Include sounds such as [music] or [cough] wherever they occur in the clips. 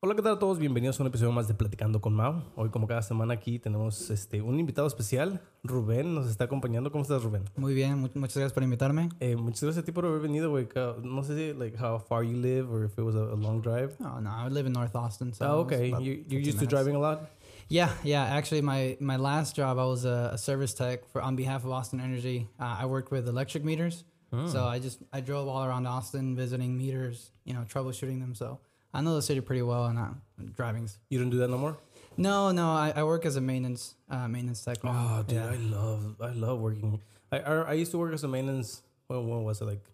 Hola, ¿qué tal a todos? Bienvenidos a un episodio más de Platicando con Mao. Hoy, como cada semana aquí, tenemos este, un invitado especial. Rubén nos está acompañando. ¿Cómo estás, Rubén? Muy bien, mu- muchas gracias por invitarme. Eh, muchas gracias a ti por haber venido, güey. No sé si, like, how far you live or if it was a, a long drive. Oh no, I live in North Austin. So oh, okay. You, you're 15 used to minutes. driving a lot? Yeah, yeah. Actually, my my last job, I was a, a service tech for on behalf of Austin Energy. Uh, I worked with electric meters, so I just I drove all around Austin visiting meters, you know, troubleshooting them. So I know the city pretty well, and uh, driving's. You don't do that no more? No, no, I, I work as a maintenance uh, maintenance tech. now. Oh, dude, yeah. I love, I love working. I, I, I used to work as a maintenance. When, when was it? Like,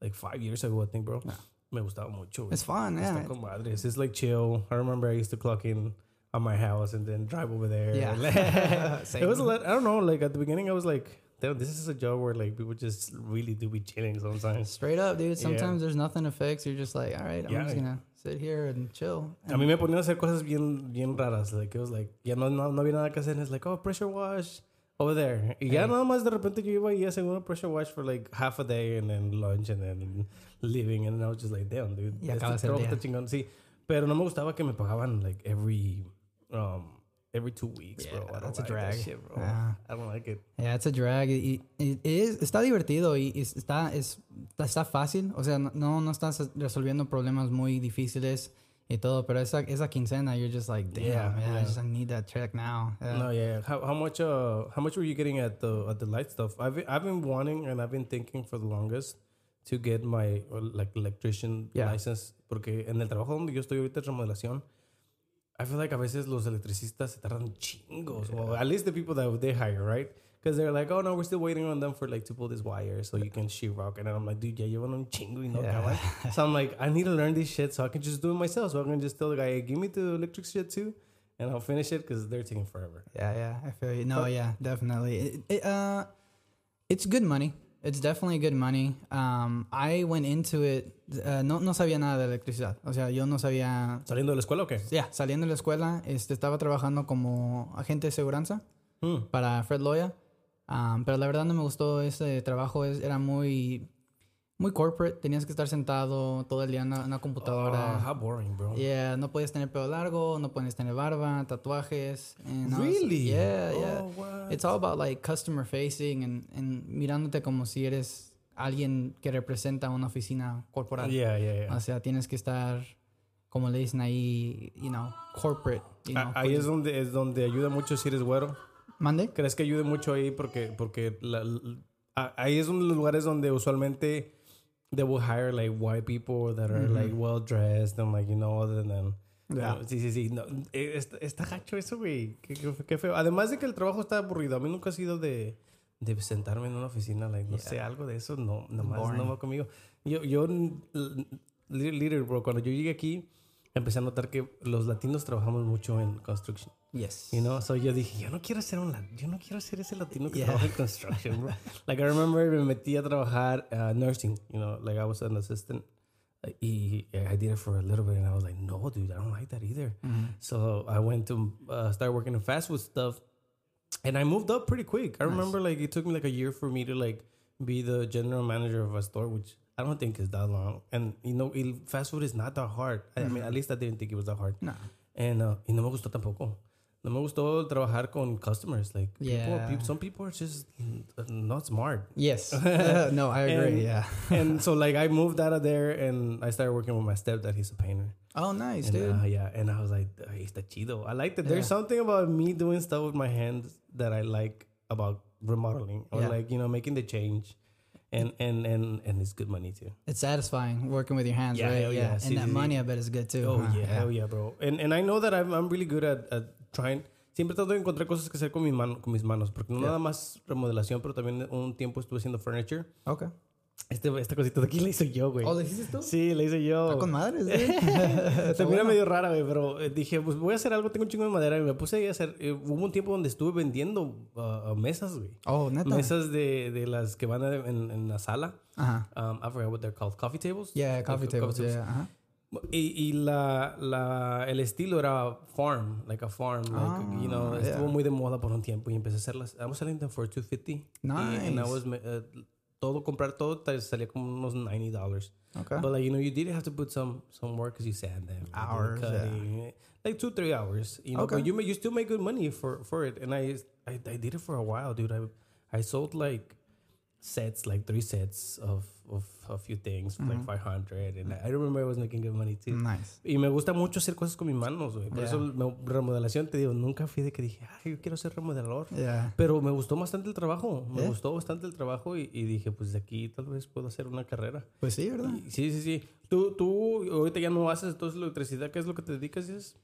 like five years ago, I think, bro. Me gustaba mucho. It's fun, yeah. madres. It's like chill. I remember I used to clock in at my house and then drive over there. Yeah. [laughs] [laughs] it was a lot. I don't know. Like at the beginning, I was like, "Damn, this is a job where like people just really do be chilling sometimes." Straight up, dude. Sometimes there's nothing to fix. You're just like, all right, I'm Yeah. just gonna sit here and chill. A mí me ponían a hacer cosas bien, bien raras. Like it was like, ya no, no, no había nada que hacer. And it's like, oh, pressure wash over there. Y ya nada más de repente yo iba y hacía una pressure wash for like half a day and then lunch and then leaving. And I was just like, damn, dude. Y este acabas el trabajo día. chingón. Sí, pero no me gustaba que me pagaban like every, um, every two weeks, bro. Yeah, I don't that's a like drag. shit, bro. I don't like it. Yeah, it's a drag. Y, y- y es, está divertido y, y está, es, está fácil. O sea, no, no estás resolviendo problemas muy difíciles y todo, pero esa, esa quincena, you're just like, damn, Yeah, yeah, I just need that check now. Yeah. No, yeah. How, how much uh how much were you getting at the at the light stuff? I've I've been wanting and I've been thinking for the longest to get my uh, like electrician license porque en el trabajo donde yo estoy ahorita en remodelación I feel like a veces los electricistas se tardan chingos. Well, at least the people that they hire, right? Because they're like, oh no, we're still waiting on them for like to pull this wire so you can sheetrock. And then I'm like, dude, ya llevan un chingo y no Yeah. [laughs] So I'm like, I need to learn this shit so I can just do it myself. So I can just tell the guy, hey, give me the electric shit too, and I'll finish it because they're taking forever. Yeah, yeah, I feel you. No, yeah, definitely. It, it, uh, it's good money. It's definitely good money. Um, I went into it, uh, no, no sabía nada de electricidad. O sea, yo no sabía ¿Saliendo de la escuela o qué? Ya, saliendo de la escuela, este, estaba trabajando como agente de seguridad Hmm. para Fred Loya. Um, pero la verdad no me gustó ese trabajo. Es, era muy, muy corporate. Tenías que estar sentado todo el día en una, una Oh, computadora. how boring, bro. yeah, no puedes tener pelo largo, no puedes tener barba, tatuajes. and was- Really? yeah, yeah. Oh, what? It's all about like customer facing and, and mirándote como si eres alguien que representa una oficina corporal. Yeah, yeah, yeah. O sea, tienes que estar, como le dicen ahí, you know, corporate. You know, Ah, ahí es donde, es donde ayuda mucho si eres güero. ¿Mande? ¿Crees que ayude mucho ahí? Porque, porque la- la- ah, ahí es uno de los lugares donde usualmente they will hire like white people that are like well dressed and like, you know, other than... Yeah. Sí, sí, sí. No, eh, está, está gacho eso, güey. Qué, qué- qué feo. Además de que el trabajo está aburrido. A mí nunca ha sido de, de sentarme en una oficina. Like, no sé, algo de eso. No, nomás no va conmigo. Yo, yo, literal, bro, cuando yo llegué aquí, empecé a notar que los latinos trabajamos mucho en construction. Yes. You know, so yo dije, yo no quiero ser un yo no quiero ser ese latino que Yeah. trabaja en construction, bro. [laughs] like I remember me metí a trabajar uh, nursing, you know, like I was an assistant. uh, Y I did it for a little bit and I was like, no, dude, I don't like that either. So I went to uh, start working in fast food stuff and I moved up pretty quick. I remember like it took me like a year for me to like be the general manager of a store, which I don't think it's that long. And you know, el fast food is not that hard. I mean, at least I didn't think it was that hard. No. And, uh, y no me gustó tampoco. No me gustó trabajar con customers. Like, Yeah. people, some people are just not smart. Yes. Uh, [laughs] no, I agree. And- yeah. and [laughs] so, like, I moved out of there and I started working with my stepdad. He's a painter. Oh, nice, And, dude. uh, yeah. And I was like, "Ay, está chido. I like that. There's something about me doing stuff with my hands that I like about remodeling or Yeah. like, you know, making the change. And, and, and, and it's good money too. It's satisfying working with your hands, Yeah, right? hell yeah. And that sí. money, I bet, is good too. Oh huh? yeah, hell yeah, bro. And and I know that I'm I'm really good at, at trying. Siempre trato de encontrar cosas que hacer con mis manos, con mis manos, porque no Yeah. nada más remodelación, pero también un tiempo estuve haciendo furniture. Okay. Este esta cosita de aquí la hice yo, güey. ¿Oh, lo hiciste tú? Sí, la hice yo. Está con madres, dude. Se mira medio rara, güey, pero eh, dije, pues voy a hacer algo, tengo un chingo de madera y me puse ahí a hacer. eh, hubo un tiempo donde estuve vendiendo uh, mesas, güey. Oh, neta. Mesas de, de las que van en, en la sala. Ajá. Um, I forgot what they're called. Coffee tables? Yeah, coffee Like, tables. Yeah. Ajá. Y, y la, la, el estilo era farm, like a farm. Like, you know, Ah, estuvo yeah. muy de moda por un tiempo y empecé a hacerlas. I was selling them for 250. Y- And I Nice. was, uh, todo, comprar todo, salía como unos $90. Okay. But like, you know, you did have to put some, some work because you sand them. Hours, yeah. Like two, three hours. You know, Okay. but you, ma- you still make good money for, for it. And I, I, I did it for a while, dude. I, I sold like sets, like three sets of, of a few things for like 500. And I remember I was making good money too. Nice. Y me gusta mucho hacer cosas con mis manos, güey. Por Yeah. eso me- remodelación, te digo, nunca fui de que dije, ay, yo quiero ser remodelador. Yeah. Pero me gustó bastante el trabajo. Me Yeah. gustó bastante el trabajo y, y dije, pues de aquí tal vez puedo hacer una carrera. Pues sí, ¿verdad? Y- sí, sí, sí. Tú, tú ahorita ya no haces entonces electricidad. ¿Qué es lo que te dedicas? Dices?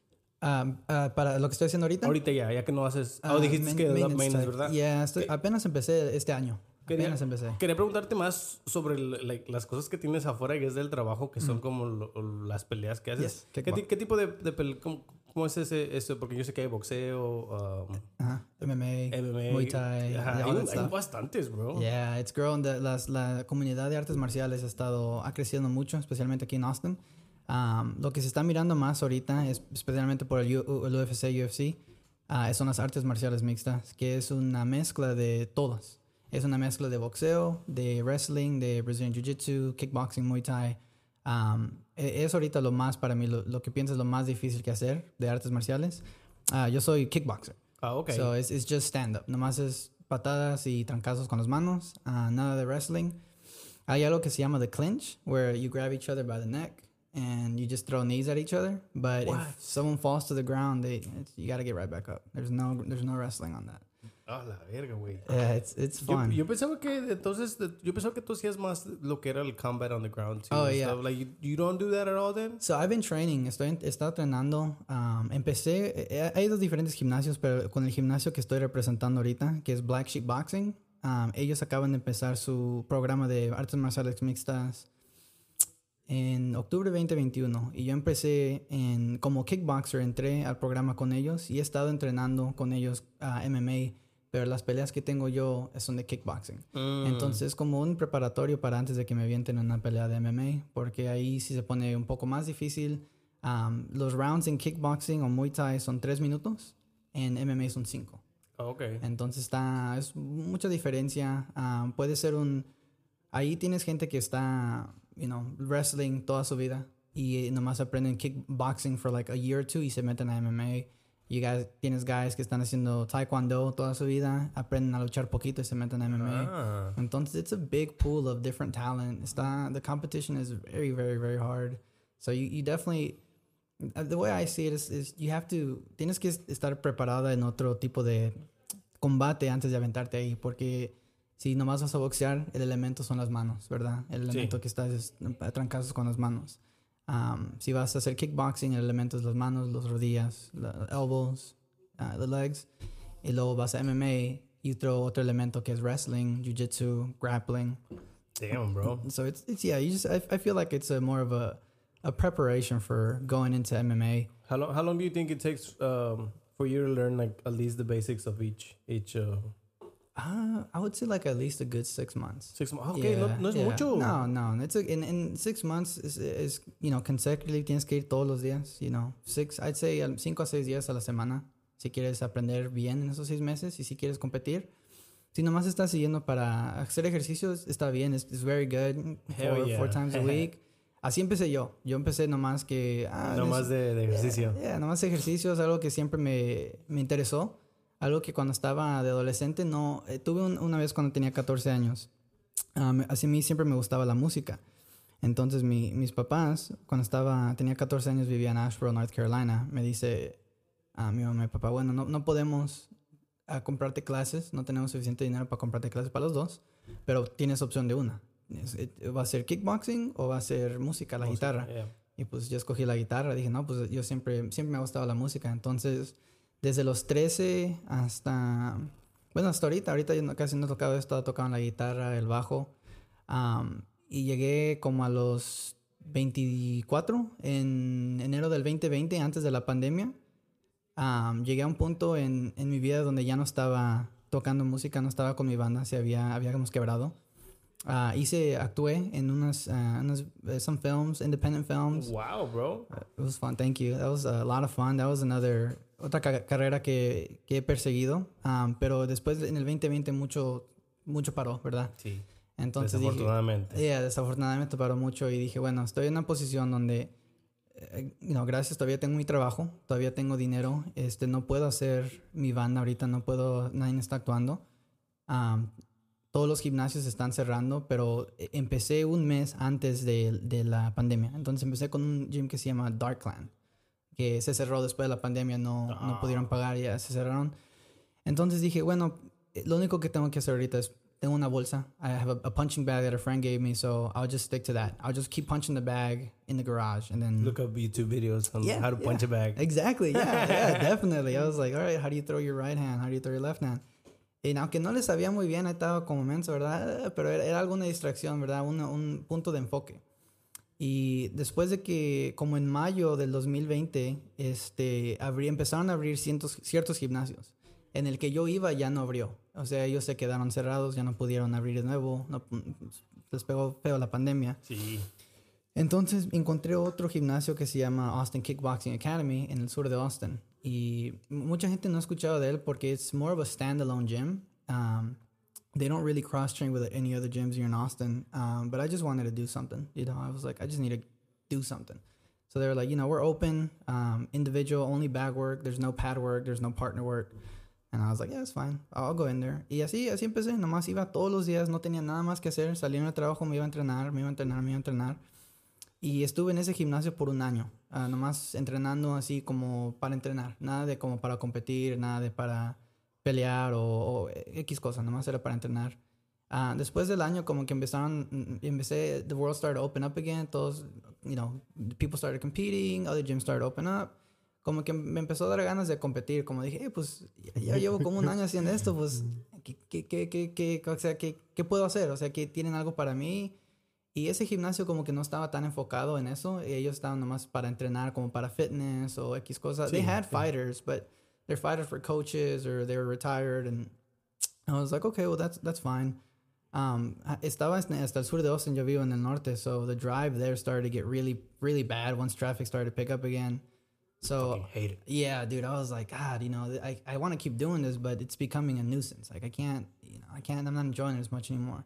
Um, ah, para lo que estoy haciendo ahorita. Ahorita ya, ya que no haces... ah, oh, dijiste main- que maintenance maintenance. ¿verdad? Yeah, estoy- apenas empecé este año. Quería- Apenas empecé. Quería preguntarte más sobre like, las cosas que tienes afuera que es del trabajo, que son como lo- las peleas que haces. Yes, ¿Qué, qué tipo de, de pele- cómo, cómo es ese, eso? Porque yo sé que hay boxeo, um, Ajá. MMA, MMA. Muay Thai, Ajá, yeah, hay, hay bastantes, bro. Yeah, it's grown. The- las- la comunidad de artes marciales ha estado ha creciendo mucho, especialmente aquí en Austin. Um, lo que se está mirando más ahorita, es, especialmente por el, U- el UFC, UFC, ah, son las artes marciales mixtas, que es una mezcla de todas. Es una mezcla de boxeo, de wrestling, de Brazilian Jiu-Jitsu, kickboxing, Muay Thai. Um, es ahorita lo más para mí, lo, lo que pienso es lo más difícil que hacer de artes marciales. Ah, yo soy kickboxer. Ah, ok. So it's, it's just stand up. Nomás es patadas y trancazos con las manos. ah, nada de wrestling. Hay algo que se llama the clinch, where you grab each other by the neck and you just throw knees at each other. But What? if someone falls to the ground, they you got to get right back up. There's no there's no wrestling on that. Ah, la verga, güey. Yeah, it's it's Yo, fun. yo pensaba que entonces, yo pensaba que tú hacías más lo que era el combat on the ground too. Oh, yeah. stuff. Like, you, you don't do that at all then? So I've been training, estoy he estado entrenando. um, empecé, eh, hay dos diferentes gimnasios, pero con el gimnasio que estoy representando ahorita, que es Black Sheep Boxing, um, ellos acaban de empezar su programa de artes marciales mixtas en octubre 2021 y yo empecé en como kickboxer, entré al programa con ellos y he estado entrenando con ellos a MMA, pero las peleas que tengo yo son de kickboxing. Mm. Entonces es como un preparatorio para antes de que me avienten en una pelea de MMA, porque ahí sí se pone un poco más difícil. Um, los rounds en kickboxing o Muay Thai son tres minutos, en MMA son cinco. Ah, ok. Entonces está, es mucha diferencia. Um, puede ser un, ahí tienes gente que está, you know, wrestling toda su vida y nomás aprenden kickboxing for like a year or two y se meten a MMA. Y guys, tienes guys que están haciendo taekwondo toda su vida, aprenden a luchar poquito y se meten a MMA. Ah. Entonces, it's a big pool of different talent. Está, the competition is very, very, very hard. So you, you definitely, uh, the way I see it is, is you have to, tienes que estar preparada en otro tipo de combate antes de aventarte ahí, porque si nomás vas a boxear, el elemento son las manos, ¿verdad? El elemento que estás es trancazos con las manos. Um, si vas a hacer kickboxing, el elemento es las manos, las rodillas, los elbows, uh, the legs. Y luego vas a MMA y throw otro elemento que es wrestling, jiu-jitsu, grappling. Damn, bro. So it's, it's yeah, you just, I, I feel like it's a more of a, a preparation for going into MMA. How long, how long do you think it takes um, for you to learn like at least the basics of each each uh, Uh, I would say like at least a good six months. six months? Okay, no, Yeah, no es yeah. mucho. No, no. It's a, in, in six months is, is, you know, consecutively tienes que ir todos los días, you know. Six, I'd say um, cinco a seis días a la semana si quieres aprender bien en esos seis meses y si quieres competir. Si nomás estás siguiendo para hacer ejercicios, está bien, it's, it's very good. Four, yeah. four times a [laughs] week. Así empecé yo. Yo empecé nomás que... Ah, no más de, de ejercicio. Nomás ejercicio es algo que siempre me, me interesó. Algo que cuando estaba de adolescente no... eh, tuve un- una vez cuando tenía 14 años. Um, así a mí siempre me gustaba la música. Entonces mi- mis papás, cuando estaba, tenía 14 años, vivía en Asheboro, North Carolina. Me dice a mi mamá y papá, bueno, no, no podemos ah, comprarte clases, no tenemos suficiente dinero para comprarte clases para los dos, pero tienes opción de una. Eh, ¿Va a ser kickboxing o va a ser música, la guitarra? Yeah. Y pues yo escogí la guitarra. Dije, no, pues yo siempre, siempre me ha gustado la música. Entonces, desde los 13 hasta... Bueno, hasta ahorita. Ahorita yo no- casi no he tocado esto. He tocado la guitarra, el bajo. Am, y llegué como a los 24 en enero del 2020, antes de la pandemia. Am, llegué a un punto en, en mi vida donde ya no estaba tocando música, no estaba con mi banda, se había, habíamos quebrado. Ah, hice, actué en unas, ah, unas eh, some films, independent films. Wow, bro. It was fun, thank you. That was a lot of fun. That was another, otra ca- carrera que, que he perseguido. Um, pero después en el 2020 mucho, mucho paró, ¿verdad? Sí. Entonces desafortunadamente. dije, yeah, desafortunadamente para mucho y dije, bueno, estoy en una posición donde, eh, no, gracias, todavía tengo mi trabajo, todavía tengo dinero, este, no puedo hacer mi banda ahorita, no puedo, nadie está actuando. Um, todos los gimnasios están cerrando, pero eh, empecé un mes antes de, de, la pandemia. Entonces empecé con un gym que se llama Darkland, que se cerró después de la pandemia, no, no ah. pudieron pagar, ya se cerraron. Entonces dije, bueno, eh, lo único que tengo que hacer ahorita es, tengo una bolsa. I have a, a, punching bag that a friend gave me, so I'll just stick to that. I'll just keep punching the bag in the garage and then... Look up YouTube videos on yeah, how to punch yeah. a bag. Exactly, yeah, yeah, [laughs] definitely. I was like, all right, how do you throw your right hand? How do you throw your left hand? Y aunque no le sabía muy bien, estaba como menso, ¿verdad? Pero era, era alguna distracción, ¿verdad? Un, un, punto de enfoque. Y después de que, como en mayo del 2020, este, abrí, empezaron a abrir cientos, ciertos gimnasios. En el que yo iba ya no abrió. O sea, ellos se quedaron cerrados, ya no pudieron abrir de nuevo. No, les pegó feo la pandemia. Sí. Entonces encontré otro gimnasio que se llama Austin Kickboxing Academy en el sur de Austin. Y mucha gente no ha escuchado de él porque it's more of a standalone gym. Um, they don't really cross train with any other gyms here in Austin. Um, but I just wanted to do something. You know, I was like, I just need to do something. So they were like, you know, we're open, um, individual, only bag work. There's no pad work. There's no partner work. And I was like, yeah, it's fine. I'll go in there. Y así, así empecé. Nomás iba todos los días. No tenía nada más que hacer. Salía en el trabajo, me iba a entrenar, me iba a entrenar, me iba a entrenar. Y estuve en ese gimnasio por un año, uh, nomás entrenando así como para entrenar, nada de como para competir, nada de para pelear o, o X cosas, nomás era para entrenar. Uh, después del año como que empezaron, mm, empecé, the world started to open up again, todos, you know, people started competing, other gyms started to open up. Como que me empezó a dar ganas de competir, como dije, pues ya llevo como un año haciendo esto, pues, ¿qué, qué, qué, qué, qué, o sea, ¿qué, ¿qué puedo hacer? O sea, que tienen algo para mí y ese gimnasio como que no estaba tan enfocado en eso. Ellos estaban nomás para entrenar como para fitness o X cosas. Sí, they had fighters, but they're fighters for coaches or they were retired. And I was like, okay, well, that's, that's fine. Um, estaba hasta el sur de Austin, yo vivo en el norte, so the drive there started to get really, really bad once traffic started to pick up again. So hate it. Yeah, dude, I was like, God, you know, I, I want to keep doing this, but it's becoming a nuisance. Like I can't, you know, I can't, I'm not enjoying it as much anymore.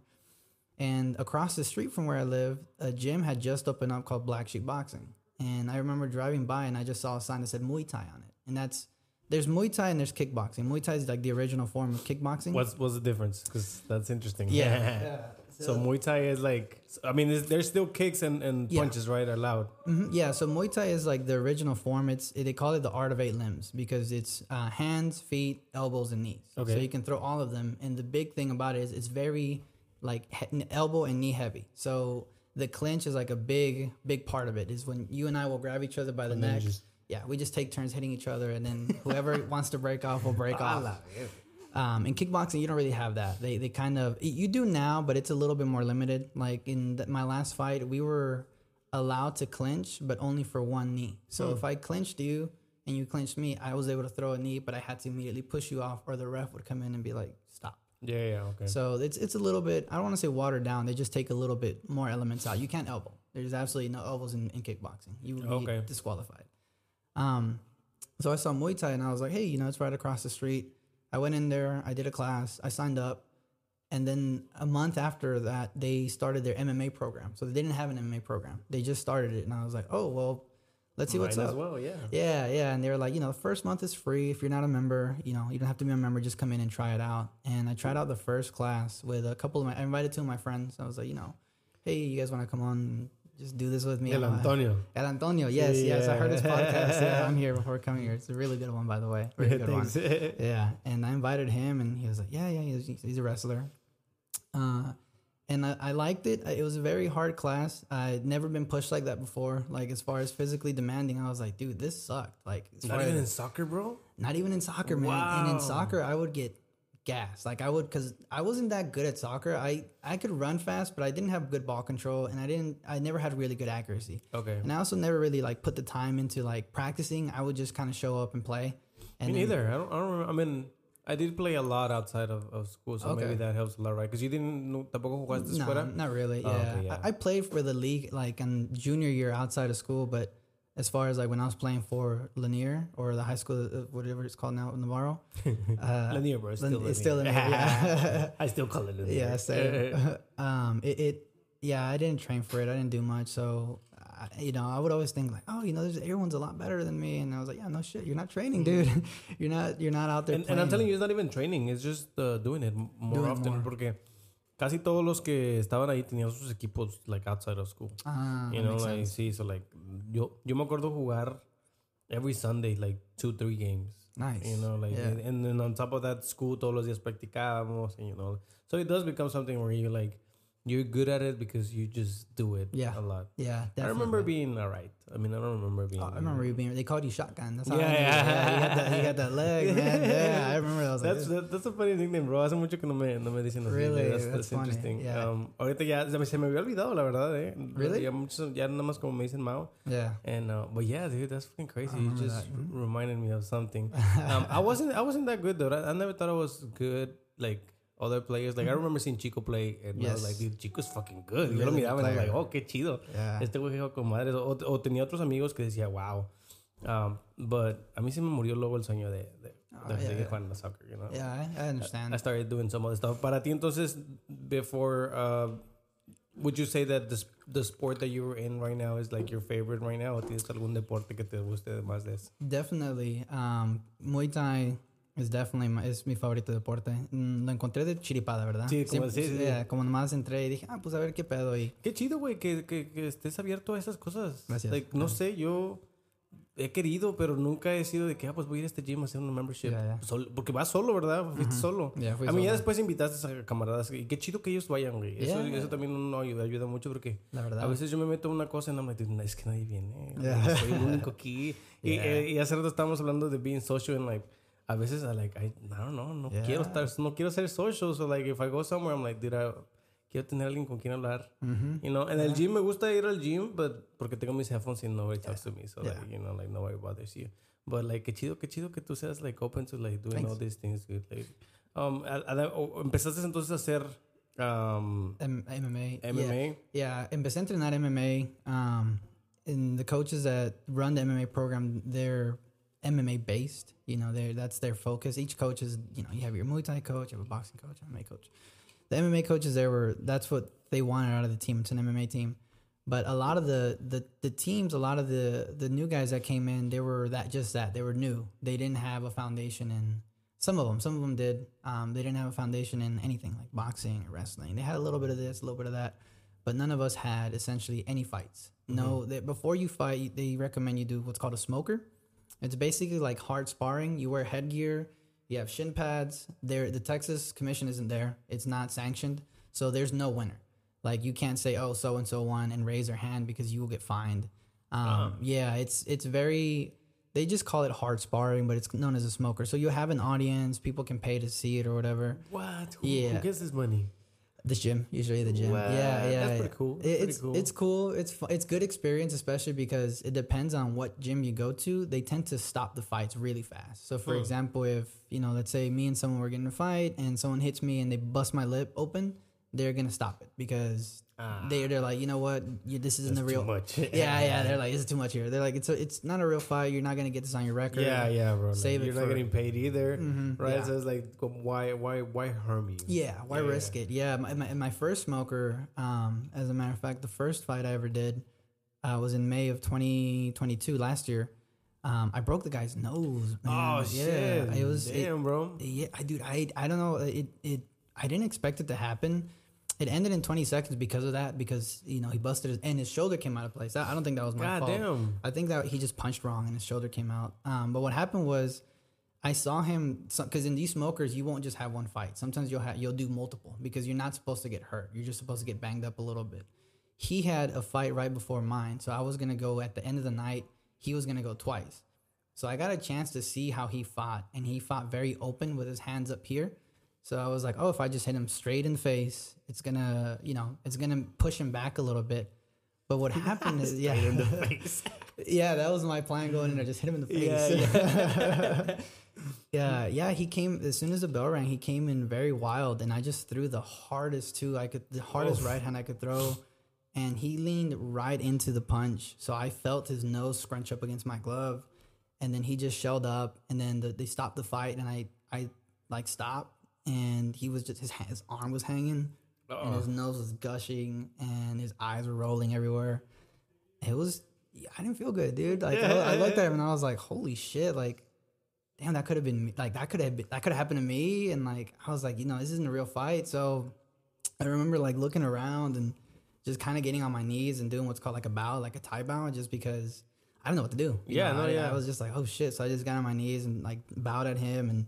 And across the street from where I live, a gym had just opened up called Black Sheep Boxing. And I remember driving by and I just saw a sign that said Muay Thai on it. And that's there's Muay Thai and there's kickboxing. Muay Thai is like the original form of kickboxing. What's what's the difference? Because that's interesting. Yeah. yeah. [laughs] So, so, Muay Thai is like, I mean, there's still kicks and, and yeah. punches, right? Allowed. Mm-hmm. Yeah. So Muay Thai is like the original form. It's they call it the art of eight limbs because it's uh, hands, feet, elbows, and knees. Okay. So you can throw all of them. And the big thing about it is it's very like elbow and knee heavy. So the clinch is like a big, big part of it. Is when you and I will grab each other by the and neck. Just, yeah, we just take turns hitting each other, and then whoever [laughs] wants to break off will break off. Um, in kickboxing, you don't really have that. They they kind of you do now, but it's a little bit more limited. Like in the, my last fight, we were allowed to clinch, but only for one knee. So hmm. if I clinched you and you clinched me, I was able to throw a knee, but I had to immediately push you off, or the ref would come in and be like, "Stop." Yeah, yeah, okay. So it's it's a little bit. I don't want to say watered down. They just take a little bit more elements out. You can't elbow. There's absolutely no elbows in, in kickboxing. You would be okay. disqualified. Um, so I saw Muay Thai and I was like, hey, you know, it's right across the street. I went in there. I did a class. I signed up, and then a month after that, they started their MMA program. So they didn't have an MMA program. They just started it, and I was like, oh well, let's see what's up. well, yeah. Yeah, yeah. And they were like, you know, the first month is free. If you're not a member, you know, you don't have to be a member. Just come in and try it out. And I tried out the first class with a couple of my. I invited two of my friends. I was like, you know, hey, you guys want to come on? Just do this with me. El Antonio. El Antonio. Yes, yeah. yes. I heard his podcast. Yeah, I'm [laughs] here before coming here. It's a really good one, by the way. Really good one. [laughs] Yeah. And I invited him, and he was like, yeah, yeah. He's, he's a wrestler. Uh, and I, I, liked it. It was a very hard class. I'd never been pushed like that before. Like as far as physically demanding, I was like, dude, this sucked. Like not even in soccer, bro. Not even in soccer, man. Wow. And in soccer, I would get gas. Like I would, because I wasn't that good at soccer. I I could run fast, but I didn't have good ball control, and I didn't. I never had really good accuracy. Okay. And I also never really like put the time into like practicing. I would just kind of show up and play. And Me then, neither. I don't. I don't. Remember. I mean I did play a lot outside of, of school, so okay. maybe that helps a lot, right? Because you didn't no, tampoco jugaste no, escuela. not really. Oh, yeah, okay, yeah. I, I, played for the league like in junior year outside of school, but as far as like when I was playing for Lanier or the high school, uh, whatever it's called now, in Navarro. [laughs] Uh, Lanier, bro. It's still, Lan- it's still Lanier, yeah. [laughs] I still call it Lanier. yeah, so [laughs] um, it, it, yeah, I didn't train for it. I didn't do much, so I, you know, I would always think like, oh, you know, there's, everyone's a lot better than me, and I was like, yeah, no shit, you're not training, dude. [laughs] you're not, you're not out there. and, and I'm telling you, it's not even training. It's just uh, doing it more Doing often. more. Porque casi todos los que estaban ahí tenían sus equipos like outside of school. Ah, you know, like sense. sí, so like yo yo me acuerdo jugar every Sunday like two three games. nice. You know, like Yeah. and, and then on top of that, school todos los días practicábamos, and, you know. So it does become something where you like you're good at it because you just do it Yeah. a lot. yeah, definitely. I remember being alright. I mean, I don't remember being. Oh, I remember you being. They called you shotgun. That's how Yeah, I yeah. you, got that, you got that leg, man. [laughs] Yeah, I remember. I was like, That's that, that's a funny nickname, bro. Hace mucho que no me, no me dicen así. Really? That's, That's that's interesting. Yeah. Um, ahorita ya se me, se me había olvidado, la verdad, eh. Really? Ya, muchos, ya nada más como me dicen Mao. yeah. And uh, but yeah, dude, that's fucking crazy. You just that. Mm-hmm. reminded me of something. [laughs] um, I wasn't I wasn't that good though. I, I never thought I was good like other players. Like I remember seeing Chico play, and I was. Like, dude, Chico's fucking good. Yo lo miraba and I was like, oh, qué chido. Yeah. Este güey con madres. O, o tenía otros amigos que decía, wow. Um, but a mí se me murió luego el sueño de, de, Oh, de yeah, yeah. soccer, you know? Yeah, I, I understand. I started doing some other stuff. Para ti, entonces, before, uh, would you say that the, the sport that you're in right now is like your favorite right now? ¿O tienes algún deporte que te guste más de eso? Definitely. Um, Muay Thai is definitely my, es mi favorito deporte. Mm, Lo encontré de chiripada, ¿verdad? Sí, como- Siempre- sí, sí, sí. yeah, como nomás entré y dije, ah, pues a ver qué pedo. Y Qué chido, güey, que, que, que estés abierto a esas cosas. Gracias. Like, no sé, yo he querido, pero nunca he sido de que, ah, pues voy a ir a este gym a hacer un membership. Ya, ya. Sol- porque vas solo, ¿verdad? Fuiste solo. Ya, fui a mí ya solo. después invitaste a camaradas. Y qué chido que ellos vayan, güey. Eso, Yeah. eso también uno ayuda, ayuda mucho porque la verdad. a veces yo me meto en una cosa y no me digo, es que nadie viene. Yeah. Soy el único aquí. [laughs] Y, Yeah. eh, y hace rato estábamos hablando de being social and like, a veces I like, I, I don't know, no Yeah. quiero estar, no quiero ser social. So like, if I go somewhere, I'm like, dude, I, quiero tener alguien con quien hablar. Mhm. You know, en el gym me gusta ir al gym, but porque tengo mis headphones y nobody talks to me, so like, you know, like nobody bothers you. But like, qué chido, qué chido que tú seas like open to like doing Thanks. all these things, dude. Like, um, a- a- o- empezaste entonces a hacer um, M- MMA. Yeah. MMA. Yeah, empecé a entrenar MMA. Um, and the coaches that run the MMA program, they're MMA based. You know, they that's their focus. Each coach is, you know, you have your Muay Thai coach, you have a boxing coach, MMA coach. The MMA coaches there were that's what they wanted out of the team. It's an MMA team. But a lot of the, the, the teams, a lot of the, the new guys that came in, they were that just that they were new. They didn't have a foundation in some of them. Some of them did. Um, they didn't have a foundation in anything like boxing or wrestling. They had a little bit of this, a little bit of that, but none of us had essentially any fights. No, they, before you fight, they recommend you do what's called a smoker. It's basically like hard sparring. You wear headgear, you have shin pads. There, the Texas Commission isn't there. It's not sanctioned, so there's no winner. Like you can't say, "Oh, so and so won," and raise their hand because you will get fined. Um, Yeah, it's it's very. They just call it hard sparring, but it's known as a smoker. So you have an audience, people can pay to see it or whatever. What? Who, Yeah. who gets this money? The gym, usually the gym. Wow, Yeah, yeah. that's pretty cool. That's it's pretty cool. it's cool. It's fu- it's good experience, especially because it depends on what gym you go to. They tend to stop the fights really fast. So, for Hmm. example, if you know, let's say me and someone were getting a fight, and someone hits me and they bust my lip open, they're gonna stop it because Ah, they they're like, you know what, you, this isn't the real. too much. [laughs] Yeah, yeah. They're like, it's too much here. They're like, it's a, it's not a real fight. You're not gonna get this on your record. yeah, yeah, bro. Save it you're not for- getting paid either, Mhm, right? yeah. So it's like, why, why, why harm you? Yeah, why Yeah, risk it? Yeah, my, my, my first smoker, um, as a matter of fact, the first fight I ever did uh, was in May of 2022 last year. Um, I broke the guy's nose. Man. Oh yeah, shit! It was it- damn, bro. yeah, I dude, I I don't know. It it I didn't expect it to happen. It ended in 20 seconds because of that. Because you know he busted his and his shoulder came out of place. I, I don't think that was my God fault. damn. I think that he just punched wrong and his shoulder came out. Um, but what happened was, I saw him because in these smokers you won't just have one fight. Sometimes you'll have you'll do multiple because you're not supposed to get hurt. You're just supposed to get banged up a little bit. He had a fight right before mine, so I was gonna go at the end of the night. He was gonna go twice. So I got a chance to see how he fought, and he fought very open with his hands up here. So I was like, oh, if I just hit him straight in the face, it's gonna, you know, it's gonna push him back a little bit. But what [laughs] happened is, yeah, in the [laughs] face. yeah, that was my plan going in there. Just hit him in the face. Yeah, [laughs] Yeah, yeah, He came as soon as the bell rang. He came in very wild, and I just threw the hardest two I could, the hardest Oof. right hand I could throw, and he leaned right into the punch. So I felt his nose scrunch up against my glove, and then he just shelled up, and then the, they stopped the fight, and I I like stopped, and he was just his his arm was hanging, and his nose was gushing, and his eyes were rolling everywhere. It was I didn't feel good, dude. Like I, I looked at him and I was like, holy shit, like. Damn, that could have been like that could have been, that could have happened to me, and like I was like, you know, this isn't a real fight. So I remember like looking around and just kind of getting on my knees and doing what's called like a bow, like a Thai bow, just because I don't know what to do. You Yeah, know, no, I, yeah. I was just like, oh shit. So I just got on my knees and like bowed at him, and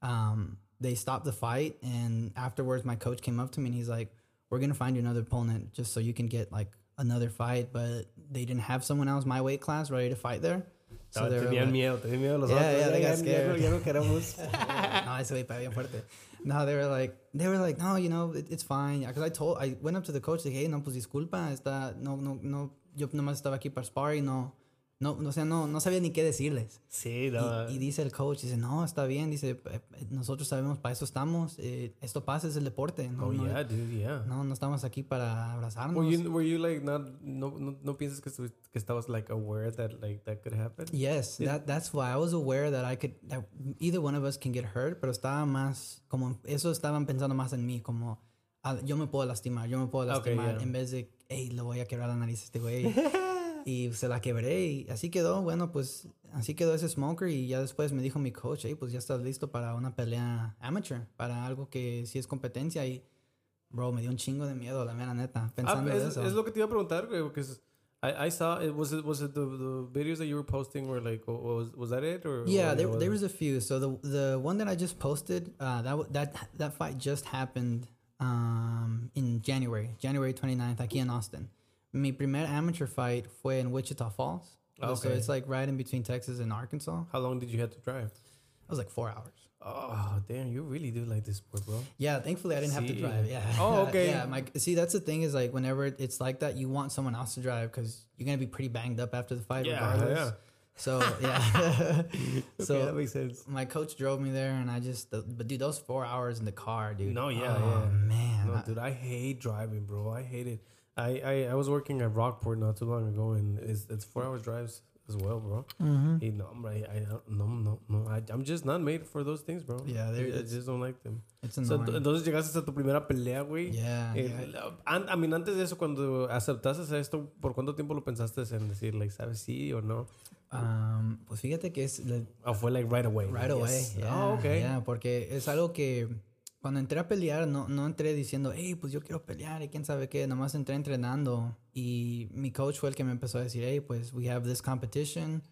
um, they stopped the fight. And afterwards, my coach came up to me and he's like, "We're gonna find you another opponent just so you can get like another fight." But they didn't have someone else my weight class ready to fight there. So were tenían like- miedo, tenían miedo los Yeah, otros. yeah, they got scared. ya no queremos. [laughs] no, ese güey bien fuerte. No, they were like, they were like, no, you know, it, it's fine. Because I told, I went up to the coach, dije, hey, no, pues disculpa, está, no, no, no, yo nomás estaba aquí para spar no, no, no, o sea, no, no sabía ni qué decirles. Sí, Y, no. y dice el coach, dice, no, está bien, dice, "eh, eh, nosotros sabemos, para eso estamos, eh, esto pasa, es el deporte. No, oh, no, yeah, dude, yeah. no, no estamos aquí para abrazarnos. Were you, were you like not, no, no, no piensas que, que estabas like aware that like that could happen? Yes, that, that's why I was aware that I could, that either one of us can get hurt, pero estaba más, como, eso estaban pensando más en mí, como, ah, yo me puedo lastimar, yo me puedo Okay, lastimar, yeah. en vez de, hey, le voy a quebrar la nariz a este güey. [laughs] y se la quebré y así quedó, bueno, pues, así quedó ese smoker y ya después me dijo mi coach, hey, pues ya estás listo para una pelea amateur, para algo que sí es competencia y, bro, me dio un chingo de miedo, la mera neta, Ah, pensando en es, eso. es lo que te iba a preguntar, güey, because I, I saw it was it was it the, the videos that you were posting were like wa- was was that it or Yeah, there, was there was a few. So the the one that I just posted, uh, that that that fight just happened um, in January, January 29th, aquí in Austin. Mi primer amateur fight fue in Wichita Falls. So it's like right in between Texas and Arkansas. how long did you have to drive? I was like four hours. Oh damn, you really do like this sport, bro. Yeah, thankfully I didn't have to drive. Yeah. Oh, [laughs] okay. yeah, my see that's the thing is like whenever it's like that, you want someone else to drive because you're gonna be pretty banged up after the fight, Yeah, regardless. yeah. So [laughs] yeah. [laughs] So so that makes sense. my coach drove me there, and I just, but dude, those four hours in the car, dude. No, yeah, oh, yeah. man. No, I- dude, I hate driving, bro. I hate it. I, I, I was working at Rockport not too long ago, and it's, it's four hours drives as well, bro. Mhm. Hey, no, I'm. I no, no, no. I, I'm just not made for those things, bro. Yeah, I, I just don't like them. It's So, annoying. entonces llegaste a tu primera pelea, güey. yeah, Eh, yeah. la- an- I mean, antes de eso, cuando aceptaste esto, ¿por cuánto tiempo lo pensaste en decir, like, sabes sí o no? Um, pues fíjate que es fue like right away. right away. Yeah, oh, okay. yeah, porque es algo que cuando entré a pelear no, no entré diciendo, hey, pues yo quiero pelear y quién sabe qué. Nomás entré entrenando y mi coach fue el que me empezó a decir, hey, pues we have this competition.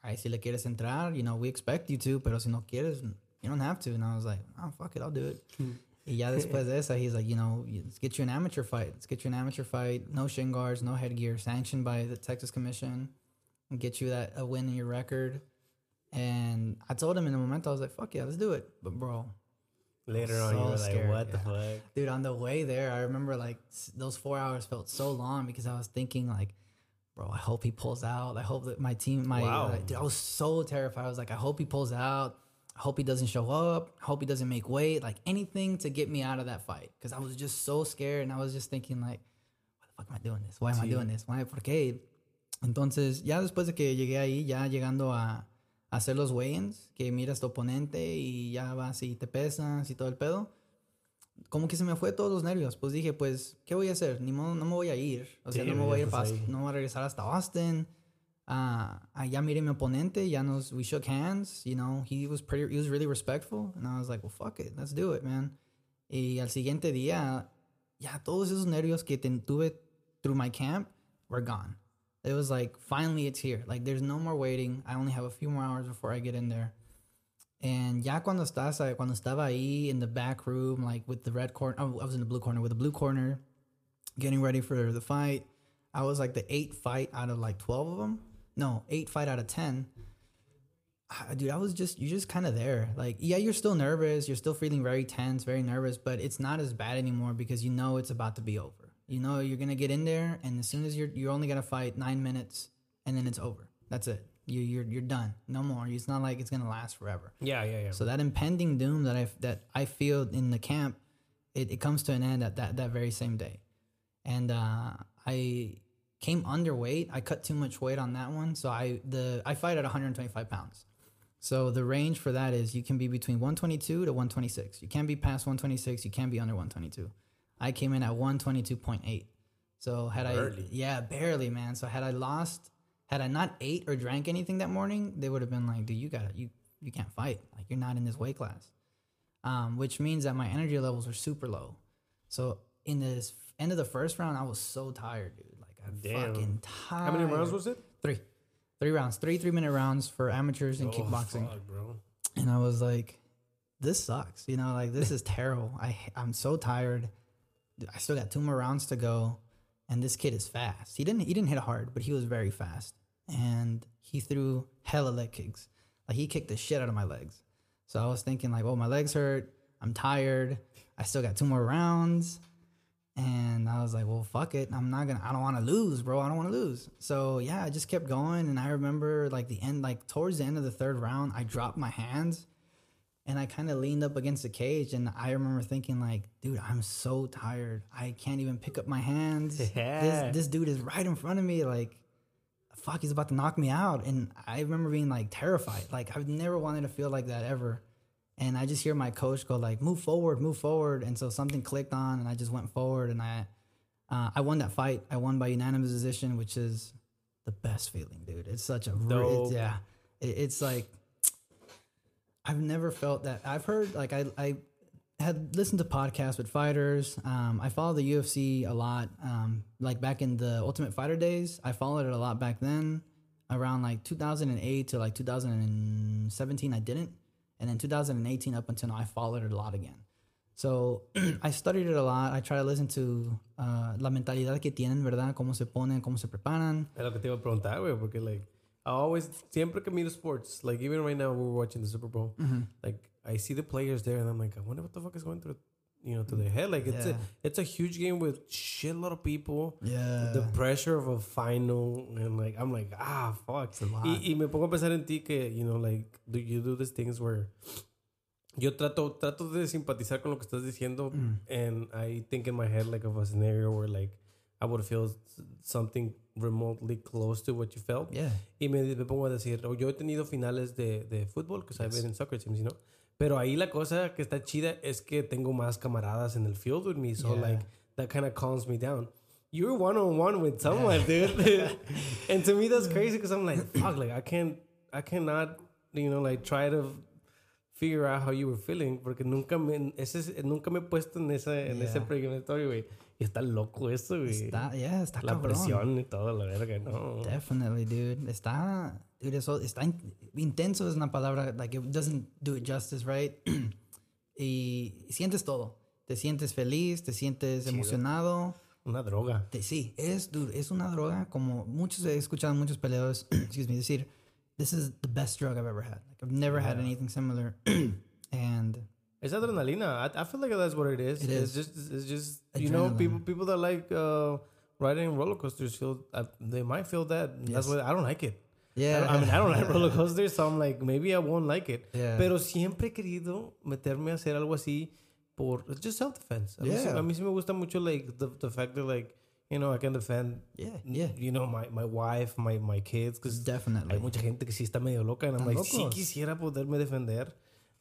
Ahí si le quieres entrar, you know, we expect you to, pero si no quieres, you don't have to. And I was like, oh, fuck it, I'll do it. [laughs] Y ya después de eso, he's like, you know, let's get you an amateur fight. Let's get you an amateur fight. No shin guards, no headgear, sanctioned by the Texas Commission. And get you that a win in your record. And I told him in the moment, I was like, fuck yeah, let's do it. But bro, Later on, you were like, scared, what the fuck? dude, on the way there, I remember like those four hours felt so long because I was thinking like, bro, I hope he pulls out. I hope that my team, my, Wow. uh, dude, I was so terrified. I was like, I hope he pulls out. I hope he doesn't show up. I hope he doesn't make weight. Like anything to get me out of that fight because I was just so scared and I was just thinking like, why the fuck am I doing this? Why am I doing this? Why? ¿Por qué? Entonces, ya después de que llegué ahí, ya llegando a hacer los weigh-ins, que miras tu oponente y ya vas y te pesas y todo el pedo, como que se me fue todos los nervios. Pues dije, pues, ¿qué voy a hacer? Ni modo, no me voy a ir. O sea, Sí, no me voy a ir ahí. no voy a regresar hasta Austin. Ah, ah, ya miré mi oponente, ya nos, we shook hands, you know, he was pretty, he was really respectful. And I was like, well, fuck it, let's do it, man. Y al siguiente día, ya todos esos nervios que tuve through my camp were gone. It was like, finally it's here. Like, there's no more waiting. I only have a few more hours before I get in there. And ya cuando estás, cuando estaba ahí in the back room, like with the red corner, oh, I was in the blue corner, with the blue corner, getting ready for the fight. I was like the eight fight out of like 12 of them. No, eight fight out of 10. Ah, Dude, I was just, you're just kind of there. Like, yeah, you're still nervous. You're still feeling very tense, very nervous, but it's not as bad anymore because you know it's about to be over. You know, you're going to get in there, and as soon as you're, you're only to fight nine minutes, and then it's over. That's it. You, you're, you're done. No more. It's not like it's going to last forever. Yeah, yeah, yeah. So that impending doom that I that I feel in the camp, it, it comes to an end at that that very same day, and uh, I came underweight. I cut too much weight on that one, so I the I fight at 125 pounds. So the range for that is you can be between 122 to 126. You can't be past 126. You can't be under 122. I came in at 122.8. So had Barely. I yeah barely man. So had I lost, had I not ate or drank anything that morning, they would have been like, dude, you got to you you can't fight. Like you're not in this weight class. Um, which means that my energy levels are super low. So in this end of the first round, I was so tired, dude. Like I'm Damn. fucking tired. How many rounds was it? Three. Three rounds. Three three minute rounds for amateurs in Oh, kickboxing. fuck, bro. And I was like, this sucks. You know, like this is [laughs] terrible. I I'm so tired. I still got two more rounds to go. And this kid is fast. He didn't he didn't hit hard, but he was very fast. And he threw hella leg kicks. Like he kicked the shit out of my legs. So I was thinking like, oh, my legs hurt. I'm tired. I still got two more rounds. And I was like, well, fuck it. I'm not gonna I don't wanna lose, bro. I don't wanna lose. So yeah, I just kept going and I remember like the end, like towards the end of the third round, I dropped my hands and I kind of leaned up against the cage and I remember thinking like, dude, I'm so tired. I can't even pick up my hands. [laughs] Yeah. This this dude is right in front of me. Like, fuck, he's about to knock me out. And I remember being like terrified. Like I've never wanted to feel like that ever. And I just hear my coach go like, move forward, move forward. And so something clicked on and I just went forward and I uh, I won that fight. I won by unanimous decision, which is the best feeling, dude. It's such a Dope. it's, yeah. It, it's like I've never felt that. I've heard like I I had listened to podcasts with fighters. Um, I follow the UFC a lot. Um, like back in the Ultimate Fighter days, I followed it a lot back then. Around like 2008 to like 2017, I didn't, and then 2018 up until now, I followed it a lot again. So [clears throat] I studied it a lot. I try to listen to uh, la mentalidad que tienen, verdad, cómo se ponen, cómo se preparan. Es lo que te iba a preguntar, güey, porque, like, I always, siempre que miro sports, like, even right now, we're watching the Super Bowl, Mm-hmm. like, I see the players there, and I'm like, I wonder what the fuck is going through, you know, through their head. Like, it's Yeah. a, it's a huge game with shitload of people. Yeah. The pressure of a final, and like, I'm like, ah, fuck. It's a lot. Y, y me pongo a pensar en ti que, you know, like, do you do these things where yo trato, trato de simpatizar con lo que estás diciendo, Mm. and I think in my head, like, of a scenario where, like, I would feel something remotely close to what you felt. Yeah. Y me, me pongo a decir, oh, yo he tenido finales de, de fútbol, because I've been in soccer teams, you know? Pero ahí la cosa que está chida es que tengo más camaradas in the field with me, so Yeah. like that kind of calms me down. You're one on one with someone, dude. [laughs] and to me that's crazy because I'm like, fuck, like I can't, I cannot, you know, like try to figure out how you were feeling porque nunca me, ese, es- nunca me he puesto en ese, en Yeah. güey. Y está loco eso, güey. Está, yeah, está La cabrón. presión y todo, la verga, no. Definitely, dude. Está, dude, eso, está in- intenso es una palabra, like, it doesn't do it justice, right? [clears throat] y sientes todo. Te sientes feliz, te sientes emocionado. Una droga. Te- sí, es, dude, es una droga como muchos, he escuchado a muchos peleadores, [clears throat] excuse me, decir, this is the best drug I've ever had. Like, I've never had anything similar. [clears throat] and Es adrenalina. I, I feel like that's what it is. It it's is. just, it's just you know, people people that like uh, riding roller coasters feel uh, they might feel that. That's Yes. why I don't like it. yeah. I mean, I don't like roller coasters, so I'm like, maybe I won't like it. Yeah. Pero siempre he querido meterme a hacer algo así por just self defense. A, mí sí- Yeah. a mí sí me gusta mucho like the, the fact that like you know I can defend. Yeah, yeah. You know my my wife, my my kids, because Definitely. hay mucha gente que sí está medio loca. And I'm like, sí locos. quisiera poderme defender.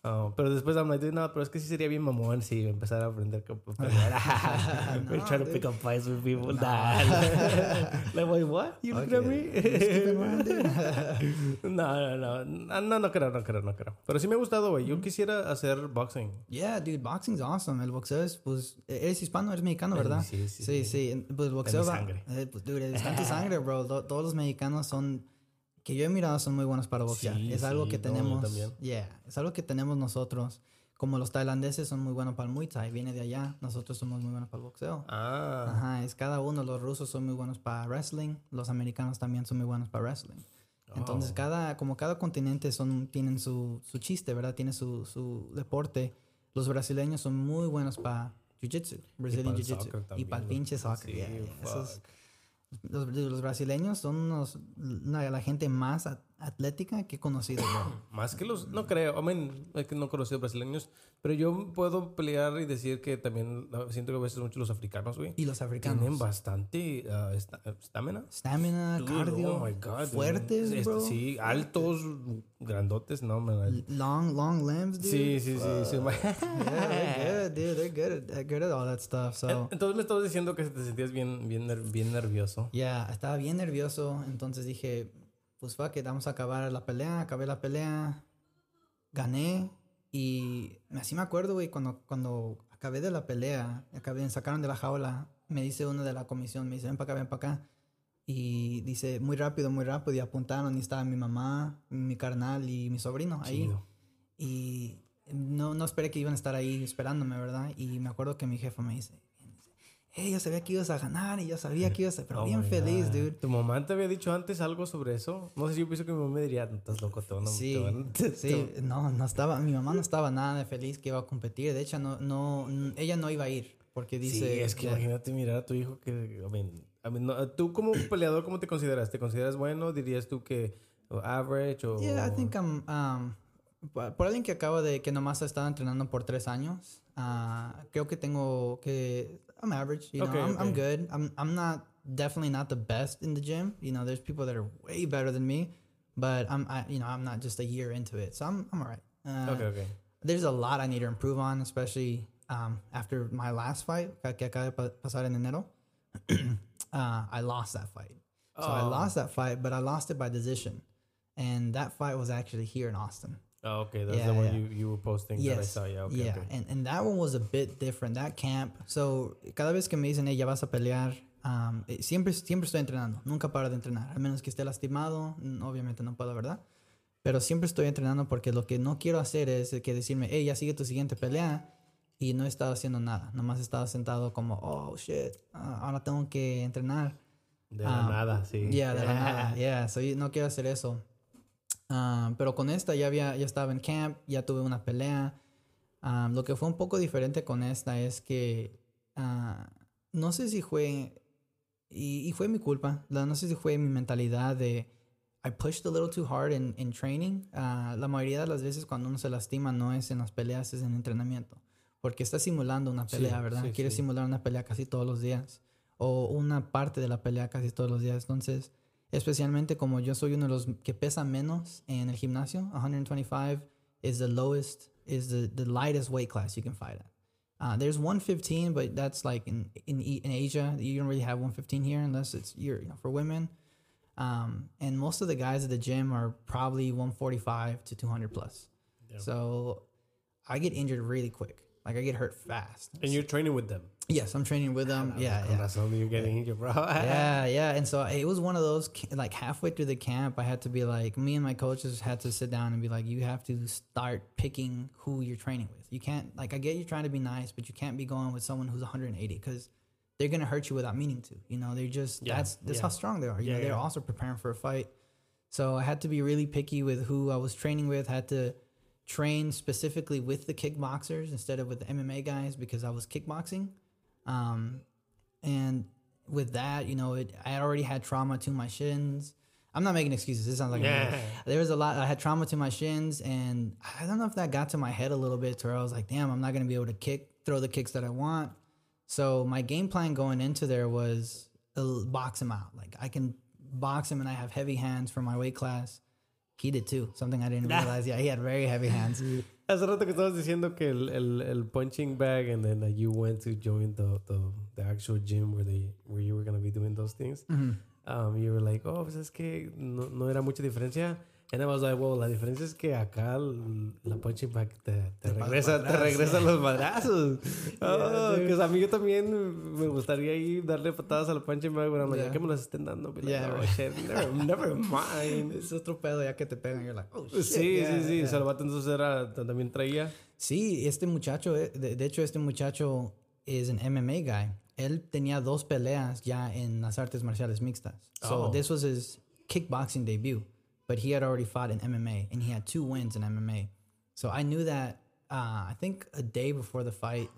Uh, pero después I'm like, no, pero es que sí sería bien mamón si empezar a aprender a [laughs] pelear. [laughs] We're trying to pick up fights with people. Nah. [laughs] like, wait, what? You looking at me? no, no, no. No, no, no creo, no creo, no creo. Pero sí me ha gustado, güey. Yo quisiera hacer boxing. Yeah, dude, boxing's awesome. El boxeo es, pues, eres hispano, eres mexicano, ¿verdad? Sí, sí, sí. sí. Pues el boxeo va- eh, pues, dude, está en tu sangre, bro. To- Todos los mexicanos son, que yo he mirado, son muy buenos para boxear. Sí, es algo sí, que no, tenemos. también. Yeah, es algo que tenemos nosotros. Como los tailandeses son muy buenos para el Muay Thai, viene de allá. Nosotros somos muy buenos para el boxeo. Ah. Ajá, es cada uno. Los rusos son muy buenos para wrestling. Los americanos también son muy buenos para wrestling. Entonces, Oh. cada, como cada continente son, tienen su, su chiste, ¿verdad? Tiene su, su deporte. Los brasileños son muy buenos para jiu-jitsu, Brazilian jiu-jitsu. Y para el ¿no? pinche soccer. Yeah, yeah. Esos- fuck. Los, los brasileños son unos, una- la gente más atlética que he conocido. [coughs] Más que los, no creo, I mean, es que no he conocido brasileños, pero yo puedo pelear y decir que también uh, siento que a veces mucho los africanos, güey, Y los africanos. tienen bastante uh, esta- estamina. Stamina, Dude, cardio, oh my God, fuertes, este, bro. Sí, altos, grandotes, no, man. Long, long limbs, dude. Sí, sí, sí, sí. [laughs] Yeah, they're [laughs] good, dude. They're good at, they're good at all that stuff. So, Entonces me estabas diciendo que te sentías bien, bien, bien nervioso. yeah, estaba bien nervioso. Entonces dije, pues it, vamos a acabar la pelea. Acabé la pelea, gané. Y así me acuerdo, güey, cuando, cuando acabé de la pelea, acabé, me sacaron de la jaula, me dice uno de la comisión, me dice, ven para acá, ven para acá. Y dice, muy rápido, muy rápido. Y apuntaron y estaba mi mamá, mi carnal y mi sobrino ahí. Chido. Y no, no esperé que iban a estar ahí esperándome, ¿verdad? Y me acuerdo que mi jefa me dice, hey, yo sabía que ibas a ganar y yo sabía que ibas a... Pero [laughs] Oh bien feliz, God. dude. ¿Tu mamá te había dicho antes algo sobre eso? No sé si yo pienso que mi mamá me diría, "No, estás loco, te van a... Sí, te [laughs] sí, no, no estaba, mi mamá no estaba nada de feliz que iba a competir. De hecho, no, no, ella no iba a ir porque Sí, dice... es que ya- imagínate mirar a tu hijo que... I mean, I mean, no, tú como peleador, ¿cómo te consideras? ¿Te consideras bueno? ¿Dirías tú que average o...? Yeah, I think I'm, um, por alguien que acaba de, que nomás ha estado entrenando por tres años, ah, creo que tengo que, I'm average, you know, Okay, I'm, I'm good. I'm, I'm not, definitely not the best in the gym. You know, there's people that are way better than me, but I'm, I, you know, I'm not just a year into it. So I'm, I'm all right. Uh, Ok, ok. There's a lot I need to improve on, especially um, after my last fight que, acaba de pa- pasar en enero. [clears throat] uh, I lost that fight. So I Oh. lost that fight, but I lost it by decision. And that fight was actually here in Austin. Oh, okay, that's Yeah, the one yeah. you, you were posting that I Yes. saw. Yeah, okay, yeah. okay. And, and that one was a bit different. That camp. So, cada vez que me dicen, hey, ya vas a pelear, um, eh, siempre, siempre estoy entrenando. Nunca paro de entrenar. Al menos que esté lastimado, mm, obviamente no puedo, ¿verdad? Pero siempre estoy entrenando porque lo que no quiero hacer es que decirme, hey, ya sigue tu siguiente pelea. Y no he estado haciendo nada. Nomás he estado sentado como, oh, shit, ah, ahora tengo que entrenar. De la Ah, nada, sí. Yeah, de la nada. [laughs] Yeah, so no quiero hacer eso. Ah, pero con esta ya había, ya estaba en camp, ya tuve una pelea. Ah, lo que fue un poco diferente con esta es que ah, no sé si fue y, y fue mi culpa. No sé si fue mi mentalidad de I pushed a little too hard in, in training. Ah, la mayoría de las veces cuando uno se lastima no es en las peleas, es en entrenamiento. Porque está simulando una Sí, pelea, ¿verdad? sí, Quiere sí. simular una pelea casi todos los días. O una parte de la pelea casi todos los días. Entonces, especialmente como yo soy uno de los que pesa menos en el gimnasio, 125 is the lowest, is the, the lightest weight class you can fight at. Uh, there's 115, but that's like in, in in Asia. You don't really have 115 here unless it's you're, you know, for women. Um, and most of the guys at the gym are probably 145 to 200 plus. Yeah. So I get injured really quick. Like I get hurt fast. And you're training with them. Yes, I'm training with them. Ah, yeah, Con yeah. razón, you're getting injured, bro. [laughs] yeah, yeah. And so it was one of those like halfway through the camp, I had to be like, me and my coaches had to sit down and be like, you have to start picking who you're training with. You can't like I get you trying to be nice, but you can't be going with someone who's 180 because they're gonna hurt you without meaning to. You know, they're just Yeah, that's that's yeah. how strong they are. You Yeah, know, they're yeah. also preparing for a fight. So I had to be really picky with who I was training with. Had to train specifically with the kickboxers instead of with the MMA guys because I was kickboxing. Um, and with that, you know, it, I had already had trauma to my shins. I'm not making excuses. This sounds like Yeah. there was a lot. I had trauma to my shins, and I don't know if that got to my head a little bit, to where I was like, "Damn, I'm not gonna be able to kick, throw the kicks that I want." So my game plan going into there was uh, box him out. Like I can box him, and I have heavy hands for my weight class. He did too. Something I didn't realize. Yeah, he had very heavy hands. [laughs] Hace rato que estabas diciendo que el, el, el punching bag and then uh, you went to join the, the, the actual gym where they where you were going to be doing those things. Um, you were like, oh, pues es que no, no era mucha diferencia. And I was like, well, la diferencia es que acá la punching bag te, te, Te regresa, para te regresa los madrazos. [laughs] oh, que a mí yo también me gustaría ir darle patadas a la punching bag, pero Yeah. ya que me las estén dando. Like, Yeah, right. shit, never, never mind. [laughs] Es otro pedo ya que te pegan. You're like, oh shit. Sí, yeah, sí, sí. yeah. Vato entonces era, también traía. Sí, este muchacho, eh, de, de hecho, este muchacho es un MMA guy. Él tenía dos peleas ya en las artes marciales mixtas. So Oh. this was his kickboxing debut, but he had already fought in MMA and he had two wins in MMA. So I knew that, uh, I think a day before the fight.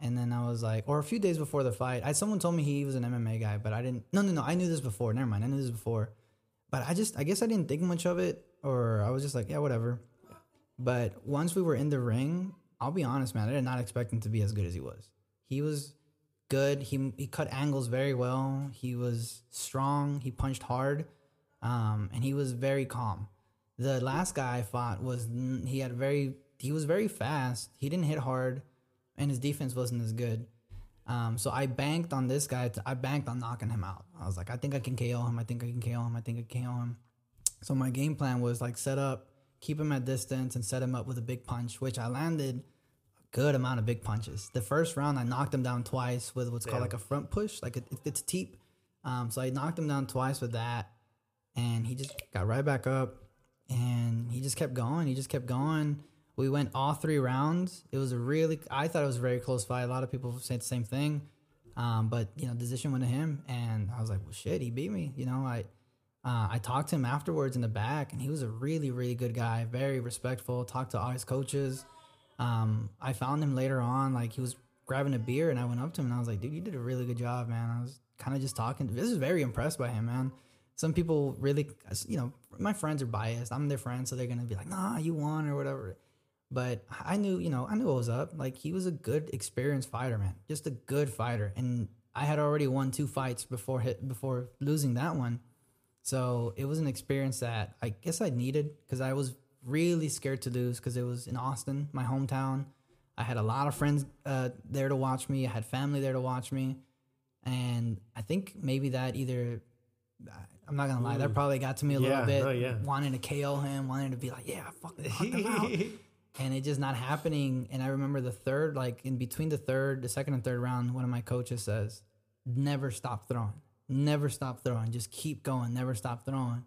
And then I was like, or a few days before the fight, I, someone told me he was an MMA guy, but I didn't. No, no, no. I knew this before. Never mind. I knew this before. but I just I guess I didn't think much of it, or I was just like, yeah, whatever. But once we were in the ring, I'll be honest, man, I did not expect him to be as good as he was. He was good. He he cut angles very well. He was strong. He punched hard, um, and he was very calm. The last guy I fought was he had very he was very fast. He didn't hit hard, and his defense wasn't as good. Um, so I banked on this guy. To, I banked on knocking him out. I was like, I think I can KO him. I think I can KO him. I think I can KO him. So my game plan was like set up, keep him at distance, and set him up with a big punch, which I landed a good amount of big punches. The first round, I knocked him down twice with what's called like a front push, like a, it's a teep. Um, so I knocked him down twice with that, and he just got right back up, and he just kept going. He just kept going. We went all three rounds. It was a really, I thought it was a very close fight. A lot of people say the same thing, um, but you know, decision went to him, and I was like, well, shit, he beat me. You know, I. Uh, I talked to him afterwards in the back, and he was a really, really good guy, very respectful. Talked to all his coaches. Um, I found him later on, like he was grabbing a beer, and I went up to him and I was like, "Dude, you did a really good job, man." I was kind of just talking. This is very impressed by him, man. Some people really, you know, my friends are biased. I'm their friend, so they're gonna be like, "Nah, you won" or whatever. But I knew, you know, I knew what was up. Like he was a good, experienced fighter, man. Just a good fighter, and I had already won two fights before hit before losing that one. So it was an experience that I guess I needed because I was really scared to lose because it was in Austin, my hometown. I had a lot of friends uh, there to watch me. I had family there to watch me, and I think maybe that either I'm not gonna lie, that probably got to me a Yeah, little bit, no, yeah. wanting to KO him, wanting to be like, yeah, fuck, fuck him out, [laughs] and it just not happening. And I remember the third, like in between the third, the second and third round, one of my coaches says, "Never stop throwing, never stop throwing, just keep going, never stop throwing."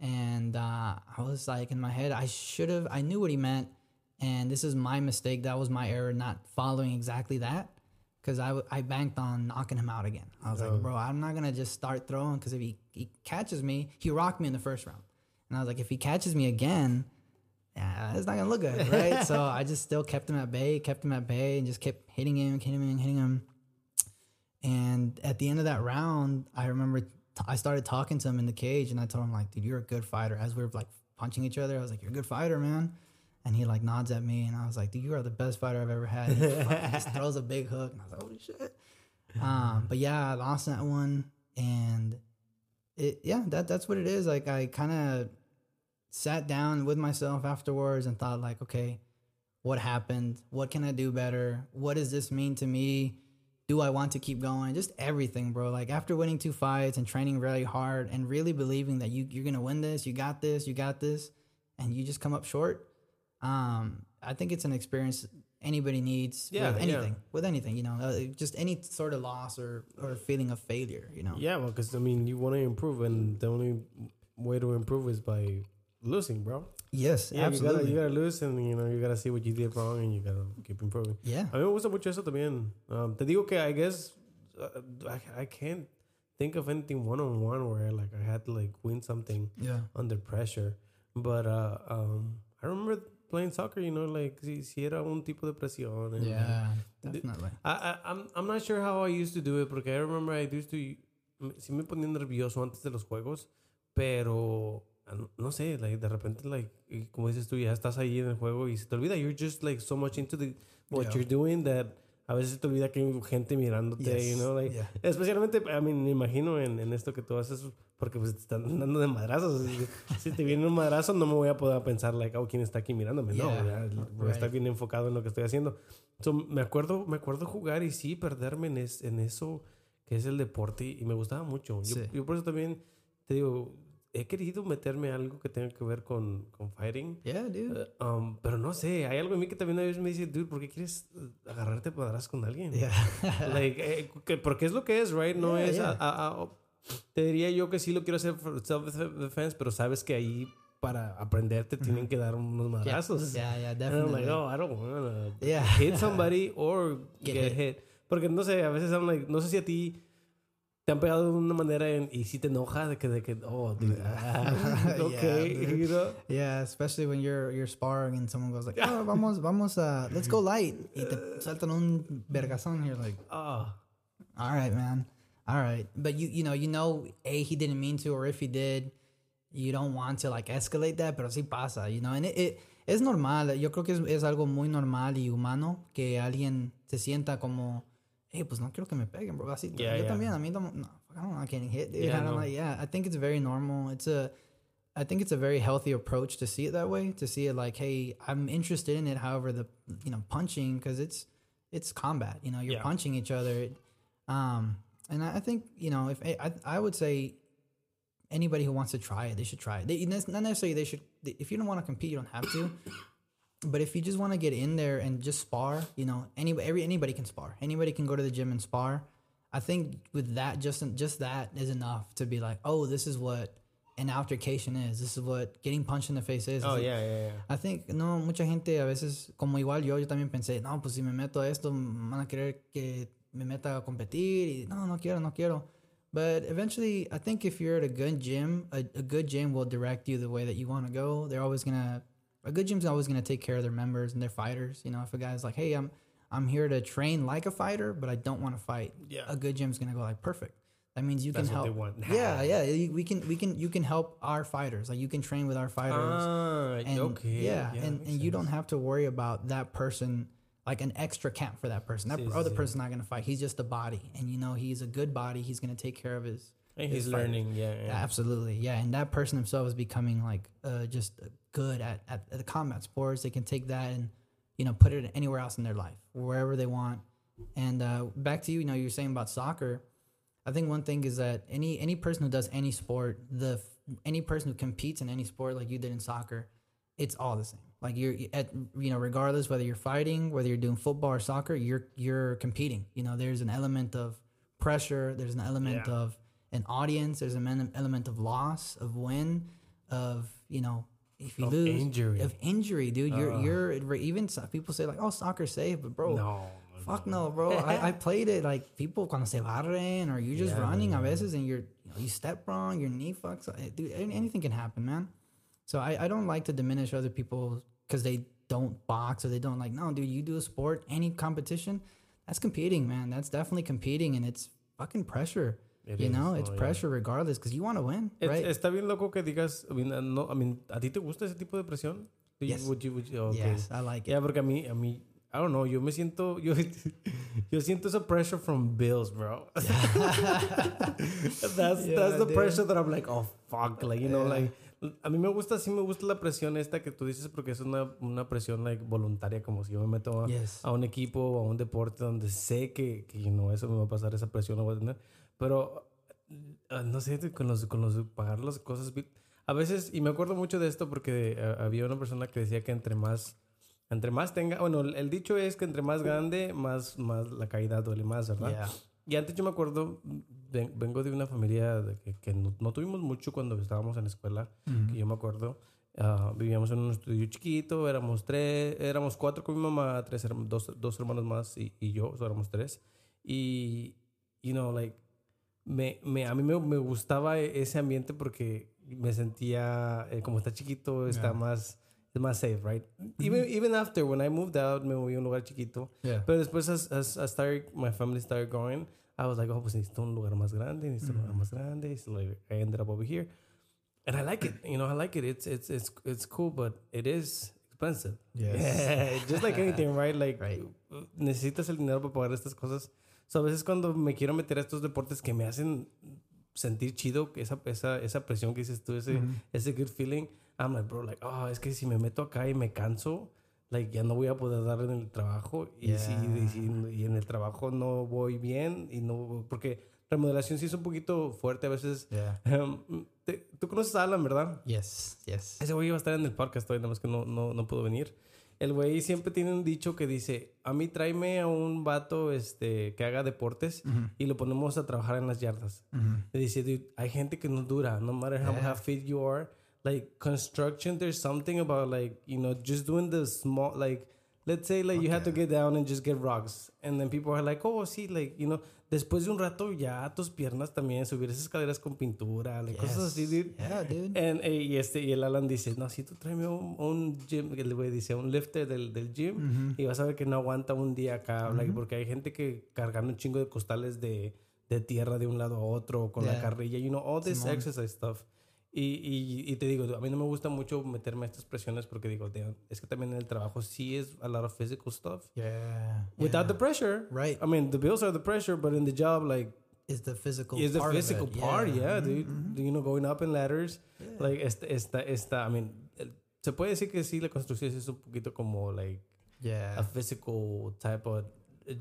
and uh, I was like in my head, I should have, I knew what he meant, and this is my mistake. That was my error, not following exactly that, because I, w- I banked on knocking him out again. I was like, bro, I'm not gonna just start throwing because if he, he catches me, he rocked me in the first round, and I was like, if he catches me again, yeah, it's not gonna look good, right? [laughs] so I just still kept him at bay, kept him at bay, and just kept hitting him, hitting him, hitting him. And at the end of that round, I remember t- I started talking to him in the cage, and I told him like, "Dude, you're a good fighter." As we were like punching each other, I was like, "You're a good fighter, man." And he like nods at me, and I was like, "Dude, you are the best fighter I've ever had." He [laughs] just throws a big hook, and I was like, "Holy shit!" Um, but yeah, I lost that one, and it yeah, that that's what it is. Like I kind of sat down with myself afterwards and thought like, okay, what happened? What can I do better? What does this mean to me? Do I want to keep going? Just everything, bro. Like after winning two fights and training really hard and really believing that you you're gonna win this, you got this, you got this, and you just come up short. Um, I think it's an experience anybody needs Yeah, with yeah. anything, with anything, you know, uh, just any sort of loss or or feeling of failure, you know. Yeah, well, because I mean, you want to improve, and the only way to improve is by losing, bro. Yes, Yeah, absolutely. You gotta, you gotta lose, and you know, you gotta see what you did wrong, and you gotta keep improving. yeah. A mí me gusta mucho eso también. Um, te digo que I guess uh, I, I can't think of anything one on one where like I had to like win something Yeah. under pressure. But uh, um, I remember playing soccer. You know, like si, si era un tipo de presión. and, Yeah, definitely. I, I, I'm, I'm not sure how I used to do it porque I remember I used to sí me ponía nervioso antes de los juegos, pero ah, no, sé, like de repente like como dices tú ya estás ahí en el juego y se te olvida you're just like so much into the what Yeah. you're doing that a veces te olvida que hay gente mirándote, you Yes, know, like yeah. especialmente I mean, me imagino en, en esto que tú haces porque pues te están [laughs] dando de madrazos. Si- te viene un madrazo no me voy a poder pensar like, oh, quién está aquí mirándome, no, Yeah, ya, voy a estar right. bien enfocado en lo que estoy haciendo. So, me acuerdo, me acuerdo jugar y sí perderme en, es- en eso que es el deporte y me gustaba mucho. Yo, Sí. yo por eso también te digo, he querido meterme a algo que tenga que ver con, con fighting. Yeah, dude. eh, um, pero no sé, hay algo en mí que también a veces me dice, dude, ¿por qué quieres eh, agarrarte para con alguien? Yeah. [laughs] like, eh, que- porque es lo que es, right? No Yeah, es. yeah. a- a- a- te diría yo que sí lo quiero hacer self-defense, pero sabes que ahí para aprender te tienen que dar unos madrazos. yeah, yeah, And I'm like, definitely. oh, I don't wanna Yeah. hit somebody or [laughs] Get get, hit. Porque no sé, a veces I'm like, no sé si a ti te han pegado de una manera en- y si te enoja de que, de que oh, dude, [laughs] ah, [laughs] okay, Yeah, dude. you know? Yeah, especially when you're you're sparring and someone goes like, "Oh, [laughs] vamos, vamos, uh, let's go light." Y te saltan un vergazón. You're like, Oh, "All right, man, all right." But you you know you know a he didn't mean to, or if he did, you don't want to like escalate that, pero sí pasa, you know, and it, it es normal, yo creo que es, es, algo muy normal y humano que alguien se sienta como, hey, pues no quiero que me peguen, bro, así, Yeah, yo yeah. también, a mí no, no, I don't getting hit, dude. Yeah, I don't no. like, yeah, I think it's very normal, it's a, I think it's a very healthy approach to see it that way, to see it like, hey, I'm interested in it, however, the, you know, punching, because it's, it's combat, you know, you're Yeah. punching each other, um, and I I think you know if I I would say anybody who wants to try it, they should try it. They, not necessarily they should. If you don't want to compete, you don't have to. But if you just want to get in there and just spar, you know, any every anybody can spar. Anybody can go to the gym and spar. I think with that, just just that is enough to be like, oh, this is what an altercation is. This is what getting punched in the face is. Oh, yeah, yeah, yeah. I think, no, mucha gente a veces, como igual yo, yo también pensé, no, pues si me meto a esto, van a querer que me meta a competir. Y no, no quiero, no quiero. But eventually, I think if you're at a good gym, a, a good gym will direct you the way that you want to go. They're always going to, a good gym's always going to take care of their members and their fighters. You know, if a guy's like, hey, I'm, I'm here to train like a fighter, but I don't want to fight. Yeah. A good gym's going to go like, perfect. That means you That's can what they help. want. Yeah, yeah. We can, we can, you can help our fighters. Like you can train with our fighters Ah, and okay. yeah, and, makes and you don't have to worry about that person like an extra camp for that person. That other person's not gonna fight. He's just a body, and you know he's a good body. He's gonna take care of his. And he's learning, yeah, yeah. Absolutely, yeah. And that person himself is becoming like uh, just good at, at, at the combat sports. They can take that and you know put it anywhere else in their life, wherever they want. And uh, back to you, you know, you were saying about soccer. I think one thing is that any any person who does any sport, the any person who competes in any sport like you did in soccer, it's all the same. Like you're at you know regardless whether you're fighting, whether you're doing football or soccer, you're you're competing. You know, there's an element of pressure. There's an element Yeah. of an audience. There's an element- element of loss, of win, of you know if you Of lose, injury. of injury, dude. You're Ugh. you're even people say like, oh, soccer's safe, but bro, no. Fuck no, bro. I, I [laughs] played it like people cuando se barren or you're just Yeah, running a veces and you're you, know, you step wrong, your knee fucks. up. Eh, dude, anything can happen, man. So I, I don't like to diminish other people because they don't box or they don't like. No, dude, you do a sport, any competition, that's competing, man. That's definitely competing and it's fucking pressure. It you is. know, it's Oh, yeah. pressure regardless because you want to win, Es- right? Está bien loco que digas, I mean, uh, no, I mean, ¿a ti te gusta ese tipo de presión? Do you- Yes. Would you, would you, okay. Yes, I like it. Yeah, porque a mí, a mí, I don't know, yo me siento, yo, [laughs] yo siento esa pressure from bills, bro. that's [laughs] [laughs] that's Yeah, the dude. pressure that I'm like, oh, fuck, like, you know, like, a mí me gusta, sí me gusta la presión esta que tú dices porque es una, una presión, like, voluntaria, como si yo me meto a, Yes. a un equipo o a un deporte donde sé que, que you know, eso me va a pasar, esa presión la voy a tener. Pero, ah, no sé, con los, con los pagar las cosas. A veces, y me acuerdo mucho de esto porque eh, había una persona que decía que entre más, entre más tenga, bueno, el, dicho es que entre más grande, más, más la caída duele más, ¿verdad? Yeah. Y antes yo me acuerdo, ven- vengo de una familia de que, que no, no tuvimos mucho cuando estábamos en la escuela, que yo me acuerdo. ah, vivíamos en un estudio chiquito, éramos tres, éramos cuatro con mi mamá, tres, dos, dos hermanos más y, y yo, so éramos tres. Y, you know, like, me, me, a mí me, me gustaba e- ese ambiente porque me sentía, eh, como está chiquito, está Yeah. más, es más safe, right? Even, even after, when I moved out, me moví a un lugar chiquito. Yeah. Pero después, as, as, as started, my family started growing, I was like, oh, pues necesito un lugar más grande, necesito un lugar más grande. Like, I ended up over here. And I like it, you know, I like it. It's, it's, it's, it's cool, but it is expensive. Yes. [laughs] Just like anything, right? Like, Right. necesitas el dinero para pagar estas cosas. So, a veces cuando me quiero meter a estos deportes que me hacen sentir chido, esa, esa, esa presión que dices tú, ese, ese good feeling, I'm like, bro, like, oh, es que si me meto acá y me canso, like, ya no voy a poder dar en el trabajo. Y, si, y, si- y en el trabajo no voy bien, y no, porque remodelación sí es un poquito fuerte a veces. Yeah. [laughs] Um, te- Tú conoces a Alan, ¿verdad? Yes. Yes. Ese güey iba a estar en el podcast hoy, nada más que no, no, no pudo venir. El güey siempre tiene un dicho que dice, a mí tráeme a un vato este, que haga deportes y lo ponemos a trabajar en las yardas. Y dice, dude, hay gente que no dura, no matter how, Yeah. how fit you are. Like, construction, there's something about, like, you know, just doing the small, like, let's say, like, you have to get down and just get rocks. And then people are like, oh, sí, like, you know, después de un rato ya tus piernas también, subir esas escaleras con pintura, cosas así, dude. Yeah, dude. And, eh, y, este, y el Alan dice, no, si tú tráeme un, un gym, el güey dice, un lifter del, del gym y vas a ver que no aguanta un día acá, porque hay gente que cargando un chingo de costales de, de tierra de un lado a otro con la carrilla, you know, all this Simón. exercise stuff. Y, y, y te digo, a mí no me gusta mucho meterme a estas presiones porque digo, damn, es que también en el trabajo sí es a lot of physical stuff. Yeah. Without the pressure. Right. I mean, the bills are the pressure, but in the job, like, is the physical is the part physical part, yeah, Mhm, dude. mhm. You know, going up in ladders. Like, esta, esta, esta, I mean, se puede decir que sí, la construcción es un poquito como, like, a Yeah. physical type of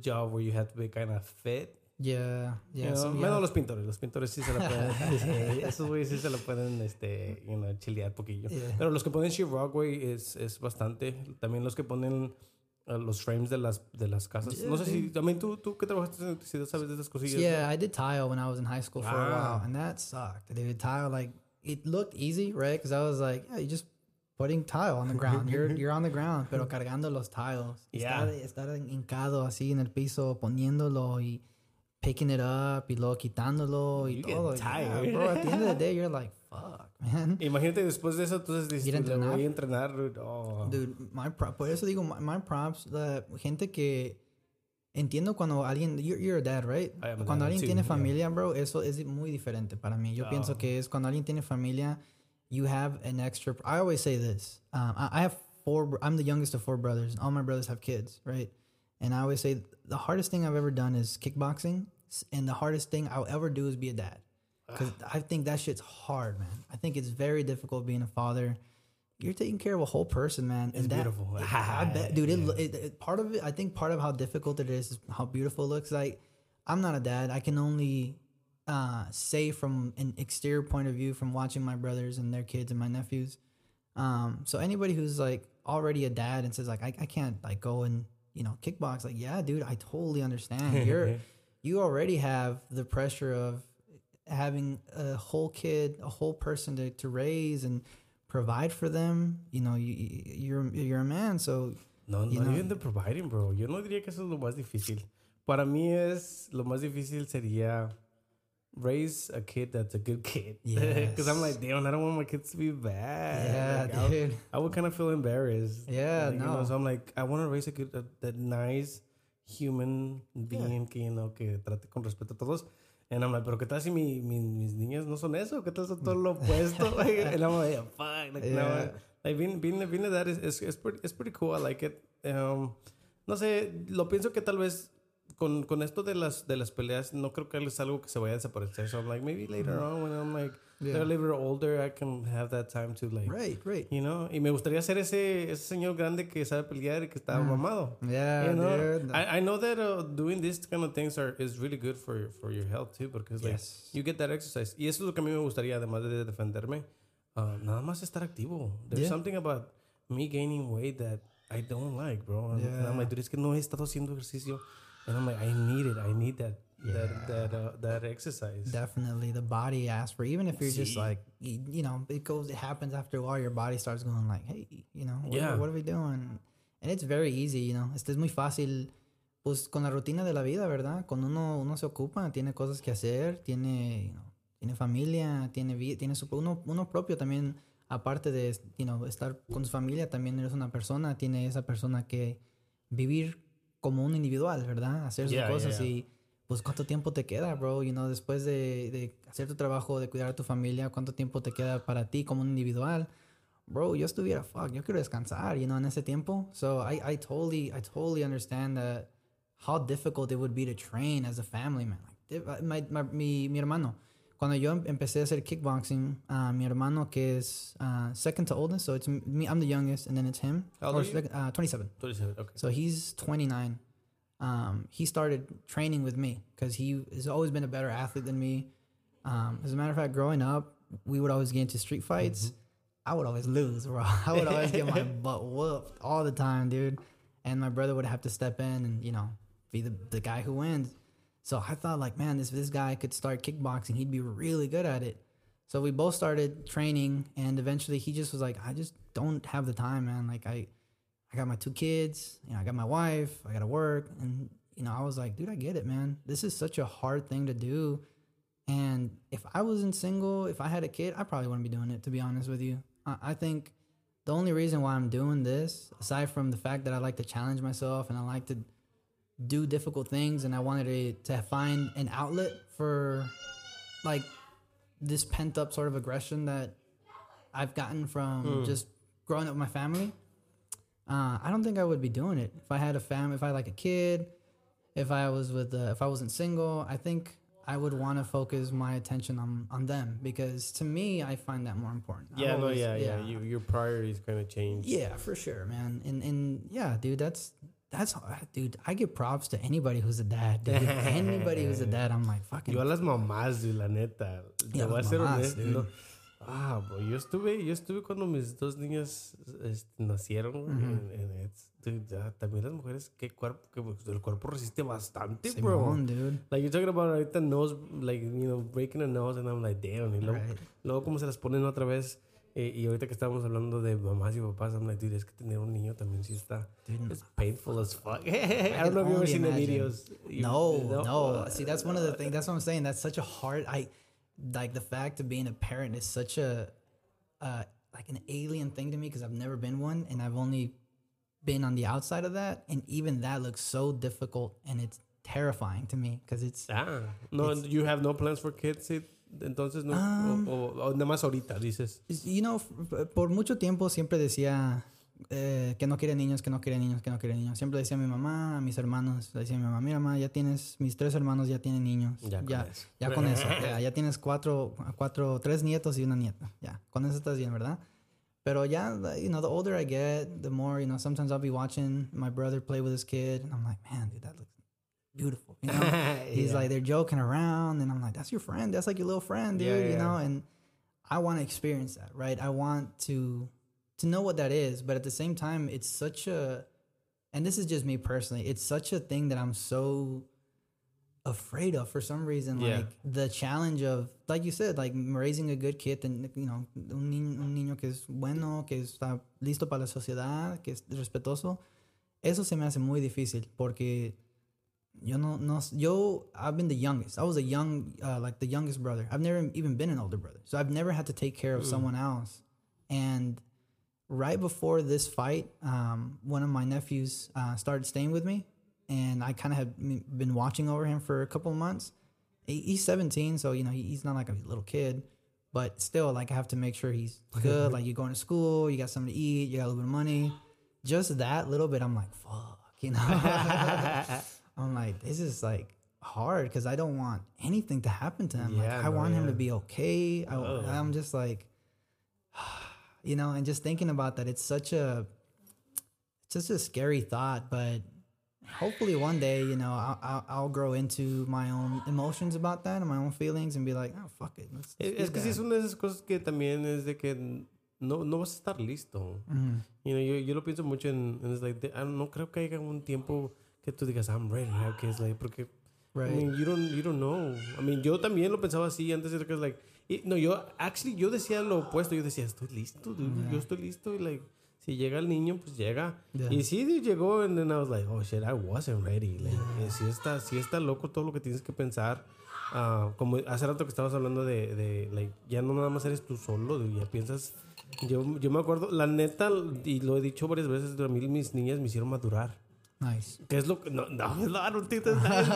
job where you have to be kind of fit. Yeah. Yeah. so, Menos yeah. los pintores. Los pintores sí se la pueden. [laughs] [laughs] esos güeyes sí se la pueden, este, you know, chilear poquillo. Yeah. Pero los que ponen sheetrock, güey, es, es bastante. También los que ponen uh, los frames de las, de las casas. no sé si también tú, tú que trabajaste en electricidad sabes de estas cosillas. Yeah, I did tile when I was in high school for a Ah. while, and that sucked. Dude, tile like it looked easy, right? Because I was like, yeah, you just putting tile on the ground. You're [laughs] you're on the ground, pero cargando los tiles. Yeah. Estar, estar hincado así en el piso, poniéndolo y picking it up y luego quitándolo y You todo. tired. Yeah, bro, at the end of the day, you're [laughs] like, fuck, man. Imagínate después de eso, entonces dices, Ir a "Le entrenar". voy a entrenar. dude. Oh. Dude, my pro- por eso digo, my, my props, la gente que entiendo cuando alguien, you're, you're a dad, right? Cuando dad alguien too, tiene yeah. familia, bro, eso es muy diferente para mí. Yo Oh. pienso que es cuando alguien tiene familia, you have an extra. I always say this. Um, I, I have four. I'm the youngest of four brothers. All my brothers have kids, right? And I always say the hardest thing I've ever done is kickboxing, and the hardest thing I'll ever do is be a dad. Because I think that shit's hard, man. I think it's very difficult being a father. You're taking care of a whole person, man. It's beautiful. I bet, dude. It, it, it, part of it, I think, part of how difficult it is is how beautiful it looks. Like, I'm not a dad. I can only uh, say from an exterior point of view, from watching my brothers and their kids and my nephews. Um, so anybody who's like already a dad and says like, I, I can't like go and you know kickbox, like, yeah, dude, I totally understand. [laughs] You're you already have the pressure of having a whole kid, a whole person to, to raise and provide for them. You know, you, you're you're a man, so No, you no know. even the providing, bro. Yo no diría que eso es lo más difícil. Para mí es lo más difícil sería raise a kid that's a good kid. [laughs] Because I'm like, damn, I don't want my kids to be bad. yeah, Like, I, dude. I would kind of feel embarrassed. Yeah, Like, you know, no. so I'm like, I want to raise a good, a, that nice human being que, you know, que trate con respeto a todos. And I'm like, pero ¿qué tal si mi, mi, mis niñas no son eso? ¿Qué tal son todo lo opuesto? [laughs] [laughs] and I'm like, fuck. Like, no, Yeah. like being, being, being dad is, is, is, pretty, is pretty cool. I like it. Um, no sé, lo pienso que tal vez con, con esto de las, de las peleas, no creo que es algo que se vaya a desaparecer. So I'm like, maybe later on when I'm like, Yeah. a little older, I can have that time to like, Right, right. you know, y me gustaría ser ese, ese señor grande que sabe pelear y que está mamado. Yeah, You know, dude. I, I know that uh, doing this kind of things are is really good for for your health too, because like Yes. you get that exercise. Y eso es lo que a mí me gustaría, además de defenderme, uh, nada más estar activo. There's Yeah. something about me gaining weight that I don't like, bro. And I'm Yeah. like, dude, es que no he estado haciendo ejercicio. And I'm like, I need it. I need that that that uh, that exercise. Definitely, the body asks for. Even if you're just like, you, you know, it goes. It happens after a while. Your body starts going like, hey, you know, what, Yeah. what are we doing? And it's very easy, you know. Este es muy fácil, pues con la rutina de la vida, ¿verdad? Cuando uno uno se ocupa, tiene cosas que hacer, tiene, you know, tiene familia, tiene vi- tiene su uno uno propio también. Aparte de, you know, estar con su familia, también eres una persona. Tiene esa persona que vivir como un individual, ¿verdad? Hacer sus Yeah, cosas yeah. y pues cuánto tiempo te queda, bro, you know, después de, de hacer tu trabajo, de cuidar a tu familia, cuánto tiempo te queda para ti como un individual. Bro, yo estuviera, fuck, yo quiero descansar, you know, en ese tiempo. So I, I totally, I totally understand that how difficult it would be to train as a family, man. Like, my, my, mi, mi hermano, cuando yo em- empecé a hacer kickboxing, uh, mi hermano que es uh, second to oldest, so it's me, I'm the youngest, and then it's him. How old Or are you? uh, 27. 27, okay. So he's 29. Um, he started training with me because he has always been a better athlete than me. Um, as a matter of fact, growing up, we would always get into street fights. I would always lose, bro. [laughs] I would always get my [laughs] butt whooped all the time, dude. And my brother would have to step in and, you know, be the, the guy who wins. So I thought, like, man, this this guy could start kickboxing. He'd be really good at it. So we both started training, and eventually he just was like, I just don't have the time, man. Like I, I got my two kids, you know, I got my wife, I got to work, and you know, I was like, dude, I get it, man. This is such a hard thing to do, and if I wasn't single, if I had a kid, I probably wouldn't be doing it. To be honest with you, I, I think the only reason why I'm doing this, aside from the fact that I like to challenge myself and I like to do difficult things, and I wanted to to find an outlet for like this pent up sort of aggression that I've gotten from Hmm. just growing up with my family, uh, I don't think I would be doing it if I had a fam. If I had like a kid, if I was with, uh, if I wasn't single, I think I would want to focus my attention on on them because to me, I find that more important. Yeah, no, always- yeah, yeah. You, your priorities kind of change. yeah, for sure, man. And and yeah, dude, that's that's dude. I give props to anybody who's a dad. Dude. anybody who's a dad, I'm like fucking. Yo a las mamás, dude, la neta. Y Te a voy a ser honesto. no. Ah, bro, yo estuve, yo estuve cuando mis dos niñas este, nacieron. en- en dude, ya, también las mujeres, qué cuerpo, que el cuerpo resiste bastante, bro. Dude. Like you're talking about ahorita nose, like, you know, breaking a nose, and I'm like, damn. Y luego, Right. luego como se las ponen otra vez. Eh, y ahorita que estábamos hablando de mamás y papás, I'm like, dude, es que tener un niño también sí está. It's painful as fuck. [laughs] I don't know if you've ever seen the videos. You- No, no. See, that's one of the things. That's what I'm saying. That's such a hard. I like the fact of being a parent is such a, uh, like an alien thing to me because I've never been one, and I've only been on the outside of that, and even that looks so difficult, and it's terrifying to me because it's. Ah, no, you have no plans for kids, Sid? Entonces no, Um, o, o- o nada más ahorita dices. You know, por mucho tiempo siempre decía eh, que no quiere niños, que no quiere niños, que no quiere niños. Siempre decía a mi mamá, a mis hermanos, le decía a mi mamá, mira, mamá, ya tienes, mis tres hermanos ya tienen niños. Ya con ya, eso. ya con eso. [laughs] Ya, ya tienes cuatro, cuatro, tres nietos y una nieta. Ya, con eso estás bien, ¿verdad? Pero ya, you know, the older I get, the more, you know, sometimes I'll be watching my brother play with his kid, and I'm like, man, dude, that looks beautiful. You [laughs] know? He's Yeah. like, they're joking around, and I'm like, that's your friend. That's like your little friend, dude. Yeah, You know, and I want to experience that, right? I want to to know what that is, but at the same time, it's such a, and this is just me personally. It's such a thing that I'm so afraid of for some reason. Yeah. Like the challenge of, like you said, like raising a good kid, and you know, un niño, un niño que es bueno, que está listo para la sociedad, que es respetuoso. Eso se me hace muy difícil porque yo no, no, yo, I've been the youngest. I was a young, uh, like the youngest brother. I've never even been an older brother. So I've never had to take care of someone else. And right before this fight, um, one of my nephews uh, started staying with me. And I kind of have been watching over him for a couple of months. He's 17, so, you know, he's not like a little kid. But still, like, I have to make sure he's [laughs] good. like, you're going to school, you got something to eat, you got a little bit of money. Just that little bit, I'm like, fuck, you know? [laughs] [laughs] I'm like, this is like hard because I don't want anything to happen to him. Yeah, like, I no, want him to be okay. I, Oh. I'm just like, [sighs] you know, and just thinking about that, it's such a, it's just a scary thought. But hopefully one day, you know, I'll, I'll, I'll grow into my own emotions about that and my own feelings and be like, oh, fuck it. Let's, let's Es, que that." es una de esas cosas que también es de que no, no vas a estar listo. Mhm. You know, yo, yo lo pienso mucho en, en like, de- ah, no creo que haya un tiempo que tú digas, I'm ready, now", que es like, porque Right. I mean, you don't, you don't know. I mean, yo también lo pensaba así antes de que es like, y- no, yo, actually, yo decía lo opuesto. Yo decía, estoy listo, dude, yo estoy listo. Y like, si llega el niño, pues llega. Yeah. Y sí, llegó, and then I was like, oh shit, I wasn't ready. Like, sí, está, sí está loco todo lo que tienes que pensar. Ah, como hace rato que estabas hablando de, de, like, ya no nada más eres tú solo, dude, ya piensas. Yo, yo me acuerdo, la neta, y lo he dicho varias veces, a mí mis niñas me hicieron madurar. Nice. ¿Qué es lo que.? No, no, [laughs] no, that's nice.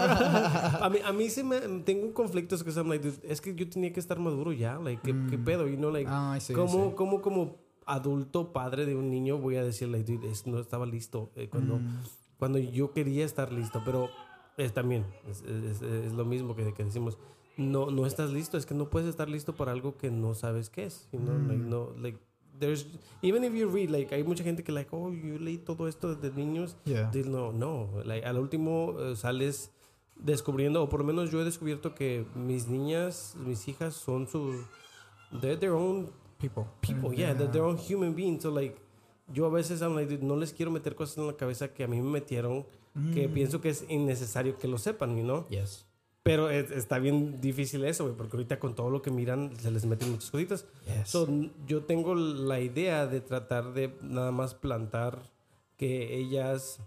A mí, a mí se me. Tengo un conflicto, es que, I'm like, dude, es que yo tenía que estar maduro ya. Like, ¿qué, qué pedo? You know, like, Ah, see, ¿cómo, cómo, como adulto, padre de un niño, voy a decir, like, dude, es- no estaba listo eh, cuando, Mm. cuando yo quería estar listo? Pero es también, es, es- es lo mismo que, que decimos. No, no estás listo, es que no puedes estar listo para algo que no sabes qué es. You know, like, Mm. no, like, there's, even if you read, like, hay mucha gente que, like, oh, yo leí todo esto desde niños. Yeah. No, no. Like, al último eh, sales descubriendo, o por lo menos yo he descubierto que mis niñas, mis hijas son su. They're their own People. people, yeah, they're their own human beings. So, like, yo a veces I'm like, dude, no les quiero meter cosas en la cabeza que a mí me metieron, que pienso que es innecesario que lo sepan, you know? Yes. Pero es- está bien difícil eso, güey, porque ahorita con todo lo que miran se les meten muchas cositas. Yes. So, yo tengo la idea de tratar de nada más plantar que ellas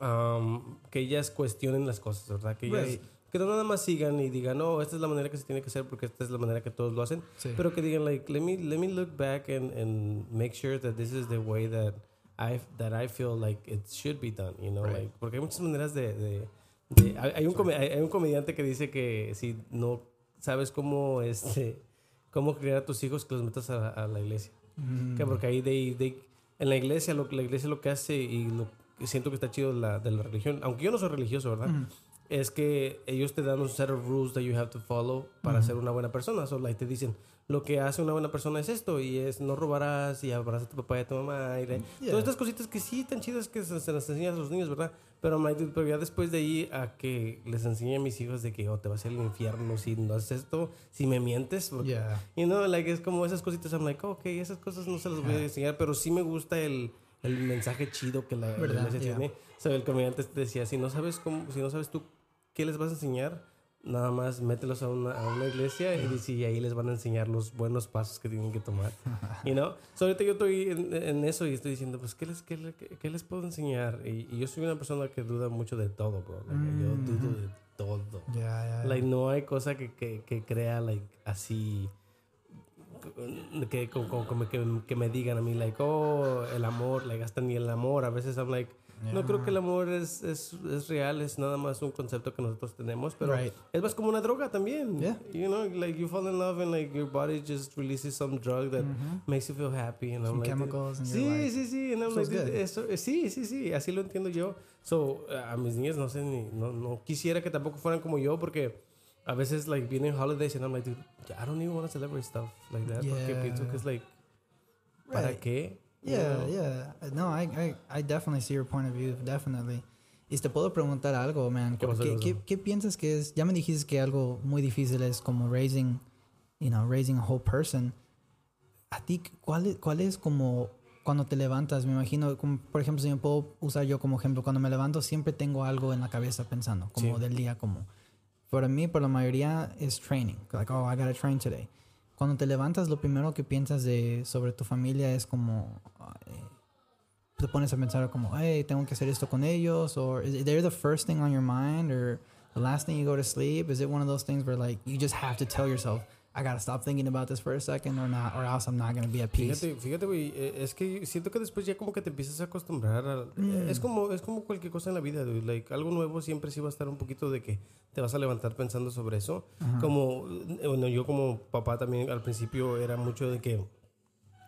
um, que ellas cuestionen las cosas, ¿verdad? Que ellas Right. que no nada más sigan y digan, no, esta es la manera que se tiene que hacer porque esta es la manera que todos lo hacen, Sí. pero que digan like, let me let me look back and, and make sure that this is the way that I that I feel like it should be done, you know, Right. like porque hay muchas maneras de, de- de- hay, un hay, un comediante que dice que si no sabes cómo este cómo criar a tus hijos que los metas a, a la iglesia. Mm. Que porque ahí de, de- en la iglesia, lo, la iglesia lo que hace y lo que siento que está chido la, de la religión, aunque yo no soy religioso, ¿verdad? Ujú. Es que ellos te dan un set of rules that you have to follow para Ujú. ser una buena persona. So, like, te dicen, lo que hace una buena persona es esto, y es no robarás, y abrazar a tu papá y a tu mamá, y Yeah. todas estas cositas que sí tan chidas que se, se las enseñan a los niños, ¿verdad? Pero, like, dude, pero ya después de ahí a que les enseñe a mis hijos de que, oh, te vas al infierno si no haces esto, si me mientes, porque Yeah. You know, like, es como esas cositas, I'm like, ok, esas cosas no se las voy a enseñar, pero sí me gusta el, el mensaje chido que la, iglesia Yeah. tiene. O sea, el comediante te decía, si no sabes cómo, si no sabes tú qué les vas a enseñar, nada más mételos a una, a una iglesia y, dice, y ahí les van a enseñar los buenos pasos que tienen que tomar. [laughs] You know? So, ahorita yo estoy en, en eso y estoy diciendo, pues, ¿qué les, qué, le- qué- les puedo enseñar? Y, y yo soy una persona que duda mucho de todo, bro. Like, Yo dudo de todo. Yeah, yeah. Like, no hay cosa que, que, que crea, like, así. Que, como- como que, que me digan a mí, like, oh, el amor, like, hasta ni el amor. A veces I'm like, no creo que el amor es, es, es real, es nada más un concepto que nosotros tenemos, pero Right. es más como una droga también. Yeah. You know, like, you fall in love and, like, your body just releases some drug that makes you feel happy. And I'm Some like, chemicals and sí, like, sí, sí. And I'm feels like, eso, eh, sí, sí, sí, así lo entiendo yo. So, a mis niñas no sé ni, no, no quisiera que tampoco fueran como yo porque a veces, like, vienen holidays and I'm like, dude, I don't even want to celebrate stuff like that porque Yeah. pienso que es like, ¿para Right. qué? Yeah, yeah. No, I, I, I definitely see your point of view, definitely. Y te puedo preguntar algo, man. ¿Qué pasó, ¿Qué, qué qué, pasó? qué piensas que es? Ya me dijiste que algo muy difícil es como raising, you know, raising a whole person. A ti, ¿cuál es, cuál es como cuando te levantas? Me imagino, como, por ejemplo, si me puedo usar yo como ejemplo, cuando me levanto siempre tengo algo en la cabeza pensando, como Sí. del día, como. Para mí, por la mayoría, es training. Like, oh, I gotta train today. Cuando te levantas, lo primero que piensas de, sobre tu familia es como, eh, te pones a pensar como, hey, tengo que hacer esto con ellos, or is they're the first thing on your mind, or the last thing you go to sleep? Is it one of those things where like you just have to tell yourself, I gotta stop thinking about this for a second, or not, or else I'm not gonna be at peace. Fíjate, fíjate, güey, eh, es que siento que después ya como que te empiezas a acostumbrar a... Mm. Es como es como cualquier cosa en la vida, güey. Like, algo nuevo siempre sí va a estar un poquito de que te vas a levantar pensando sobre eso. Como, eh, bueno, yo como papá también al principio era mucho de que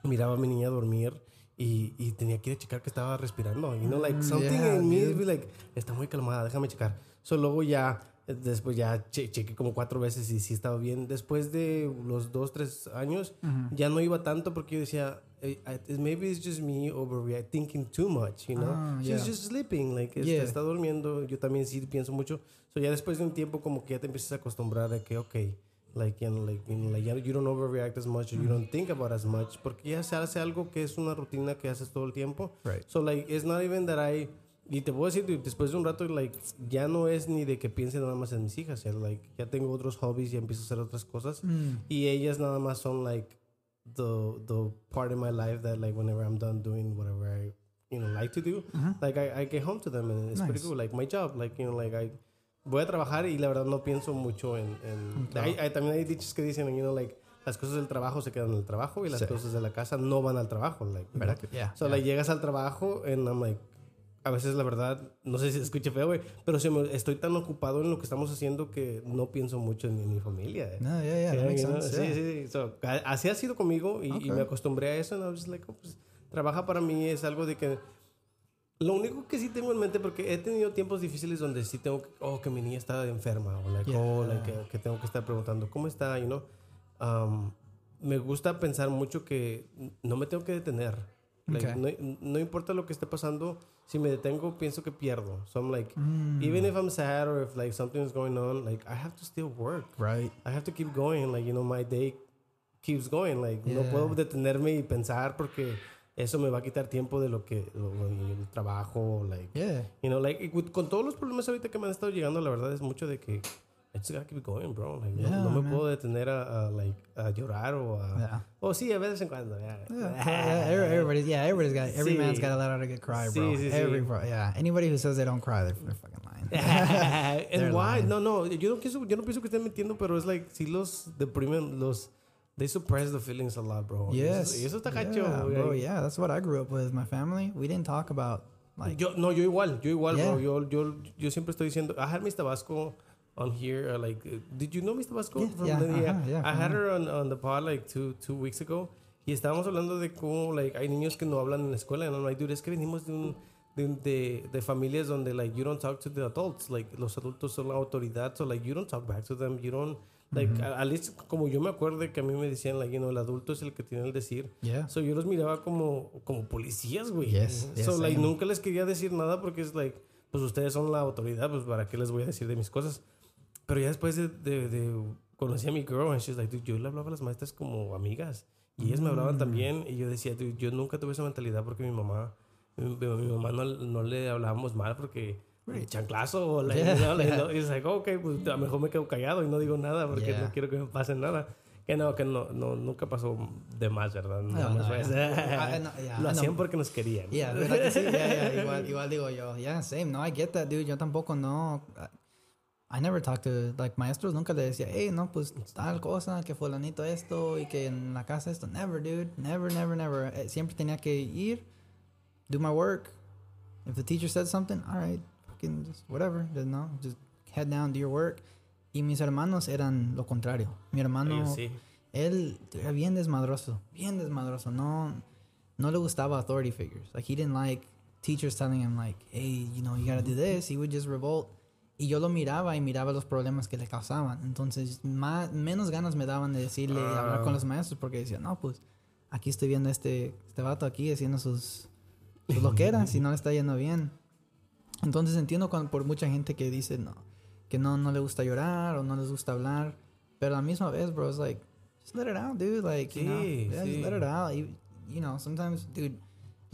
miraba a mi niña dormir y, y tenía que ir a checar que estaba respirando. You know, like, Mm, something yeah, in me be like, está muy calmada, déjame checar. So, luego ya, después ya che chequé como cuatro veces y sí estaba bien. Después de los dos, tres años, ya no iba tanto porque yo decía, eh, I- maybe it's just me overreact, thinking too much, you know? Ah, She's yeah. just sleeping, like, este, Yeah. está durmiendo. Yo también sí pienso mucho. So, ya después de un tiempo como que ya te empiezas a acostumbrar a que, ok, like, you know, like, you, know, like, ya you don't overreact as much or you don't think about as much porque ya se hace algo que es una rutina que haces todo el tiempo. Right. So, like, it's not even that I... Y te puedo decir, después de un rato, like, ya no es ni de que piense nada más en mis hijas. ya, like, ya tengo otros hobbies, ya empiezo a hacer otras cosas. Mm. Y ellas nada más son, like, the, the part of my life that, like, whenever I'm done doing whatever I, you know, like to do, like, I, I get home to them and it's pretty Nice. cool. Like, my job, like, you know, like, I voy a trabajar y la verdad no pienso mucho en... en hay, hay- también hay dichos que dicen, you know, like, las cosas del trabajo se quedan en el trabajo y las Sí. cosas de la casa no van al trabajo, like, ¿Verdad yeah, So, yeah. like, llegas al trabajo and I'm like, a veces la verdad, no sé si se escuche feo, güey, pero se me- estoy tan ocupado en lo que estamos haciendo que no pienso mucho en, en mi familia. eh. No, yeah, yeah, that Yeah, sense. Sí, yeah. sí, so, así ha sido conmigo y, y Okay. me acostumbré a eso. And I like, oh, pues, trabaja para mí es algo de que... Lo único que sí tengo en mente, porque he tenido tiempos difíciles donde sí tengo que, oh, que mi niña está enferma, o like, oh, like, que, que tengo que estar preguntando, ¿cómo está? You know? Um, me gusta pensar mucho que no me tengo que detener. Like, Okay. no, no importa lo que esté pasando, si me detengo, pienso que pierdo. So I'm like, Mm. even if I'm sad or if like something is going on, like I have to still work. Right. I have to keep going. Like, you know, my day keeps going. Like, no puedo detenerme y pensar porque eso me va a quitar tiempo de lo que, lo- lo- el trabajo, like, Yeah. you know, like, con todos los problemas ahorita que me han estado llegando, la verdad es mucho de que I just gotta keep going, bro. Like, no- Yeah, no, me man. puedo detener a, a, like, a llorar o a... Yeah. O sí, a veces en cuando. yeah. Yeah, yeah, every- everybody's yeah, everybody's got every Sí. man's got to let out a good cry, bro. Sí, sí, sí. every bro, yeah. Anybody who says they don't cry, they're, they're fucking lying. [laughs] And [laughs] They're why? lying. No, no, yo no, pienso, yo no pienso que estén mintiendo, pero es like, si los deprimen, los... They suppress the feelings a lot, bro. Yes. Y eso está gacho, yeah, bro. Yeah, that's what I grew up with. My family, we didn't talk about like Yo, no, yo igual, yo igual, bro. Yo, yo, yo siempre estoy diciendo, had mis Tabasco on here. Uh, like, uh, did you know Mr. Vasco? Yeah, from yeah, the, uh-huh, yeah, I had her. on, on the pod like two two weeks ago. Y estábamos hablando de cómo like hay niños que no hablan en la escuela. And I'm like, dude, es que venimos de un de, de, de familias donde like you don't talk to the adults. Like los adultos son la autoridad, so like you don't talk back to them. You don't like a- at least como yo me acuerdo que a mí me decían like you know el adulto es el que tiene el decir. Yeah. So yo los miraba como, como policías, güey. Yes, yes, so, like, nunca les quería decir nada porque es like, pues ustedes son la autoridad, pues para qué les voy a decir de mis cosas. Pero ya después de, de, de conocí a mi girl, and she's like, dude, yo le hablaba a las maestras como amigas. Y ellas me Mm. hablaban también. Y yo decía, dude, yo nunca tuve esa mentalidad porque mi mamá, mi, mi mamá no, no le hablábamos mal porque chanclazo o like, Yeah, yeah. no, y es like, ok, pues a lo mejor me quedo callado y no digo nada porque Yeah. no quiero que me pase nada. Que no, que no, no, nunca pasó de más, ¿verdad? No, no, fue- yeah. I- know, yeah, Lo hacían porque nos querían. Yeah, ¿verdad que sí? Yeah, yeah, igual, igual digo yo. Yeah, same. No, I get that, dude. Yo tampoco no. I never talked to, like, maestros. Nunca le decía, hey, no, pues, tal cosa, que fulanito esto y que en la casa esto. Never, dude. Never, never, never. Eh, Siempre tenía que ir, do my work. If the teacher said something, all right, fucking just whatever. Just, no, just head down, do your work. Y mis hermanos eran lo contrario. Mi hermano... Sí. Él era bien desmadroso, bien desmadroso. No, no le gustaba authority figures. Like he didn't like teachers telling him like, hey, you know, you gotta do this. He would just revolt. Y yo lo miraba y miraba los problemas que le causaban. Entonces, más, menos ganas me daban de decirle, Ah. hablar con los maestros, porque decía, no, pues, aquí estoy viendo este, este vato aquí haciendo sus, sus loqueras y no le está yendo bien. Entonces entiendo cuando, por mucha gente que dice no, que no, no le gusta llorar o no les gusta hablar. Pero a la misma vez, bro, it's like, just let it out, dude. Like, you know, Sí, yeah, sí. just let it out. You, you know, sometimes, dude,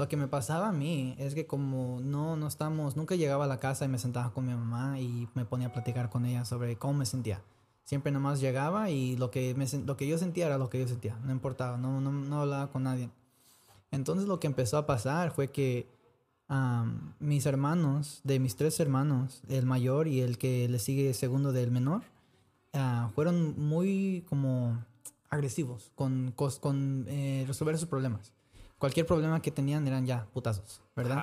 lo que me pasaba a mí es que como no, no estamos, nunca llegaba a la casa y me sentaba con mi mamá y me ponía a platicar con ella sobre cómo me sentía. Siempre nomás llegaba y lo que, me, lo que yo sentía era lo que yo sentía. No importaba, no, no, no hablaba con nadie. Entonces lo que empezó a pasar fue que am, mis hermanos, de mis tres hermanos, el mayor y el que le sigue segundo del menor, ah, fueron muy como agresivos con, con eh, resolver sus problemas. Cualquier problema que tenían eran ya putazos, ¿verdad?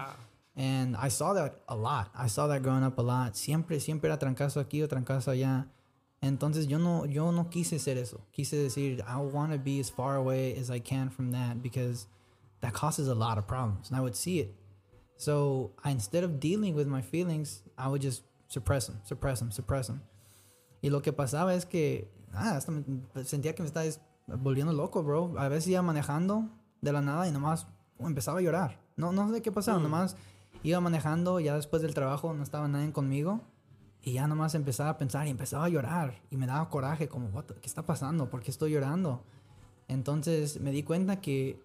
And I saw that a lot. I saw that growing up a lot. Siempre, siempre era trancazo aquí o trancazo allá. Entonces yo no, yo no quise ser eso. Quise decir, I want to be as far away as I can from that because that causes a lot of problems. And I would see it. So I, instead of dealing with my feelings, I would just suppress them, suppress them, suppress them. Y lo que pasaba es que, ah, hasta me- sentía que me estaba volviendo loco, bro. A veces iba manejando de la nada y nomás empezaba a llorar. No, no sé qué pasaba, nomás iba manejando, ya después del trabajo no estaba nadie conmigo. Y ya nomás empezaba a pensar y empezaba a llorar. Y me daba coraje, como, "What ¿qué está pasando? ¿Por qué estoy llorando? Entonces me di cuenta que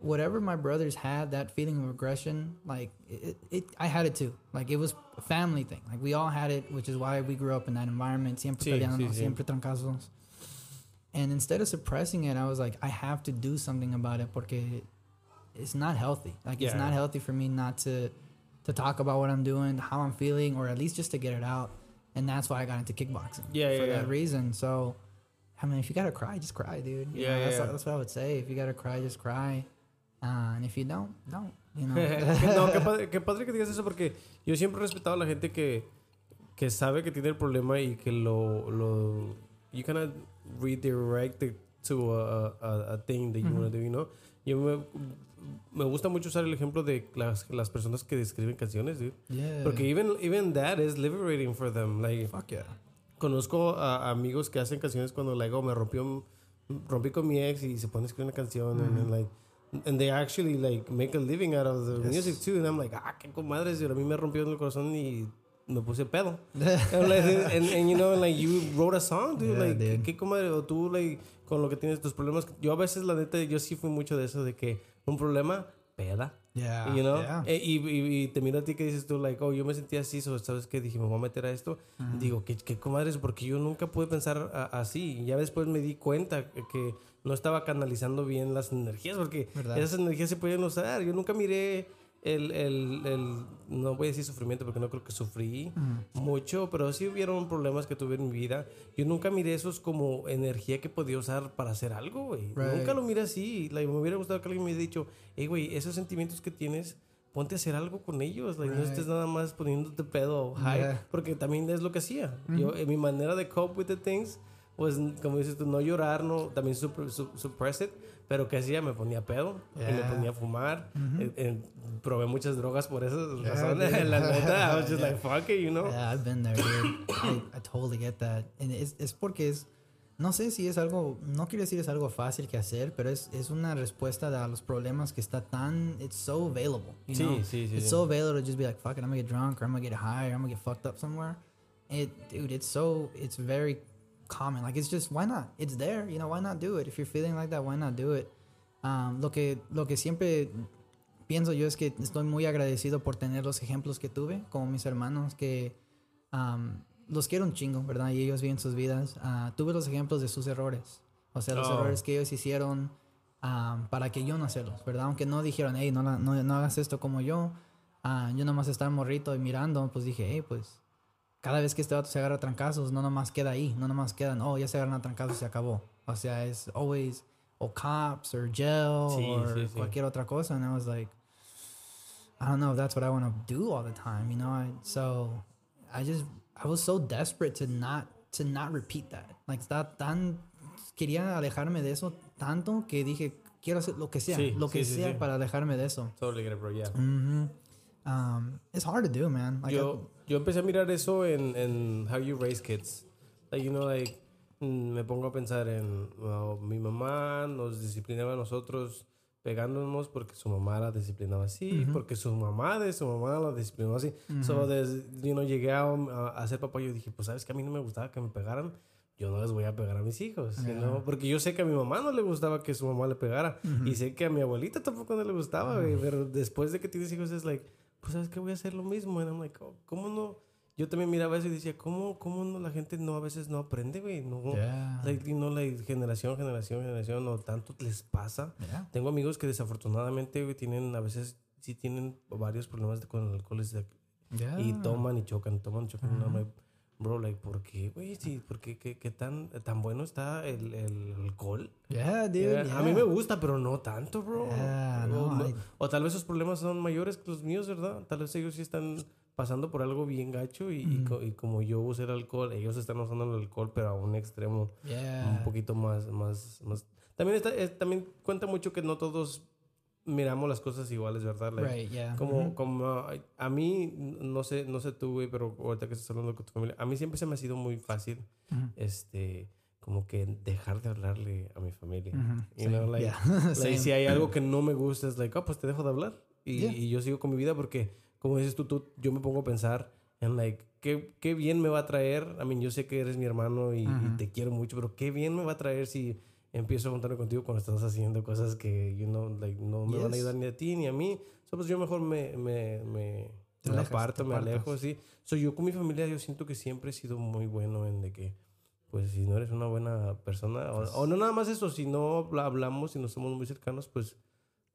whatever my brothers had, that feeling of aggression, like it, it, I had it too. Like it was a family thing. Like we all had it, which is why we grew up in that environment. Siempre Sí, peleándonos, sí, sí. siempre trancazos. And instead of suppressing it, I was like, I have to do something about it porque it's not healthy. Like it's not healthy for me not to to talk about what I'm doing, how I'm feeling, or at least just to get it out. And that's why I got into kickboxing. Yeah, for yeah, that yeah. reason. So, I mean, if you gotta cry, just cry, dude. You Yeah, know, yeah, that's, yeah. that's what I would say. If you gotta cry, just cry. Uh, and if you don't, don't. You know. [laughs] no, qué padre, qué padre que digas eso porque yo siempre he respetado a la gente que, que sabe que tiene el problema y que lo, lo you cannot redirect to a, a, a thing that you want to do, you know? Yo me, me gusta mucho usar el ejemplo de las, las personas que describen canciones, dude. yeah. Porque even, even that is liberating for them. Like, fuck yeah. conozco a amigos que hacen canciones cuando like oh me rompió rompí con mi ex y se pone a escribir una canción and, then, like and they actually like make a living out of the Yes. music too and I'm like ah qué comadres y a mí me rompió el corazón y me puse pedo [laughs] and, like, and, and, you know like you wrote a song dude Yeah, like dude. qué comadre o tú like con lo que tienes tus problemas yo a veces la neta yo sí fui mucho de eso de que un problema peda yeah. you know? Yeah. Eh, y, y, y te miro a ti que dices tú, like, oh, yo me sentía así, so, ¿sabes qué? Dije, me voy a meter a esto. Digo, ¿qué, qué comadres? Porque yo nunca pude pensar a- así. Y ya después me di cuenta que, que no estaba canalizando bien las energías, porque ¿Verdad? esas energías se pueden usar. Yo nunca miré el, el, el, no voy a decir sufrimiento porque no creo que sufrí mucho, pero sí hubieron problemas que tuve en mi vida. Yo nunca miré esos como energía que podía usar para hacer algo, güey. Right. Nunca lo miré así. Like, me hubiera gustado que alguien me hubiera dicho, hey, güey, esos sentimientos que tienes, ponte a hacer algo con ellos. Like, No estés nada más poniéndote pedo high. Yeah. Porque también es lo que hacía. Yo, eh, mi manera de cope with the things, pues, como dices tú, no llorar, no, también suppress it. Pero que hacía, me ponía pedo, y me Yeah. ponía a fumar. eh, eh, probé muchas drogas por esas Yeah, razones. dude. La neta, I was just Yeah. like, fuck it, you know? Yeah, I've been there, dude. I, I totally get that. And es, es porque es, no sé si es algo, no quiero decir es algo fácil que hacer, pero es, es una respuesta a los problemas que está tan, it's so available. You Sí, know? sí, sí, It's sí. so available to just be like, fuck it, I'm gonna get drunk, or I'm gonna get high, or I'm gonna get fucked up somewhere. It, dude, it's so, it's very common. Like, it's just, why not? It's there, you know, why not do it? If you're feeling like that, why not do it? Um, lo que, lo que siempre pienso yo es que estoy muy agradecido por tener los ejemplos que tuve, como mis hermanos, que am, los quiero un chingo, ¿verdad? Y ellos viven sus vidas. Ah, tuve los ejemplos de sus errores, o sea, los Oh. errores que ellos hicieron am, para que yo no hacerlos, ¿verdad? Aunque no dijeron, hey, no, la- no, no hagas esto como yo, ah, yo nomás estaba morrito y mirando, pues dije, hey, pues cada vez que este vato se agarra a trancazos, no nomás queda ahí, no nomás quedan, oh, ya se agarran a trancazos y se acabó. O sea, es always, o cops, or jail, Sí, or sí, sí. cualquier otra cosa. And I was like, I don't know if that's what I want to do all the time, you know? I, so I just, I was so desperate to not, to not repeat that. Like, está tan, quería alejarme de eso tanto que dije, quiero hacer lo que sea, Sí, lo que sí, sea sí. para alejarme de eso. Totally get it, bro, yeah. hmm Um, it's hard to do, man. Like, yo, yo empecé a mirar eso en, en How You Raise Kids. Like, you know, like, mm, me pongo a pensar en well, mi mamá nos disciplinaba a nosotros pegándonos porque su mamá la disciplinaba así, porque su mamá de su mamá la disciplinaba así. So, desde, you know, llegué a, a, ser papá y yo dije, pues, ¿sabes que A mí no me gustaba que me pegaran. Yo no les voy a pegar a mis hijos, you know? porque yo sé que a mi mamá no le gustaba que su mamá le pegara y sé que a mi abuelita tampoco no le gustaba, pero después de que tienes hijos es like, pues sabes que voy a hacer lo mismo, and I'm like, oh, ¿cómo no? Yo también miraba eso y decía, ¿cómo, cómo no la gente no a veces no aprende, güey? No, Yeah. like, know, like, generación, generación, generación, no tanto les pasa. Yeah. Tengo amigos que desafortunadamente, güey, tienen, a veces sí tienen varios problemas con el alcohol Yeah. y toman y chocan, toman y chocan. y I'm like, bro, like, ¿por qué, güey? Sí, ¿por qué, qué, qué tan, tan bueno está el, el alcohol? Yeah, dude. Yeah, yeah. A mí me gusta, pero no tanto, bro. Yeah, o, no, no- I- o tal vez sus problemas son mayores que los míos, ¿verdad? Tal vez ellos sí están pasando por algo bien gacho y, y co- y como yo usé el alcohol, ellos están usando el alcohol, pero a un extremo Yeah. un poquito más, más, más. También, está, es- también cuenta mucho que no todos miramos las cosas iguales, ¿verdad? Like, Right, yeah. Como, como a- a mí, no sé, no sé tú, güey, pero ahorita que estás hablando con tu familia, a mí siempre se me ha sido muy fácil, Ujú. este, como que dejar de hablarle a mi familia. Ujú, You know, like, yeah, [laughs] like, si hay algo que no me gusta, es like, oh, pues te dejo de hablar. Y, Yeah. y yo sigo con mi vida porque, como dices tú, tú, yo me pongo a pensar en, like, qué, qué bien me va a traer. I mean, yo sé que eres mi hermano y, y te quiero mucho, pero qué bien me va a traer si empiezo a juntarme contigo cuando estás haciendo cosas que, you know, like, no me van a Yes. ayudar ni a ti ni a mí. So, pues yo mejor me, me, me, Te me alejas, aparto, me apartas. alejo, sí. So, yo con mi familia, yo siento que siempre he sido muy bueno en de que, pues si no eres una buena persona, o, o no nada más eso, si no habla- hablamos y no somos muy cercanos, pues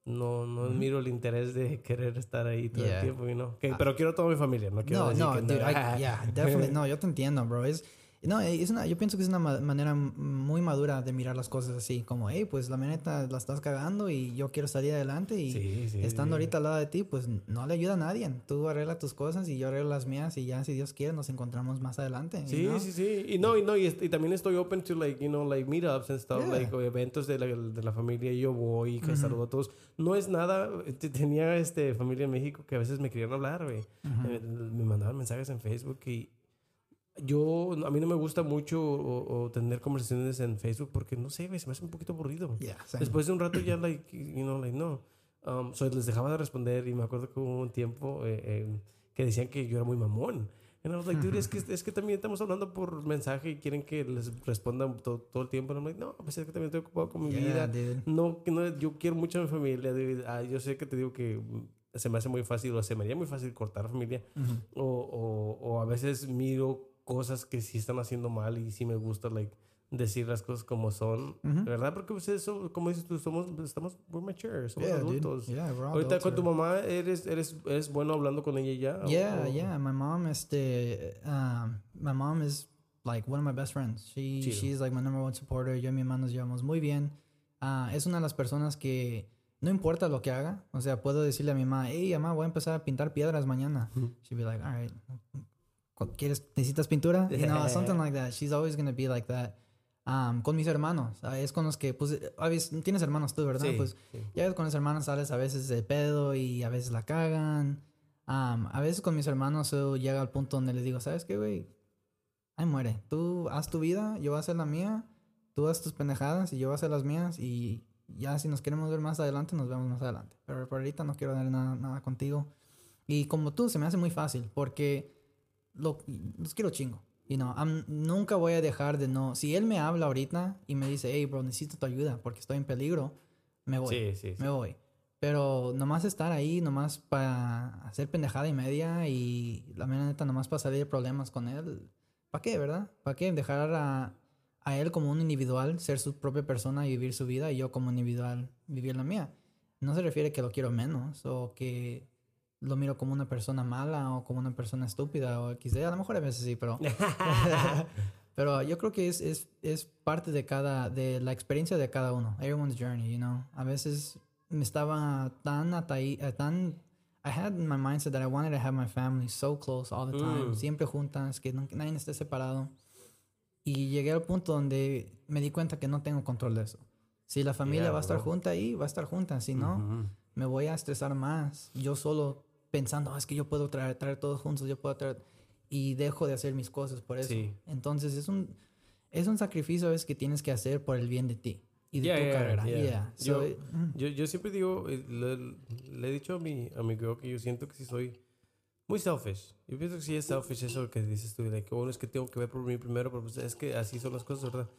no, no miro el interés de [laughs] querer estar ahí todo Yeah. el tiempo, you know? Que- pero quiero toda mi familia, no quiero No, decir no, que dude, I, ah, yeah, definitely. [laughs] No, yo te entiendo, bro. Es, no, es una, yo pienso que es una ma- manera muy madura de mirar las cosas así, como, hey, pues la neta la estás cagando y yo quiero salir adelante y Sí, sí, estando sí. ahorita al lado de ti, pues no le ayuda a nadie. Tú arregla tus cosas y yo arreglo las mías y ya, si Dios quiere, nos encontramos más adelante. Sí, know? sí, sí. Y no, y no, y, est- y también estoy open to like, you know, like meetups and stuff, Yeah. like eventos de la, de la familia y yo voy y que saludo a todos. No es nada, te- tenía este familia en México que a veces me querían hablar, güey. Eh, Me mandaban mensajes en Facebook y yo, a mí no me gusta mucho o, o tener conversaciones en Facebook porque no sé, se me hace un poquito aburrido. Yeah. Después de un rato ya, like, you know, like, no. Um, so les dejaba de responder y me acuerdo que hubo un tiempo eh, eh, que decían que yo era muy mamón. And I was like, dude, es que, es que también estamos hablando por mensaje y quieren que les respondan todo, todo el tiempo. And I'm like, no, pues es que también estoy ocupado con mi Yeah, vida. dude. No, no, yo quiero mucho a mi familia. dude. Ah, yo sé que te digo que se me hace muy fácil o se me haría muy fácil cortar familia. o, o, o a veces miro cosas que sí están haciendo mal y sí me gusta, like, decir las cosas como son, Ujú. ¿verdad? Porque pues eso, como dices tú, somos, estamos, we're mature, somos Yeah, adultos. Yeah, we're all Ahorita adults con tu mamá, ¿eres, eres, ¿eres bueno hablando con ella ya? Yeah, O- yeah. My mom, este, um, my mom is like one of my best friends. She, Chido. she's like my number one supporter. Yo y mi hermano nos llevamos muy bien. Ah, es una de las personas que no importa lo que haga. O sea, puedo decirle a mi mamá, hey, mamá, voy a empezar a pintar piedras mañana. She'd be like, all right. ¿Quieres, necesitas pintura? You know, something [laughs] like that. She's always going to be like that. Um, con mis hermanos, es con los que, pues, a veces, tienes hermanos tú, ¿verdad? Sí, pues, sí. ya ves, con los hermanos sales a veces de pedo y a veces la cagan. Um, a veces con mis hermanos yo llega al punto donde les digo, ¿sabes qué, güey? Ahí muere. Tú haz tu vida, yo voy a hacer la mía. Tú haz tus pendejadas y yo voy a hacer las mías. Y ya si nos queremos ver más adelante, nos vemos más adelante. Pero por ahorita no quiero dar nada, nada contigo. Y como tú, se me hace muy fácil porque lo, los quiero chingo. You know, I'm- nunca voy a dejar de no. Si él me habla ahorita y me dice, hey, bro, necesito tu ayuda porque estoy en peligro, me voy. Sí, sí, sí. Me voy. Pero nomás estar ahí, nomás para hacer pendejada y media y la mera neta, nomás para salir de problemas con él. ¿Para qué, verdad? ¿Para qué? Dejar a, a él como un individual, ser su propia persona y vivir su vida y yo como individual vivir la mía. No se refiere que lo quiero menos o que lo miro como una persona mala o como una persona estúpida o XD. A lo mejor a veces sí, pero... [laughs] [laughs] Pero yo creo que es, es, es parte de cada, de la experiencia de cada uno. Everyone's journey, you know. A veces me estaba tan ataí, eh, tan... I had in my mindset that I wanted to have my family so close all the time. Mm. Siempre juntas, que no- nadie esté separado. Y llegué al punto donde me di cuenta que no tengo control de eso. Si la familia Yeah, va a estar bro. junta ahí, va a estar junta. Si no, me voy a estresar más. Yo solo pensando, "Ah, es que yo puedo traer, traer todos juntos, yo puedo traer... Y dejo de hacer mis cosas por eso. Sí. Entonces es un, es un sacrificio a veces que tienes que hacer por el bien de ti y de Yeah, tu yeah, carrera. yeah. So, Yo- it- mm, Yo, yo siempre digo, eh, le, le he dicho a mi, a mi girl que yo siento que sí soy muy selfish. Yo pienso que sí es selfish eso que dices tú, de que bueno, es que tengo que ver por mí primero, pero pues es que así son las cosas, ¿verdad?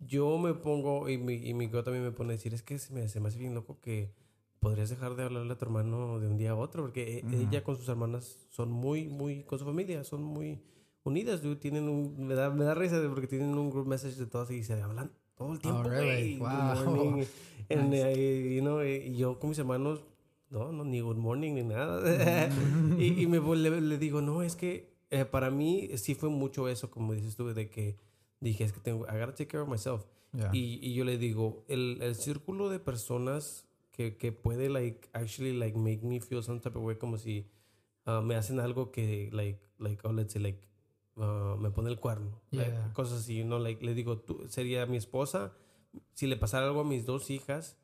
Yo me pongo, y mi, y mi girl también me pone a decir, es que se me, hace bien loco que podrías dejar de hablarle a tu hermano de un día a otro, porque e- ella con sus hermanas son muy, muy, con su familia, son muy unidas, dude. tienen un, me da, me da risa porque tienen un group message de todas y se hablan todo el tiempo, Oh, really? Good Wow. And, Nice. eh, you know, eh, y yo con mis hermanos, no, no, ni good morning ni nada. [laughs] y y me, le, le digo, no, es que eh, para mí sí fue mucho eso, como dices tú, de que dije, es que tengo, I gotta take care of myself. yeah. Y, y yo le digo, el, el círculo de personas que, que puede, like, actually, like, make me feel some type of way, como si uh, me hacen algo que, like, like, oh, let's say, like, uh, me pone el cuerno. like, Yeah. cosas así, ¿no? Like, le digo, tú sería mi esposa, si le pasara algo a mis dos hijas,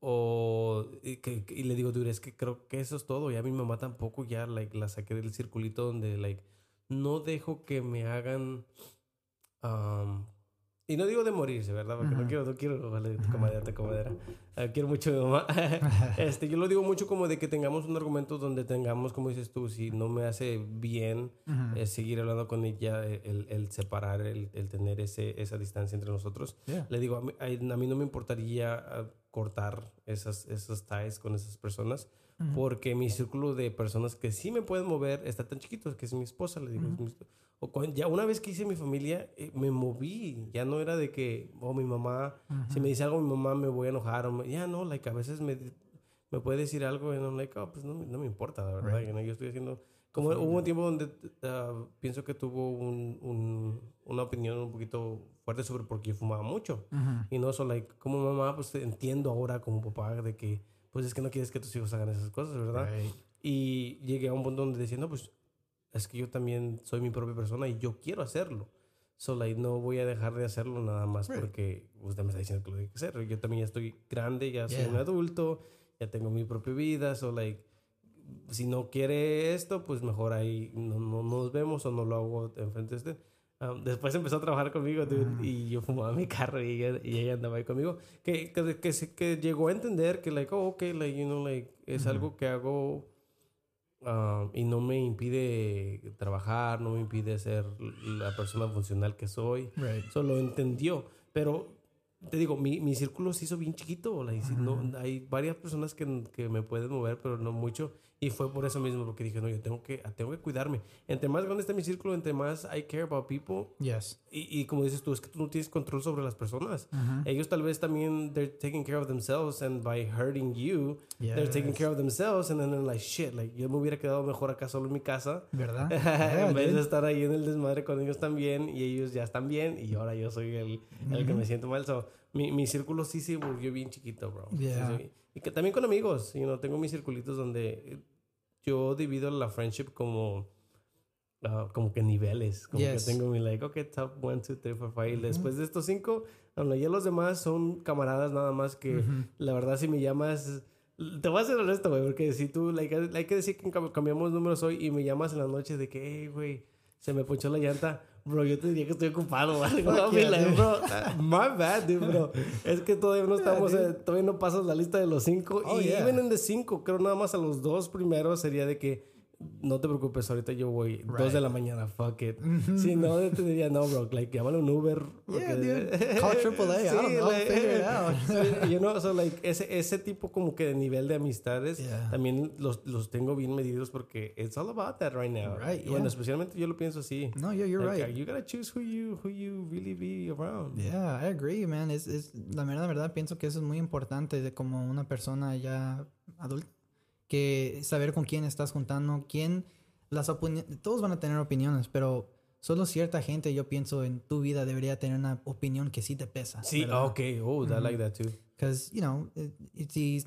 o y, que, que- y le digo, dude, es que creo que eso es todo. Ya mi mamá tampoco ya like, la saqué del circulito donde like no dejo que me hagan um, y no digo de morirse, ¿verdad? Porque no Ujú. quiero, no quiero, vale, comadera, te comadera. Ah, quiero mucho a mi mamá. [laughs] este, yo lo digo mucho como de que tengamos un argumento donde tengamos, como dices tú, si no me hace bien Ujú. eh, seguir hablando con ella, eh, el, el separar, el, el tener ese, esa distancia entre nosotros. Yeah. Le digo, a mí, a mí no me importaría ah, cortar esas, esos ties con esas personas Porque mi círculo de personas que sí me pueden mover está tan chiquito que es mi esposa, le digo. es mi o cuan- ya una vez que hice mi familia, eh, me moví. Ya no era de que, oh, mi mamá, si me dice algo mi mamá me voy a enojar. O me- ya no, like, a veces me, me puede decir algo y no, like, oh, pues no, no me importa, la verdad. Right. you know, yo estoy haciendo... Como hubo un tiempo donde ah, pienso que tuvo un, un- una opinión un poquito fuerte sobre por qué fumaba mucho. Ujú. Y no solo, like, como mamá, pues entiendo ahora como papá de que, pues es que no quieres que tus hijos hagan esas cosas, ¿verdad? Right. Y llegué a un punto donde decía, no, pues es que yo también soy mi propia persona y yo quiero hacerlo. So, like, no voy a dejar de hacerlo nada más Right. porque usted me está diciendo que lo hay que hacer. Yo también ya estoy grande, ya soy un Yeah. adulto, ya tengo mi propia vida. So, like, si no quiere esto, pues mejor ahí no, no nos vemos o no lo hago enfrente de usted. Um, después empezó a trabajar conmigo dude, y yo fumaba mi carro y ella, y ella andaba ahí conmigo. Que, que, que, que llegó a entender que, like, oh, ok, like, you know, like, es algo que hago y no me impide trabajar, no me impide ser la persona funcional que soy. Right. Solo entendió. Pero te digo, mi, mi círculo se hizo bien chiquito. like, si no, hay varias personas que, que me pueden mover, pero no mucho. Y fue por eso mismo porque dije, no, yo tengo que, tengo que cuidarme. Entre más grande está mi círculo, entre más I care about people. Yes. Y, y como dices tú, es que tú no tienes control sobre las personas. Ujú. Ellos tal vez también, they're taking care of themselves and by hurting you, they're taking Yes. care of themselves and then they're like, shit, like, yo me hubiera quedado mejor acá solo en mi casa. ¿Verdad? [laughs] Yeah, en vez de dude. estar ahí en el desmadre con ellos también y ellos ya están bien y ahora yo soy el, el que me siento mal. So, mi, mi círculo sí se volvió bien chiquito, bro. Sí, Yeah. soy- Y que también con amigos, you know, tengo mis circulitos donde yo divido la friendship como, ah, como que niveles. Como Yes. que tengo mi like, ok, top 1, 2, 3, 4, 5. Y después de estos cinco, bueno, ya los demás son camaradas nada más que la verdad si me llamas... Te voy a ser honesto, güey, porque si tú, like, hay que decir que cam- cambiamos números hoy y me llamas en la noche de que, hey, güey, se me ponchó la llanta. Bro, yo te diría que estoy ocupado o algo. Dude. bro, [laughs] my bad, dude, bro. Es que todavía no estamos, eh, todavía no pasas la lista de los cinco. Oh, y yeah. even en de cinco, creo nada más a los dos primeros sería de que no te preocupes, ahorita yo voy dos Right. de la mañana, fuck it. Si no, te diría, no, bro, like, llámale un Uber. Yeah, porque- dude. Call AAA. I don't know. Figure it [laughs] out. Sí, you know, so like, ese, ese tipo como que de nivel de amistades Yeah. también los, los tengo bien medidos porque it's all about that right now. Right, Y Bueno, yeah. especialmente yo lo pienso así. No, yeah, you're Like, right. You gotta choose who you, who you really be around. Yeah, I agree, man. Es, es, la verdad, la verdad, pienso que eso es muy importante de como una persona ya adulta. Que saber con quién estás juntando, quién, las opiniones, todos van a tener opiniones, pero solo cierta gente, yo pienso, en tu vida debería tener una opinión que sí te pesa. Sí, ¿verdad? ok. Oh, I like that too. Because, you know, eh, si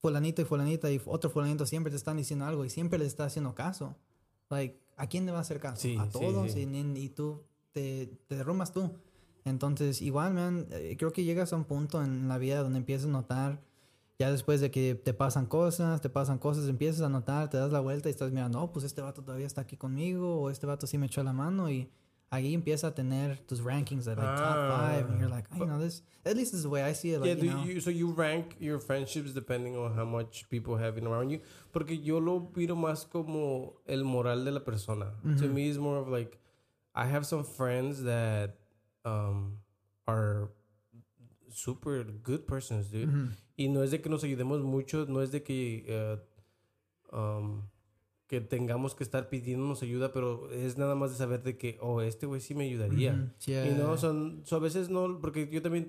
fulanito y fulanita y otro fulanito siempre te están diciendo algo y siempre les está haciendo caso, like, ¿a quién le va a hacer caso? Sí, a sí, todos sí. Y, y- y tú te, te derrumbas tú. Entonces, igual, man, eh, creo que llegas a un punto en la vida donde empiezas a notar, ya después de que te pasan cosas, te pasan cosas, empiezas a notar, te das la vuelta y estás mirando, oh, pues este vato todavía está aquí conmigo, o este vato sí me echó la mano y ahí empieza a tener tus rankings de like top five and you're like, oh, you know, this, at least this is the way I see it, Yeah, like, do you know. you, so you rank your friendships depending on how much people have been around you. Porque yo lo miro más como el moral de la persona. To me, it's more of like, I have some friends that um, are super good persons, dude. Y no es de que nos ayudemos mucho, no es de que, eh, um, que tengamos que estar pidiéndonos ayuda, pero es nada más de saber de que, oh, este güey sí me ayudaría. Ujú, yeah. Y no, son, so a veces no, porque yo también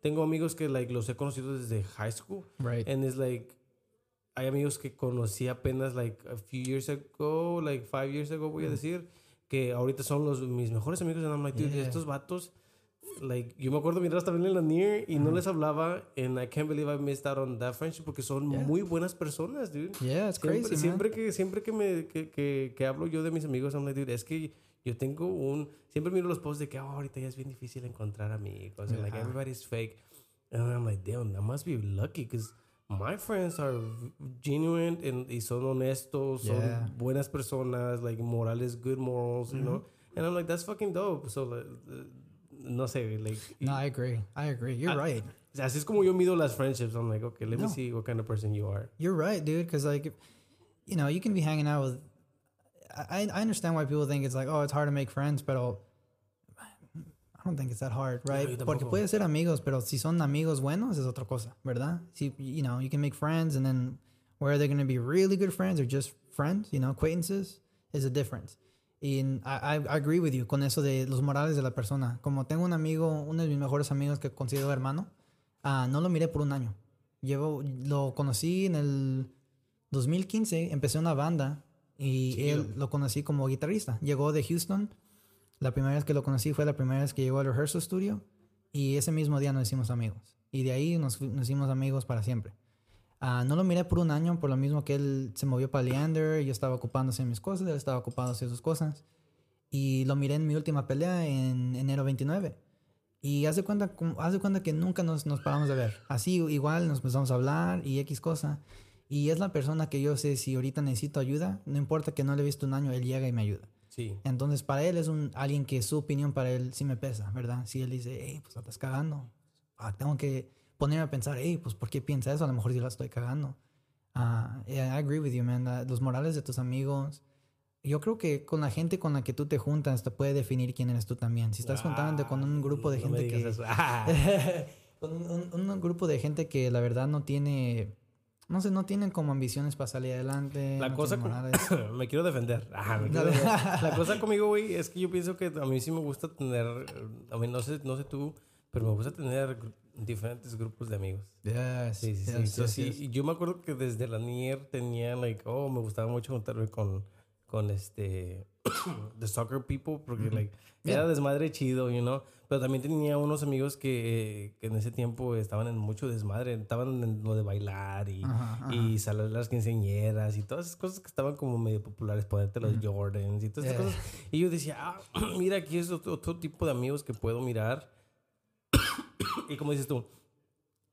tengo amigos que like, los he conocido desde high school. Right. And it's like, hay amigos que conocí apenas like a few years ago, like five years ago, voy a decir, que ahorita son los, mis mejores amigos. And I'm like, dude, Yeah. estos vatos, like, yo me acuerdo mientras también en la NIR y no les hablaba. And I can't believe I missed out on that friendship porque son Yeah. muy buenas personas, dude. Yeah, it's Siempre, crazy, man. siempre que siempre que me que, que, que hablo yo de mis amigos, I'm like, dude, es que yo tengo un siempre miro los posts de que oh, ahorita ya es bien difícil encontrar amigos, like everybody's fake. And I'm like, damn, I must be lucky because my friends are genuine and y son honestos, Yeah. son buenas personas, like morales, good morals, you know. And I'm like, that's fucking dope. So like, uh, no sé, like No, I agree. I agree. You're Ah, right. así es como yo mido las friendships. I'm like, okay, let me see what kind of person you are. You're right, dude. Because like, you know, you can be hanging out with. I I understand why people think it's like, oh, it's hard to make friends, but I don't think it's that hard, right? yo Porque puedes ser amigos, pero si son amigos buenos es otra cosa, ¿verdad? Si you know, you can make friends, and then where are they're going to be really good friends or just friends, you know, acquaintances, is a difference. Y I, I agree with you con eso de los morales de la persona. Como tengo un amigo, uno de mis mejores amigos que considero hermano, ah, no lo miré por un año. Llevo, lo conocí en el 2015, empecé una banda y Chido. él lo conocí como guitarrista. Llegó de Houston. La primera vez que lo conocí fue la primera vez que llegó al rehearsal studio y ese mismo día nos hicimos amigos. Y de ahí nos, nos hicimos amigos para siempre. Ah, no lo miré por un año, por lo mismo que él se movió para Leander, yo estaba ocupándose en mis cosas, él estaba ocupado en sus cosas. Y lo miré en mi última pelea en enero 29. Y haz de cuenta, de cuenta que nunca nos, nos paramos de ver. Así igual nos empezamos a hablar y X cosa. Y es la persona que yo sé si ahorita necesito ayuda, no importa que no le he visto un año, él llega y me ayuda. Sí. Entonces para él es un alguien que su opinión para él sí me pesa, ¿verdad? Si él dice, hey, pues estás cagando, ah, tengo que ponerme a pensar, hey, pues ¿por qué piensa eso? A lo mejor yo la estoy cagando. Ah, yeah, I agree with you, man. Ah, los morales de tus amigos. Yo creo que con la gente con la que tú te juntas te puede definir quién eres tú también. Si estás juntándote con un grupo de No gente que... eso. Ah. [laughs] con un, un- un grupo de gente que la verdad no tiene... No sé, no tienen como ambiciones para salir adelante. La no cosa con- [coughs] me quiero defender. Ah, me quiero defender. La cosa [laughs] conmigo, güey, es que yo pienso que a mí sí me gusta tener, a mí no sé, no sé tú, pero me gusta tener diferentes grupos de amigos. Yes, Sí, sí, sí. yes, sí, yes. Yo me acuerdo que desde la nier tenía, like, oh, me gustaba mucho juntarme con, con este, [coughs] the soccer people, porque, like, era desmadre chido, you know. Pero también tenía unos amigos que, que, en ese tiempo estaban en mucho desmadre. Estaban en lo de bailar y, y salir las quinceañeras y todas esas cosas que estaban como medio populares. Ponerte los Jordans y todas esas cosas. Y yo decía, ah, [coughs] mira, aquí es otro, otro, tipo de amigos que puedo mirar. [coughs] [coughs] y como dices tú,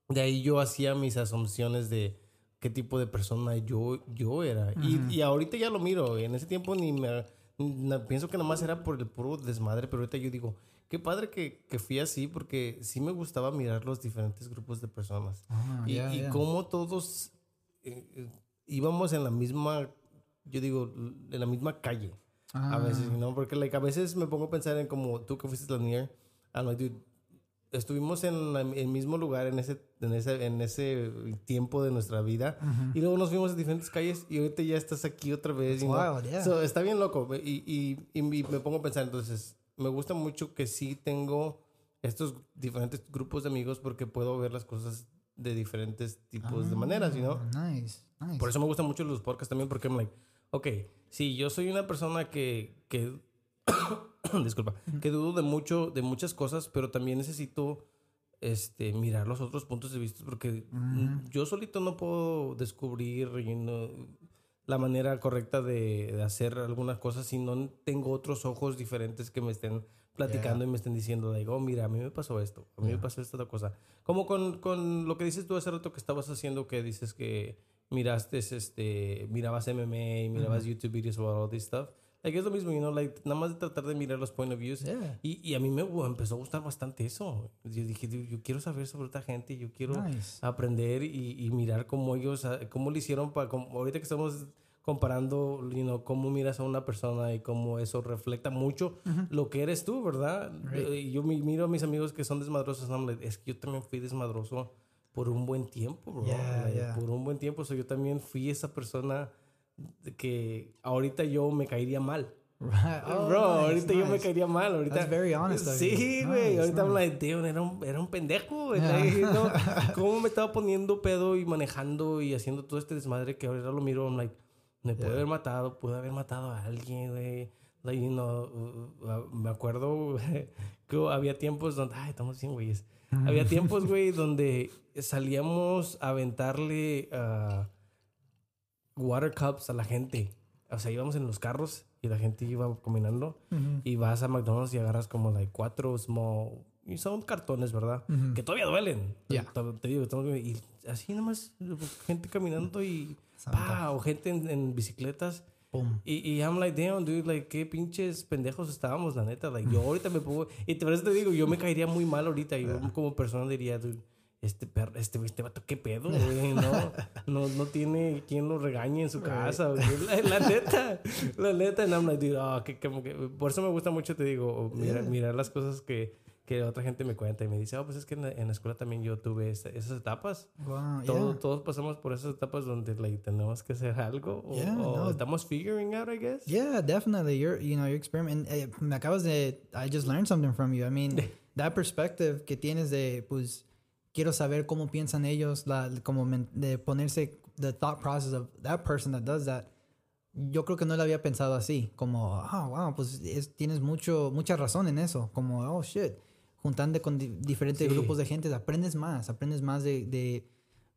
de ahí yo hacía mis asunciones de qué tipo de persona yo, yo era. y, y, ahorita ya lo miro. En ese tiempo ni me... pienso que nada más era por el puro desmadre, pero ahorita yo digo qué padre que, que, fui así porque sí me gustaba mirar los diferentes grupos de personas. Ah, y, y cómo todos eh, eh, íbamos en la misma, yo digo, en la misma calle. A veces, ah. ¿no? Porque like, a veces me pongo a pensar en como tú que fuiste Lanier, I'm like, dude, estuvimos en el mismo lugar en ese, en ese, en ese tiempo de nuestra vida y luego nos fuimos a diferentes calles y ahorita ya estás aquí otra vez. Wow, está bien loco y, y, y, me pongo a pensar entonces, me gusta mucho que sí tengo estos diferentes grupos de amigos porque puedo ver las cosas de diferentes tipos de maneras, ¿no? Ah, nice, nice. Por eso me gustan mucho los podcasts también porque I'm like, ok, sí, yo soy una persona que, que [clears throat] disculpa, que dudo de mucho, de muchas cosas, pero también necesito este, mirar los otros puntos de vista porque yo solito no puedo descubrir la manera correcta de, hacer algunas cosas si no tengo otros ojos diferentes que me estén platicando y me estén diciendo, digo, oh, mira, a mí me pasó esto, a mí me pasó esta otra cosa. Como con, con, lo que dices tú hace rato que estabas haciendo, que dices que miraste, este, mirabas MMA, mirabas YouTube videos about all this stuff. Like, es lo mismo, you know, like, nada más de tratar de mirar los point of views. Y, y, a mí me empezó a gustar bastante eso. Yo dije, yo quiero saber sobre otra gente, yo quiero aprender y, y, mirar cómo ellos, ah, cómo lo hicieron para, como, ahorita que estamos comparando, you know, cómo miras a una persona y cómo eso refleja mucho lo que eres tú, ¿verdad? Eh, yo miro a mis amigos que son desmadrosos, es que yo también fui desmadroso por un buen tiempo, bro. Por un buen tiempo, so, yo también fui esa persona que ahorita yo me caería mal. [laughs] Oh, Bro, ahorita yo me caería mal. Ahorita, That's very honest. Sí, güey. ahorita nice. like, tío, era un, era un pendejo. ¿no? [laughs] ¿Cómo me estaba poniendo pedo y manejando y haciendo todo este desmadre que ahora lo miro? I'm like, me puede haber matado, pude haber matado a alguien, güey. Like, you know, uh, uh, me acuerdo [laughs] que había tiempos donde, ay, estamos bien, güeyes. había tiempos, güey, donde salíamos a aventarle. Uh, water cups a la gente. O sea, íbamos en los carros y la gente iba caminando y vas a McDonald's y agarras como like cuatro small y son cartones, ¿verdad? Que todavía duelen. Ya. Te digo, y así nomás gente caminando y pa, o gente en, bicicletas. Y, y I'm like, damn, dude, like, qué pinches pendejos estábamos, la neta. Like, yo ahorita me pongo... Y por eso te digo, yo me caería muy mal ahorita. Yo como persona diría, dude, este perro, este, este vato, ¿qué pedo, [laughs] güey? No, no, no tiene quien lo regañe en su casa, [laughs] La, neta, la neta, no, digo, oh, que, por eso me gusta mucho, te digo, mirar, mirar las cosas que, que otra gente me cuenta y me dice, oh, pues es que en la, escuela también yo tuve esas etapas. Wow, Todos pasamos por esas etapas donde like, tenemos que hacer algo o, estamos figuring out, I guess. Yeah, definitely. You're, you know, your experiment. Eh, me acabas de, I just learned something from you. I mean, [laughs] that perspective que tienes de, pues, quiero saber cómo piensan ellos, la, como de ponerse, the thought process of that person that does that. Yo creo que no lo había pensado así, como, ah, wow, pues tienes mucho, mucha razón en eso, como, oh, shit, juntando con diferentes grupos de gente, aprendes más, aprendes más de, de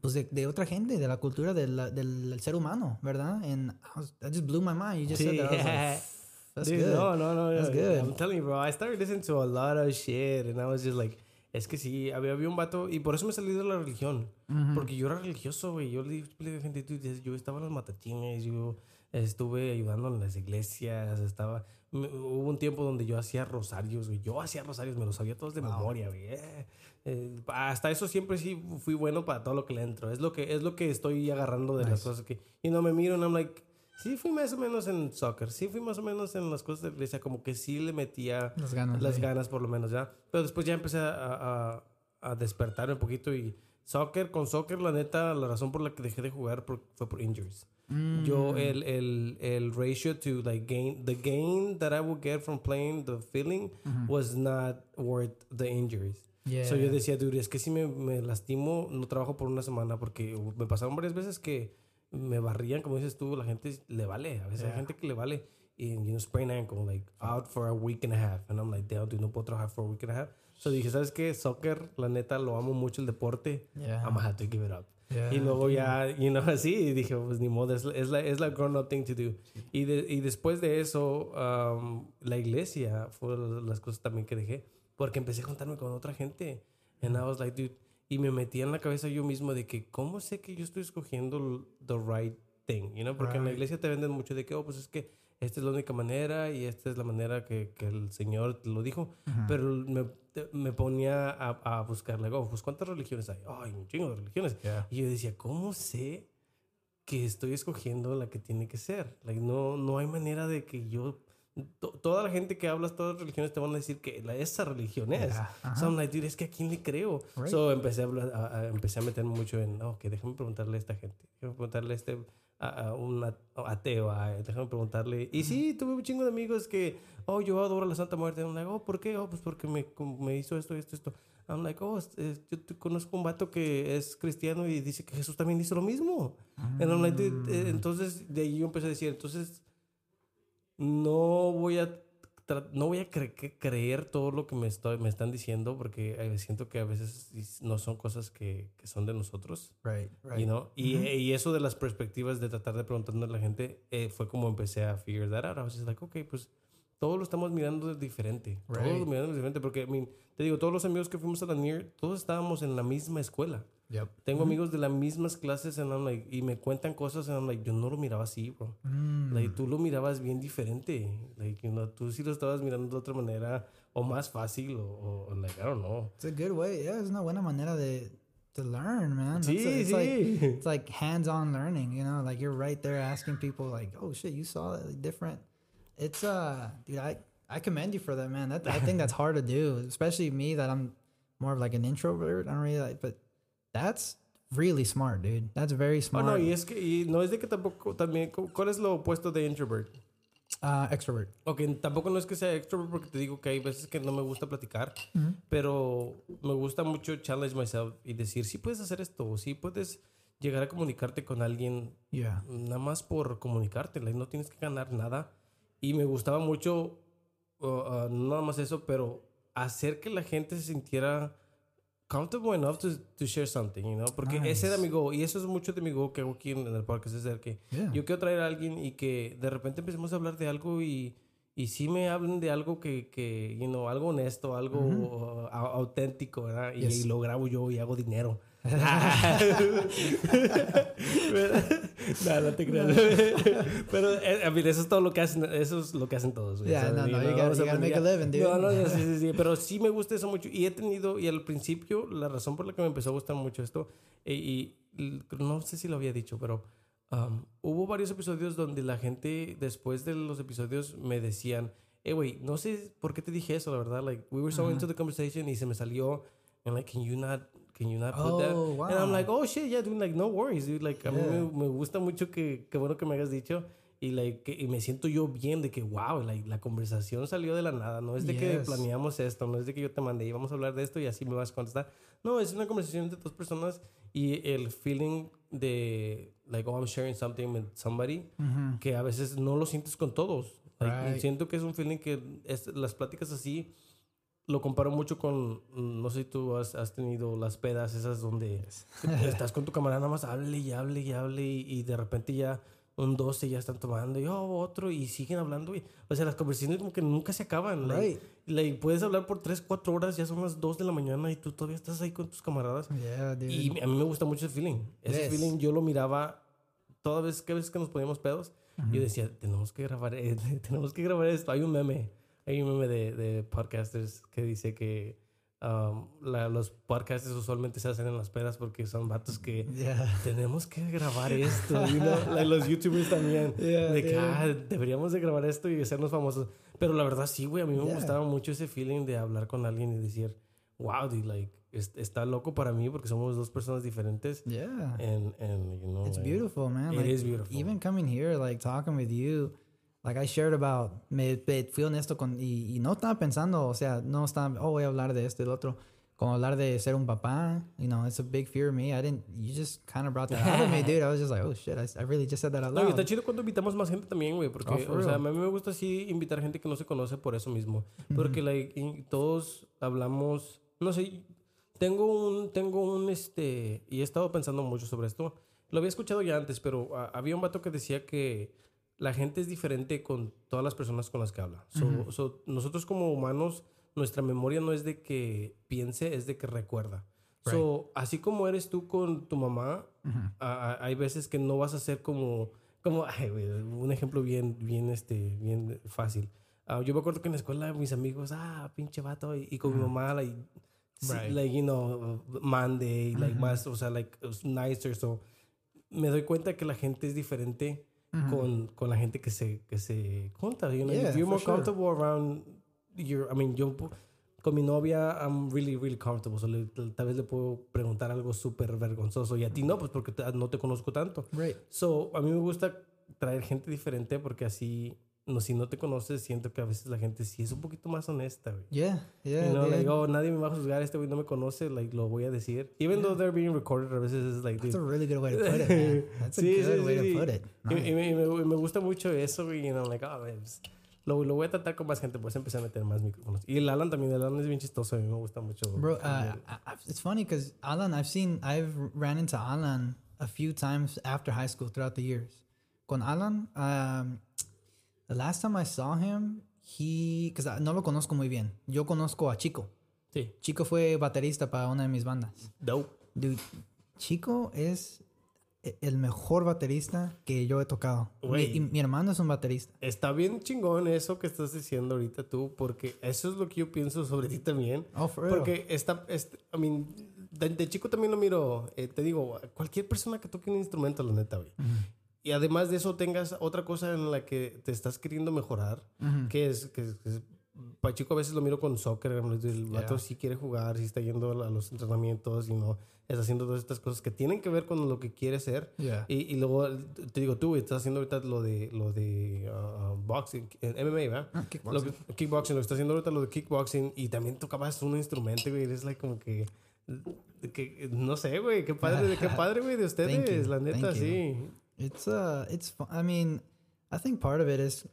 pues de, otra gente, de la cultura del, del, ser humano, ¿verdad? And I, that just blew my mind. You just said that. I was like, [laughs] That's good. No, no, no. That's good. I'm telling you, bro. I started listening to a lot of shit, and I was just like, es que sí, había, había un vato, y por eso me salí de la religión. Porque yo era religioso, güey. Yo le gente, yo estaba en los matatines, yo estuve ayudando en las iglesias, estaba... Hubo un tiempo donde yo hacía rosarios, güey. Yo hacía rosarios, me los sabía todos de memoria, güey. Eh, eh, hasta eso siempre sí fui bueno para todo lo que le entro. Es lo que, es lo que estoy agarrando de las cosas que... Y no me miro y I'm like Sí, fui más o menos en soccer. Sí, fui más o menos en las cosas de la iglesia. Como que sí le metía las ganas, las ganas por lo menos, ¿ya? Pero después ya empecé a, a, despertar un poquito y soccer, con soccer, la neta, la razón por la que dejé de jugar fue por injuries. Yo, mm. el, el, el ratio to like gain, the gain that I would get from playing, the feeling, was not worth the injuries. So yo decía, dude, es que si me, me lastimo, no trabajo por una semana porque me pasaron varias veces que me barrían, como dices tú, la gente le vale. A veces hay gente que le vale. Y, you know, sprain ankle, like, out for a week and a half. And I'm like, damn, dude, no puedo trabajar for a week and a half. So dije, ¿sabes qué? Soccer, la neta, lo amo mucho el deporte. Yeah. I'm gonna have to give it up. Yeah, y luego ya, you know, [laughs] así, dije, pues ni modo, es, es la, es la grown up thing to do. Y, de, y después de eso, um, la iglesia fue las cosas también que dejé, porque empecé a juntarme con otra gente. And I was like, dude, y me metí en la cabeza yo mismo de que, ¿cómo sé que yo estoy escogiendo the right thing? You know? Porque en la Right. iglesia te venden mucho de que, oh, pues es que esta es la única manera y esta es la manera que, que el Señor lo dijo. Pero me, me ponía a, a buscar, like, oh, pues ¿cuántas religiones hay? Hay un chingo de religiones. Yeah. Y yo decía, ¿cómo sé que estoy escogiendo la que tiene que ser? Like, no, no hay manera de que yo... to- toda la gente que hablas, todas las religiones te van a decir que la, esa religión es. Yeah, ajá. So I'm like, dude, es que a quién le creo. Right. So empecé a, hablar- a, a- empecé a meterme mucho en, ok, déjame preguntarle a esta gente. Déjame preguntarle a este, a, a un at- ateo, déjame preguntarle. Y sí, tuve un chingo de amigos que, oh, yo adoro a la Santa Muerte. I'm like, oh, ¿por qué? Oh, pues porque me, me hizo esto, esto, esto. I'm like, oh, es- yo te- conozco un vato que es cristiano y dice que Jesús también hizo lo mismo. And I'm like, dude, eh, entonces de ahí yo empecé a decir, entonces no voy a no voy a cre- creer todo lo que me, estoy, me están diciendo porque eh, siento que a veces no son cosas que, que son de nosotros. Right, right. You know? y, eh, y eso de las perspectivas de tratar de preguntarle a la gente eh, fue como empecé a figure that out. I was just like, okay, pues todos lo estamos mirando diferente. Todos Right. lo miramos diferente porque, I mean, te digo, todos los amigos que fuimos a la NIR, todos estábamos en la misma escuela. Yep. Tengo amigos de las mismas clases and I'm like, y me cuentan cosas and I'm like, yo no lo miraba así, bro. Mm. Like, tú lo mirabas bien diferente. Like, you know, tú sí lo estabas mirando de otra manera o más fácil o, o like, I don't know. It's a good way. Yeah, es una buena manera de to learn, man. Sí, a- it's sí. like it's like hands-on learning, you know, like you're right there asking people like, "Oh shit, you saw that different." It's uh, dude, I I commend you for that, man. That I think that's [laughs] hard to do, especially me that I'm more of like an introvert. I don't really like, but that's really smart, dude. That's very Oh, smart. no, y es que y no es de que tampoco también, cu- ¿cuál es lo opuesto de introvert? uh, extrovert. Ok, tampoco no es que sea extrovert porque te digo que hay veces que no me gusta platicar, pero me gusta mucho challenge myself y decir, sí puedes hacer esto, o sí puedes llegar a comunicarte con alguien Yeah. nada más por comunicarte, no tienes que ganar nada. Y me gustaba mucho, uh, uh, no nada más eso, pero hacer que la gente se sintiera comfortable enough to, to share something, you know? Porque ese era mi goal, y eso es mucho de mi goal que hago aquí en, el podcast, es el que Yeah. yo quiero traer a alguien y que de repente empecemos a hablar de algo y, y sí me hablen de algo que, que you know, algo honesto, algo uh, au- auténtico, ¿verdad? Y, Yes. y lo grabo yo y hago dinero. [laughs] no, no te creas. Pero eh, a ver, eso es todo lo que hacen, eso es lo que hacen todos. Yeah, no, no, you gotta- you gotta make a living, dude. No, no, no, sí, sí, sí, pero sí me gusta eso mucho. Y he tenido, y al principio, la razón por la que me empezó a gustar mucho esto, eh, y, y no sé si lo había dicho, pero um, hubo varios episodios donde la gente, después de los episodios, me decían, eh, güey, no sé por qué te dije eso, la verdad. Like, we were so into the conversation y se me salió, and like, can you not, can you not put that? Oh, And I'm wow. like, oh shit, yeah, dude, like, no worries, dude. Like, a mí Yeah. me, me gusta mucho que, que bueno que me hayas dicho. Y, like, que- y me siento yo bien de que, wow, like, la conversación salió de la nada. No es de que Yes. planeamos esto, no es de que yo te mandé y vamos a hablar de esto y así me vas a contestar. No, es una conversación entre dos personas y el feeling de, like, oh, I'm sharing something with somebody, que a veces no lo sientes con todos. Like, Right. Siento que es un feeling que es, las pláticas así lo comparo mucho con, mm, no sé si tú has, has tenido las pedas esas donde estás con tu camarada nada más hable y hable y hable y, y de repente ya un 12 ya están tomando y oh, otro y siguen hablando. Y, o sea, las conversaciones como que nunca se acaban. like, Right. like, puedes hablar por 3, 4 horas, ya son las 2 de la mañana y tú todavía estás ahí con tus camaradas. Yeah. Y a mí me gusta mucho ese feeling. Ese Yes. feeling yo lo miraba todas vez que, veces que nos poníamos pedos. Yo decía, tenemos que grabar, eh, [laughs] tenemos que grabar esto. Hay un meme, hay un meme de, de podcasters que dice que um, la- los podcasters usualmente se hacen en las pedas porque son vatos que [laughs] yeah. tenemos que grabar [laughs] esto. you know? Like, los youtubers también. Yeah, de que dude. ah, deberíamos de grabar esto y hacernos famosos. Pero la verdad sí, güey, a mí me Yeah. gustaba mucho ese feeling de hablar con alguien y decir, wow, dude, like, es- está loco para mí porque somos dos personas diferentes. Yeah. And, and you know, It's like, beautiful, man. It like, is beautiful. Even coming here, like talking with you, like I shared about, me, me fui honesto con, y, y no estaba pensando, o sea, no estaba, oh, voy a hablar de esto y del otro. como hablar de ser un papá, you know, it's a big fear of me. I didn't, you just kind of brought that out of me, [laughs] dude. I was just like, oh shit, I, I really just said that out No, y loud. está chido cuando invitamos más gente también, güey, porque, Oh, o sea, a mí me gusta así invitar gente que no se conoce por eso mismo, porque like, y todos hablamos, no sé, tengo un, tengo un, este, y he estado pensando mucho sobre esto, lo había escuchado ya antes, pero ah, había un vato que decía que la gente es diferente con todas las personas con las que habla. So- so, nosotros como humanos, nuestra memoria no es de que piense, es de que recuerda. So, así como eres tú con tu mamá, a- a- hay veces que no vas a ser como, como [laughs] ay, un ejemplo bien, bien, este, bien fácil. Ah, yo me acuerdo que en la escuela mis amigos, ah, pinche vato, y, y con mi mamá, like, Right. like, you know, Monday, like, más, o sea, like, nicer, so, me doy cuenta que la gente es diferente con, con la gente que se, que se junta, you know, Yeah, you're more sure. comfortable around your, I mean, yo con mi novia, I'm really, really comfortable. So le- tal vez le puedo preguntar algo súper vergonzoso y a ti no, pues porque te- no te conozco tanto. Right. So, a mí me gusta traer gente diferente porque así, no, si no te conoces, siento que a veces la gente sí es un poquito más honesta, güey. Yeah, yeah. You know, dude. like, oh, nadie me va a juzgar, este güey no me conoce, like, lo voy a decir. Even though they're being recorded, a veces es like, That's a dude, really good way to put it, [laughs] man. That's a Sí, good sí, way sí, to put it. Y, Nice. y me, y me- y me gusta mucho eso, güey. You know, like, ah, güey, pues, lo, lo voy a tratar con más gente, pues empecé a meter más micrófonos. Y el Alan también, el Alan es bien chistoso, a mí me gusta mucho. Bro, uh, I, I, it's funny because Alan, I've seen, I've ran into Alan a few times after high school throughout the years. Con Alan, um, the last time I saw him, he, because no lo conozco muy bien. Yo conozco a Chico. Sí, Chico fue baterista para una de mis bandas. dope. Dude, Chico es e- el mejor baterista que yo he tocado. Mi, y mi hermano es un baterista. Está bien chingón eso que estás diciendo ahorita tú, porque eso es lo que yo pienso sobre ti también. Oh, for real. Porque está, este, I mean, de, de chico también lo miro, eh, te digo, cualquier persona que toque un instrumento, la neta, güey. Y además de eso tengas otra cosa en la que te estás queriendo mejorar, que es, que, es- que es- para chico a veces lo miro con soccer, el vato Yeah. sí quiere jugar, sí está yendo a los entrenamientos y no está haciendo todas estas cosas que tienen que ver con lo que quiere ser. Yeah. Y, y luego te digo tú, estás haciendo ahorita lo de lo de uh, boxing, en MMA, ¿verdad? Ah, kickboxing. Lo que- kickboxing, lo que estás haciendo ahorita lo de kickboxing y también tocabas un instrumento, güey, eres like como que que no sé, güey, qué padre, qué padre, güey, de ustedes, la neta, you. It's uh, it's. I mean, I think part of it is,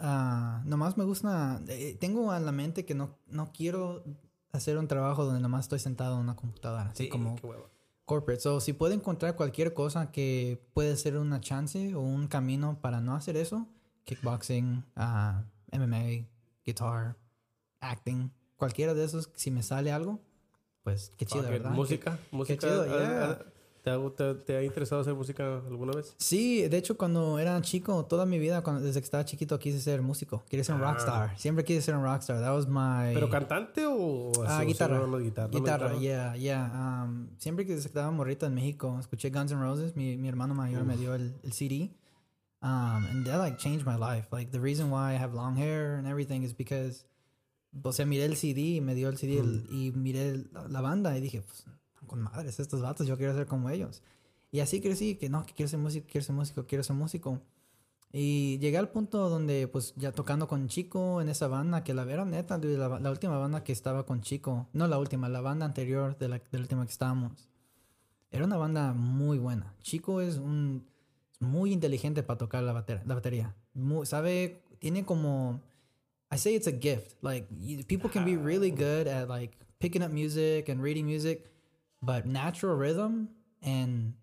uh, nomás me gusta. eh, tengo en la mente que no no quiero hacer un trabajo donde nomás estoy sentado en una computadora, así Sí, como corporate. So, si puedo encontrar cualquier cosa que puede ser una chance o un camino para no hacer eso, kickboxing, uh, MMA, guitar, acting, cualquiera de esos, si me sale algo, pues qué chido. ¿verdad? Música, música. chido, ¿ha- yeah. ¿Te, ha, te- te ha interesado hacer música alguna vez? Sí, de hecho cuando era chico, toda mi vida, cuando, desde que estaba chiquito, quise ser músico. Quería ser un Ah. rockstar. Siempre quise ser un rockstar. That was my... ¿Pero cantante o Ah, guitarra. nomás guitarra? Guitarra, yeah, yeah. Um, siempre que estaba morrito en México, escuché Guns N' Roses. Mi, mi hermano mayor me dio el, el CD. Um, and that like changed my life. Like the reason why I have long hair and everything is because, o sea, miré el CD y me dio el CD el- y miré la banda y dije, pues, con madres, estos vatos, yo quiero ser como ellos. Y así crecí, que no, que quiero ser músico, quiero ser músico, quiero ser músico. Y llegué al punto donde, pues, ya tocando con Chico en esa banda, que la vera neta, la, la última banda que estaba con Chico, no la última, la banda anterior de la, última que estábamos, era una banda muy buena. Chico es un muy inteligente para tocar la, bater- la batería. Muy- sabe, tiene como, I say it's a gift. Like, you- people can be really good at, like, picking up music and reading music, but natural rhythm and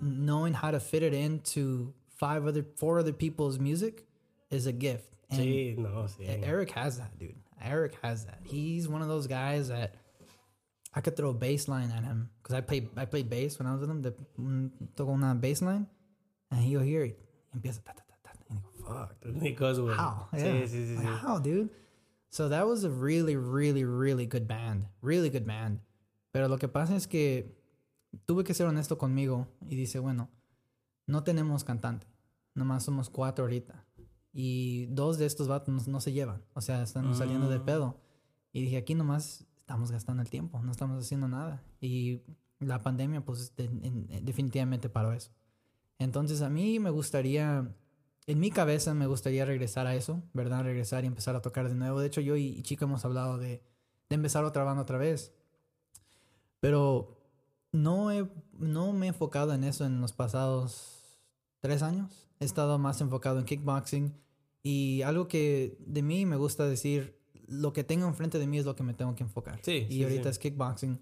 knowing how to fit it into five other four other people's music is a gift. And Sí, no, sí. Eric has that, dude. Eric has that. He's one of those guys that I could throw a bass line at him because I played I played bass when I was with him. The, mm, on una bass line, and he'll hear it. Empieza ta ta ta ta. And I go, fuck. Because, güey. How? Yeah. sí, sí. Like, how, dude? So that was a really, really, really good band. Really good band. Pero lo que pasa es que tuve que ser honesto conmigo y dice, bueno, no tenemos cantante. Nomás somos cuatro ahorita. Y dos de estos vatos no, se llevan. O sea, están saliendo de pedo. Y dije, aquí nomás estamos gastando el tiempo. No estamos haciendo nada. Y la pandemia, pues, de- en- en- definitivamente paró eso. Entonces, a mí me gustaría en mi cabeza me gustaría regresar a eso, ¿verdad? Regresar y empezar a tocar de nuevo. De hecho, yo y, y Chico hemos hablado de, de empezar otra banda otra vez. Pero no, he, no me he enfocado en eso en los pasados tres años. He estado más enfocado en kickboxing. Y algo que de mí me gusta decir, lo que tengo enfrente de mí es lo que me tengo que enfocar. Sí, y sí, ahorita sí. es kickboxing.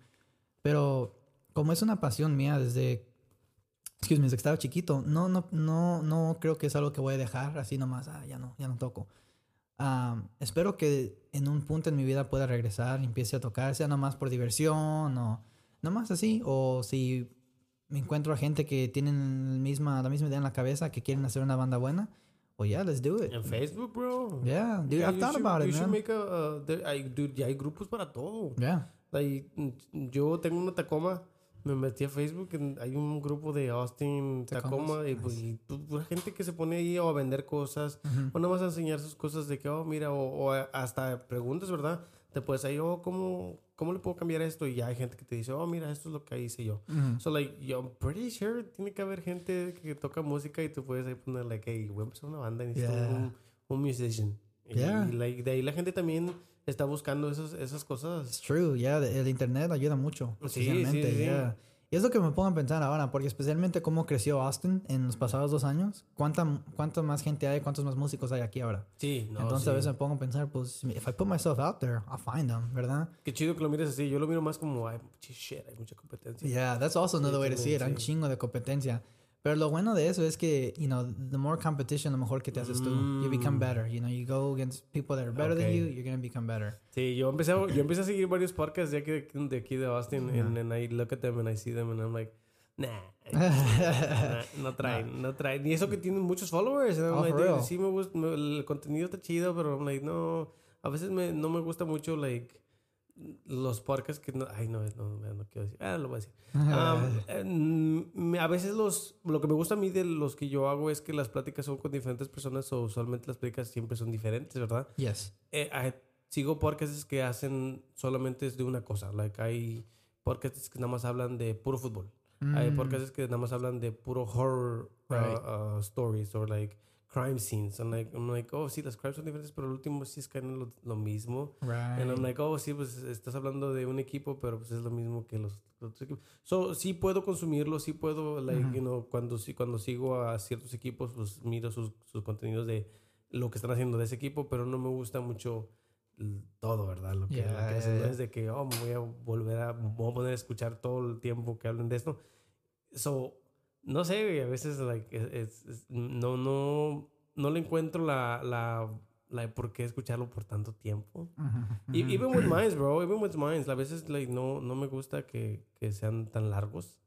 Pero como es una pasión mía desde, excuse me, desde que estaba chiquito, no, no, no, no creo que es algo que voy a dejar así nomás, ah, ya no, ya no toco. Am, espero que en un punto en mi vida pueda regresar y empiece a tocar, sea nomás por diversión o nomás así, o si me encuentro a gente que tienen misma, la misma idea en la cabeza, que quieren hacer una banda buena, pues yeah, let's do it. En Facebook, bro. Yeah, dude, Yeah, I've thought should- about it, you should man. make a, uh, there- hay, dude, ya hay grupos para todo. Yeah. Like, yo tengo una Tacoma, me metí a Facebook, hay un grupo de Austin, Tacomas, Tacoma, y pues y pu- pura gente que se pone ahí o a vender cosas, o nada más a enseñar sus cosas de que, oh, mira, o, o hasta preguntas, ¿verdad? Te puedes ahí, oh, ¿cómo, ¿cómo le puedo cambiar esto? Y ya hay gente que te dice, oh, mira, esto es lo que hice yo. Ujú. So, like, yo, I'm pretty sure tiene que haber gente que toca música y tú puedes ahí poner, like, hey, voy a empezar una banda y necesito Yeah. un, un musician. Y, Yeah. y, like, de ahí la gente también está buscando esas, esas It's cosas. true, yeah, the- el internet ayuda mucho, Sí, sí, sí. yeah. Y es lo que me pongo a pensar ahora, porque especialmente cómo creció Austin en los pasados dos años, cuánta, cuánta más gente hay, cuántos más músicos hay aquí ahora. Sí, no, Entonces sí. a veces me pongo a pensar, pues, if I put myself out there, I'll find them, ¿verdad? Qué chido que lo mires así. Yo lo miro más como, ay, shit, hay mucha competencia. Yeah, that's also another way to see it, hay un chingo de competencia. Pero lo bueno de eso es que, you know, the more competition, lo mejor que te haces tú. You become Mm. better, you know, you go against people that are better than Okay. you, you're going to become better. Sí, yo empecé, a, yo empecé a seguir varios podcasts de aquí de, de, aquí de Austin. And, and I look at them and I see them and I'm like, nah. [laughs] no traen, no traen. Y eso que tienen muchos followers. And I'm Oh, like, dude, sí me gusta, me- el contenido está chido, pero I'm like, no. A veces me, no me gusta mucho, like, los podcasts que no. Ay, no, no, no quiero decir. Ah, lo voy a decir. [laughs] Um, a veces los, lo que me gusta a mí de los que yo hago es que las pláticas son con diferentes personas o usualmente las pláticas siempre son diferentes, ¿verdad? yes. Eh, hay- sigo podcasts que hacen solamente de una cosa. Like, hay podcasts que nada más hablan de puro fútbol. Hay Mm. podcasts que nada más hablan de puro horror uh, Right. uh, stories or like crime scenes. And like, I'm like, oh, sí, las crimes son diferentes, pero el último sí es que lo, lo mismo. Right. And I'm like, oh, sí, pues estás hablando de un equipo, pero pues es lo mismo que los, los otros equipos. So, sí puedo consumirlo, sí puedo, like, Ujú. you know, cuando, cuando sigo a ciertos equipos, pues miro sus, sus contenidos de lo que están haciendo de ese equipo, pero no me gusta mucho todo, ¿verdad? Lo que, Yeah, que yeah, yeah. es de que, oh, me voy a volver a, voy a poner a escuchar todo el tiempo que hablen de esto. So, no sé, güey, a veces, like, es, es- es- no, no, no le encuentro la, la, la por qué escucharlo por tanto tiempo. Y-. Even with mines, bro. Even with mines. A veces, like, no, no me gusta que, que sean tan largos.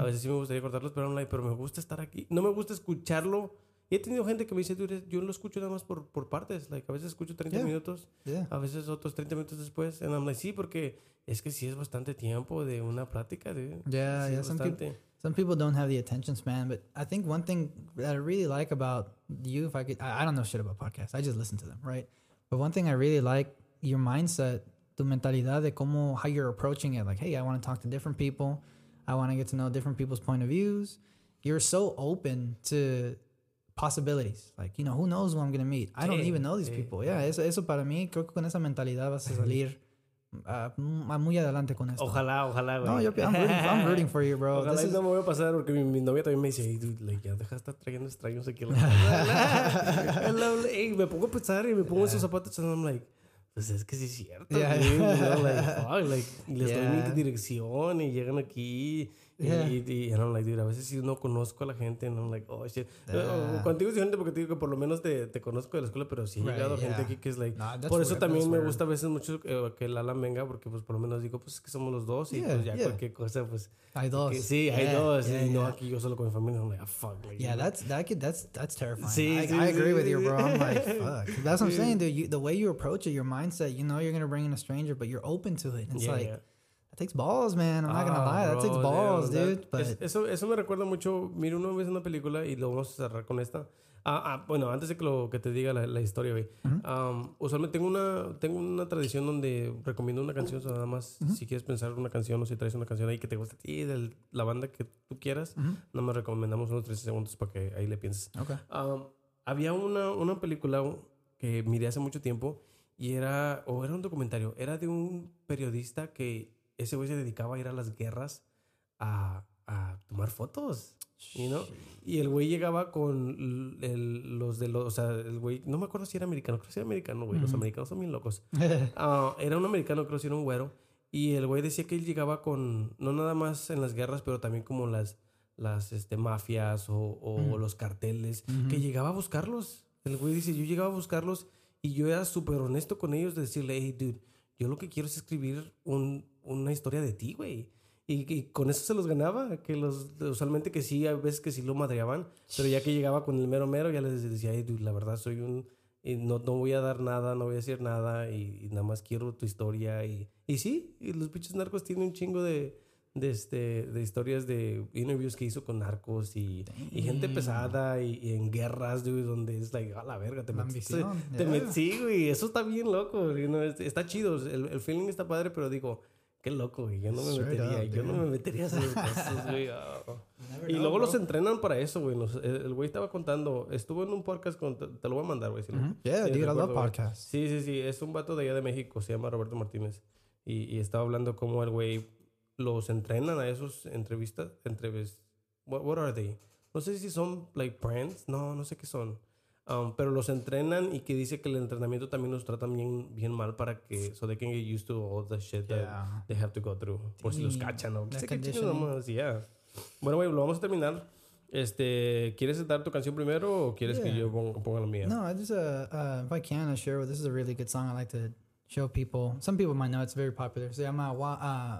A veces sí me gustaría cortarlos, pero, like, pero me gusta estar aquí. No me gusta escucharlo. Y he tenido gente que me dice, "Dude, yo lo escucho nada más por, por partes. Like, a veces escucho 30 Yeah. minutos, Yeah. a veces otros 30 minutos después. And I'm like, sí, porque es que sí es bastante tiempo de una plática. De, Yeah, sí yeah. Some people, some people don't have the attention span, but I think one thing that I really like about you, if I could, I, I don't know shit about podcasts. I just listen to them, right? But one thing I really like your mindset, tu mentalidad de cómo how you're approaching it. Like, hey, I want to talk to different people. I want to get to know different people's point of views. You're so open to possibilities. Like, you know, who knows who I'm gonna meet? I don't Sí, even know these sí. people. Yeah, eso, eso para mí, creo que con esa mentalidad vas a salir [laughs] m- muy adelante con esto. Ojalá, ojalá, güey. No, yo, I'm rooting, I'm [laughs] rooting for you, bro. Ojalá This y is- no me voy a pasar porque mi, mi novia también me dice, hey, dude, like, ya deja de estar trayendo extraños aquí. a la casa". [laughs] I love- Ey, me pongo a pensar y me pongo en sus zapatos and I'm like, pues es que sí es cierto. Yeah. dude, you know, like, fuck, like, les doy Yeah. mi dirección y llegan aquí. Y, Yeah. y, y and I'm like, dude, a veces sí no conozco a la gente and I'm like, oh, shit. Yeah. Contigo es diferente porque te digo que por lo menos te, te conozco de la escuela, pero sí he Right, llegado yeah. gente aquí que es like, that's por eso weird, también me weird. gusta a veces mucho eh, que el Alan venga porque pues por lo menos digo, pues es que somos los dos y pues ya cualquier cosa, pues Hay dos. que sí, hay dos. y no aquí yo solo con mi familia. I'm like, ah, fuck. Like, Yeah, that's that could, that's that's terrifying. Sí, I, sí, I agree sí, with you, bro. I'm like, [laughs] fuck. That's what I'm saying, dude. You, the way you approach it, your mindset, you know, you're gonna bring in a stranger, but you're open to it. It's like. That takes balls, man. I'm not gonna Ah, lie, that takes balls, dude. But es- eso, eso me recuerda mucho. Mira, una vez una película y lo vamos a cerrar con esta. Ah, ah, bueno, antes de que, lo, que te diga la, la historia, güey. Um, usualmente tengo una, tengo una tradición donde recomiendo una canción, o sea, nada más si quieres pensar una canción o si traes una canción ahí que te guste a ti, de la banda que tú quieras, Ujú. nada más recomendamos unos 13 segundos para que ahí le pienses. okay. Um, había una, una película que miré hace mucho tiempo y era, o era un documentario, era de un periodista que ese güey se dedicaba a ir a las guerras a, a tomar fotos. You know? Y el güey llegaba con el- los de los, o sea, el güey, no me acuerdo si era americano, creo que era americano, güey, los americanos son bien locos. [laughs] Ah, era un americano, creo que era un güero, y el güey decía que él llegaba con, no nada más en las guerras, pero también como las, las este, mafias o, o los carteles, que llegaba a buscarlos. El güey dice, yo llegaba a buscarlos y yo era súper honesto con ellos de decirle, hey, dude, yo lo que quiero es escribir un- una historia de ti, güey. Y, y con eso se los ganaba, que los usualmente que sí, a veces que sí lo madreaban, pero ya que llegaba con el mero mero, ya les decía, hey, dude, la verdad soy un, y no, no voy a dar nada, no voy a decir nada, y, y nada más quiero tu historia. Y, y sí, y los pinches narcos tienen un chingo de, de, este, de historias de interviews que hizo con narcos y, y gente pesada y, en guerras, dude, donde es like, a la verga, te metiste. ambición, te yeah. met- sí, güey, eso está bien loco, you know, es- está chido, el, el feeling está padre, pero digo, qué loco, güey, yo no me Straight metería, up, yo no me metería a hacer [laughs] cosas, güey. oh. Y know, luego los bro. entrenan para eso, güey. los- El güey estaba contando, estuvo en un podcast con, te, te lo voy a mandar, güey. si lo- Mhm. Yeah, si dude, I love podcasts. Sí, sí, sí, es un vato de allá de México, se llama Roberto Martínez. Y, y estaba hablando cómo el güey los entrenan a esos entrevistas, entrevistas. What, what are they? No sé si son like brands, no, no sé qué son. Um, pero los entrenan y que dice que el entrenamiento también los tratan bien, bien mal para que, so they can get used to all the shit that Yeah. they have to go through. Por si los cachan o sé qué yeah. Bueno, güey, lo vamos a terminar. Este, ¿quieres dar tu canción primero o quieres que Yeah. yo ponga, ponga la mía? No, I just uh, uh, if I can, I share. This is a really good song. I like to show people. Some people might know it's very popular. Se llama "While, uh,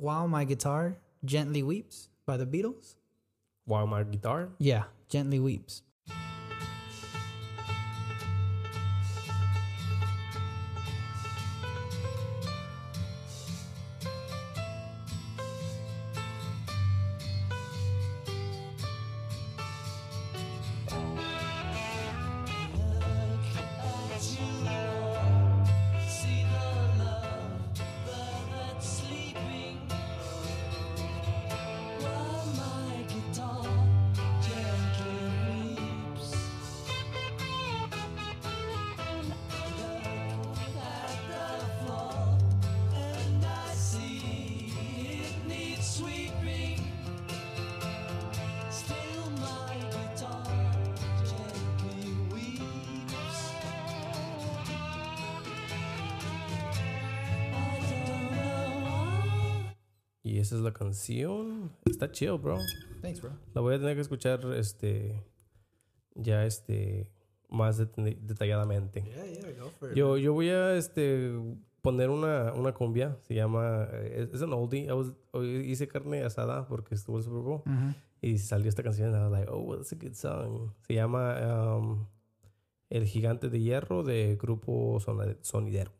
While My Guitar Gently Weeps" by the Beatles. While my guitar. Yeah, gently weeps. Canción. Está chido, bro. Thanks, bro. La voy a tener que escuchar este ya este más detalladamente. Yeah, yeah, go for Yo, yo voy a este poner una, una cumbia, se llama eh, es un oldie. I was- hoy hice carne asada porque estuvo el Super Bowl y salió esta canción. I was like, oh, well, that's a good song. Se llama um, El Gigante de Hierro de Grupo Sonidero.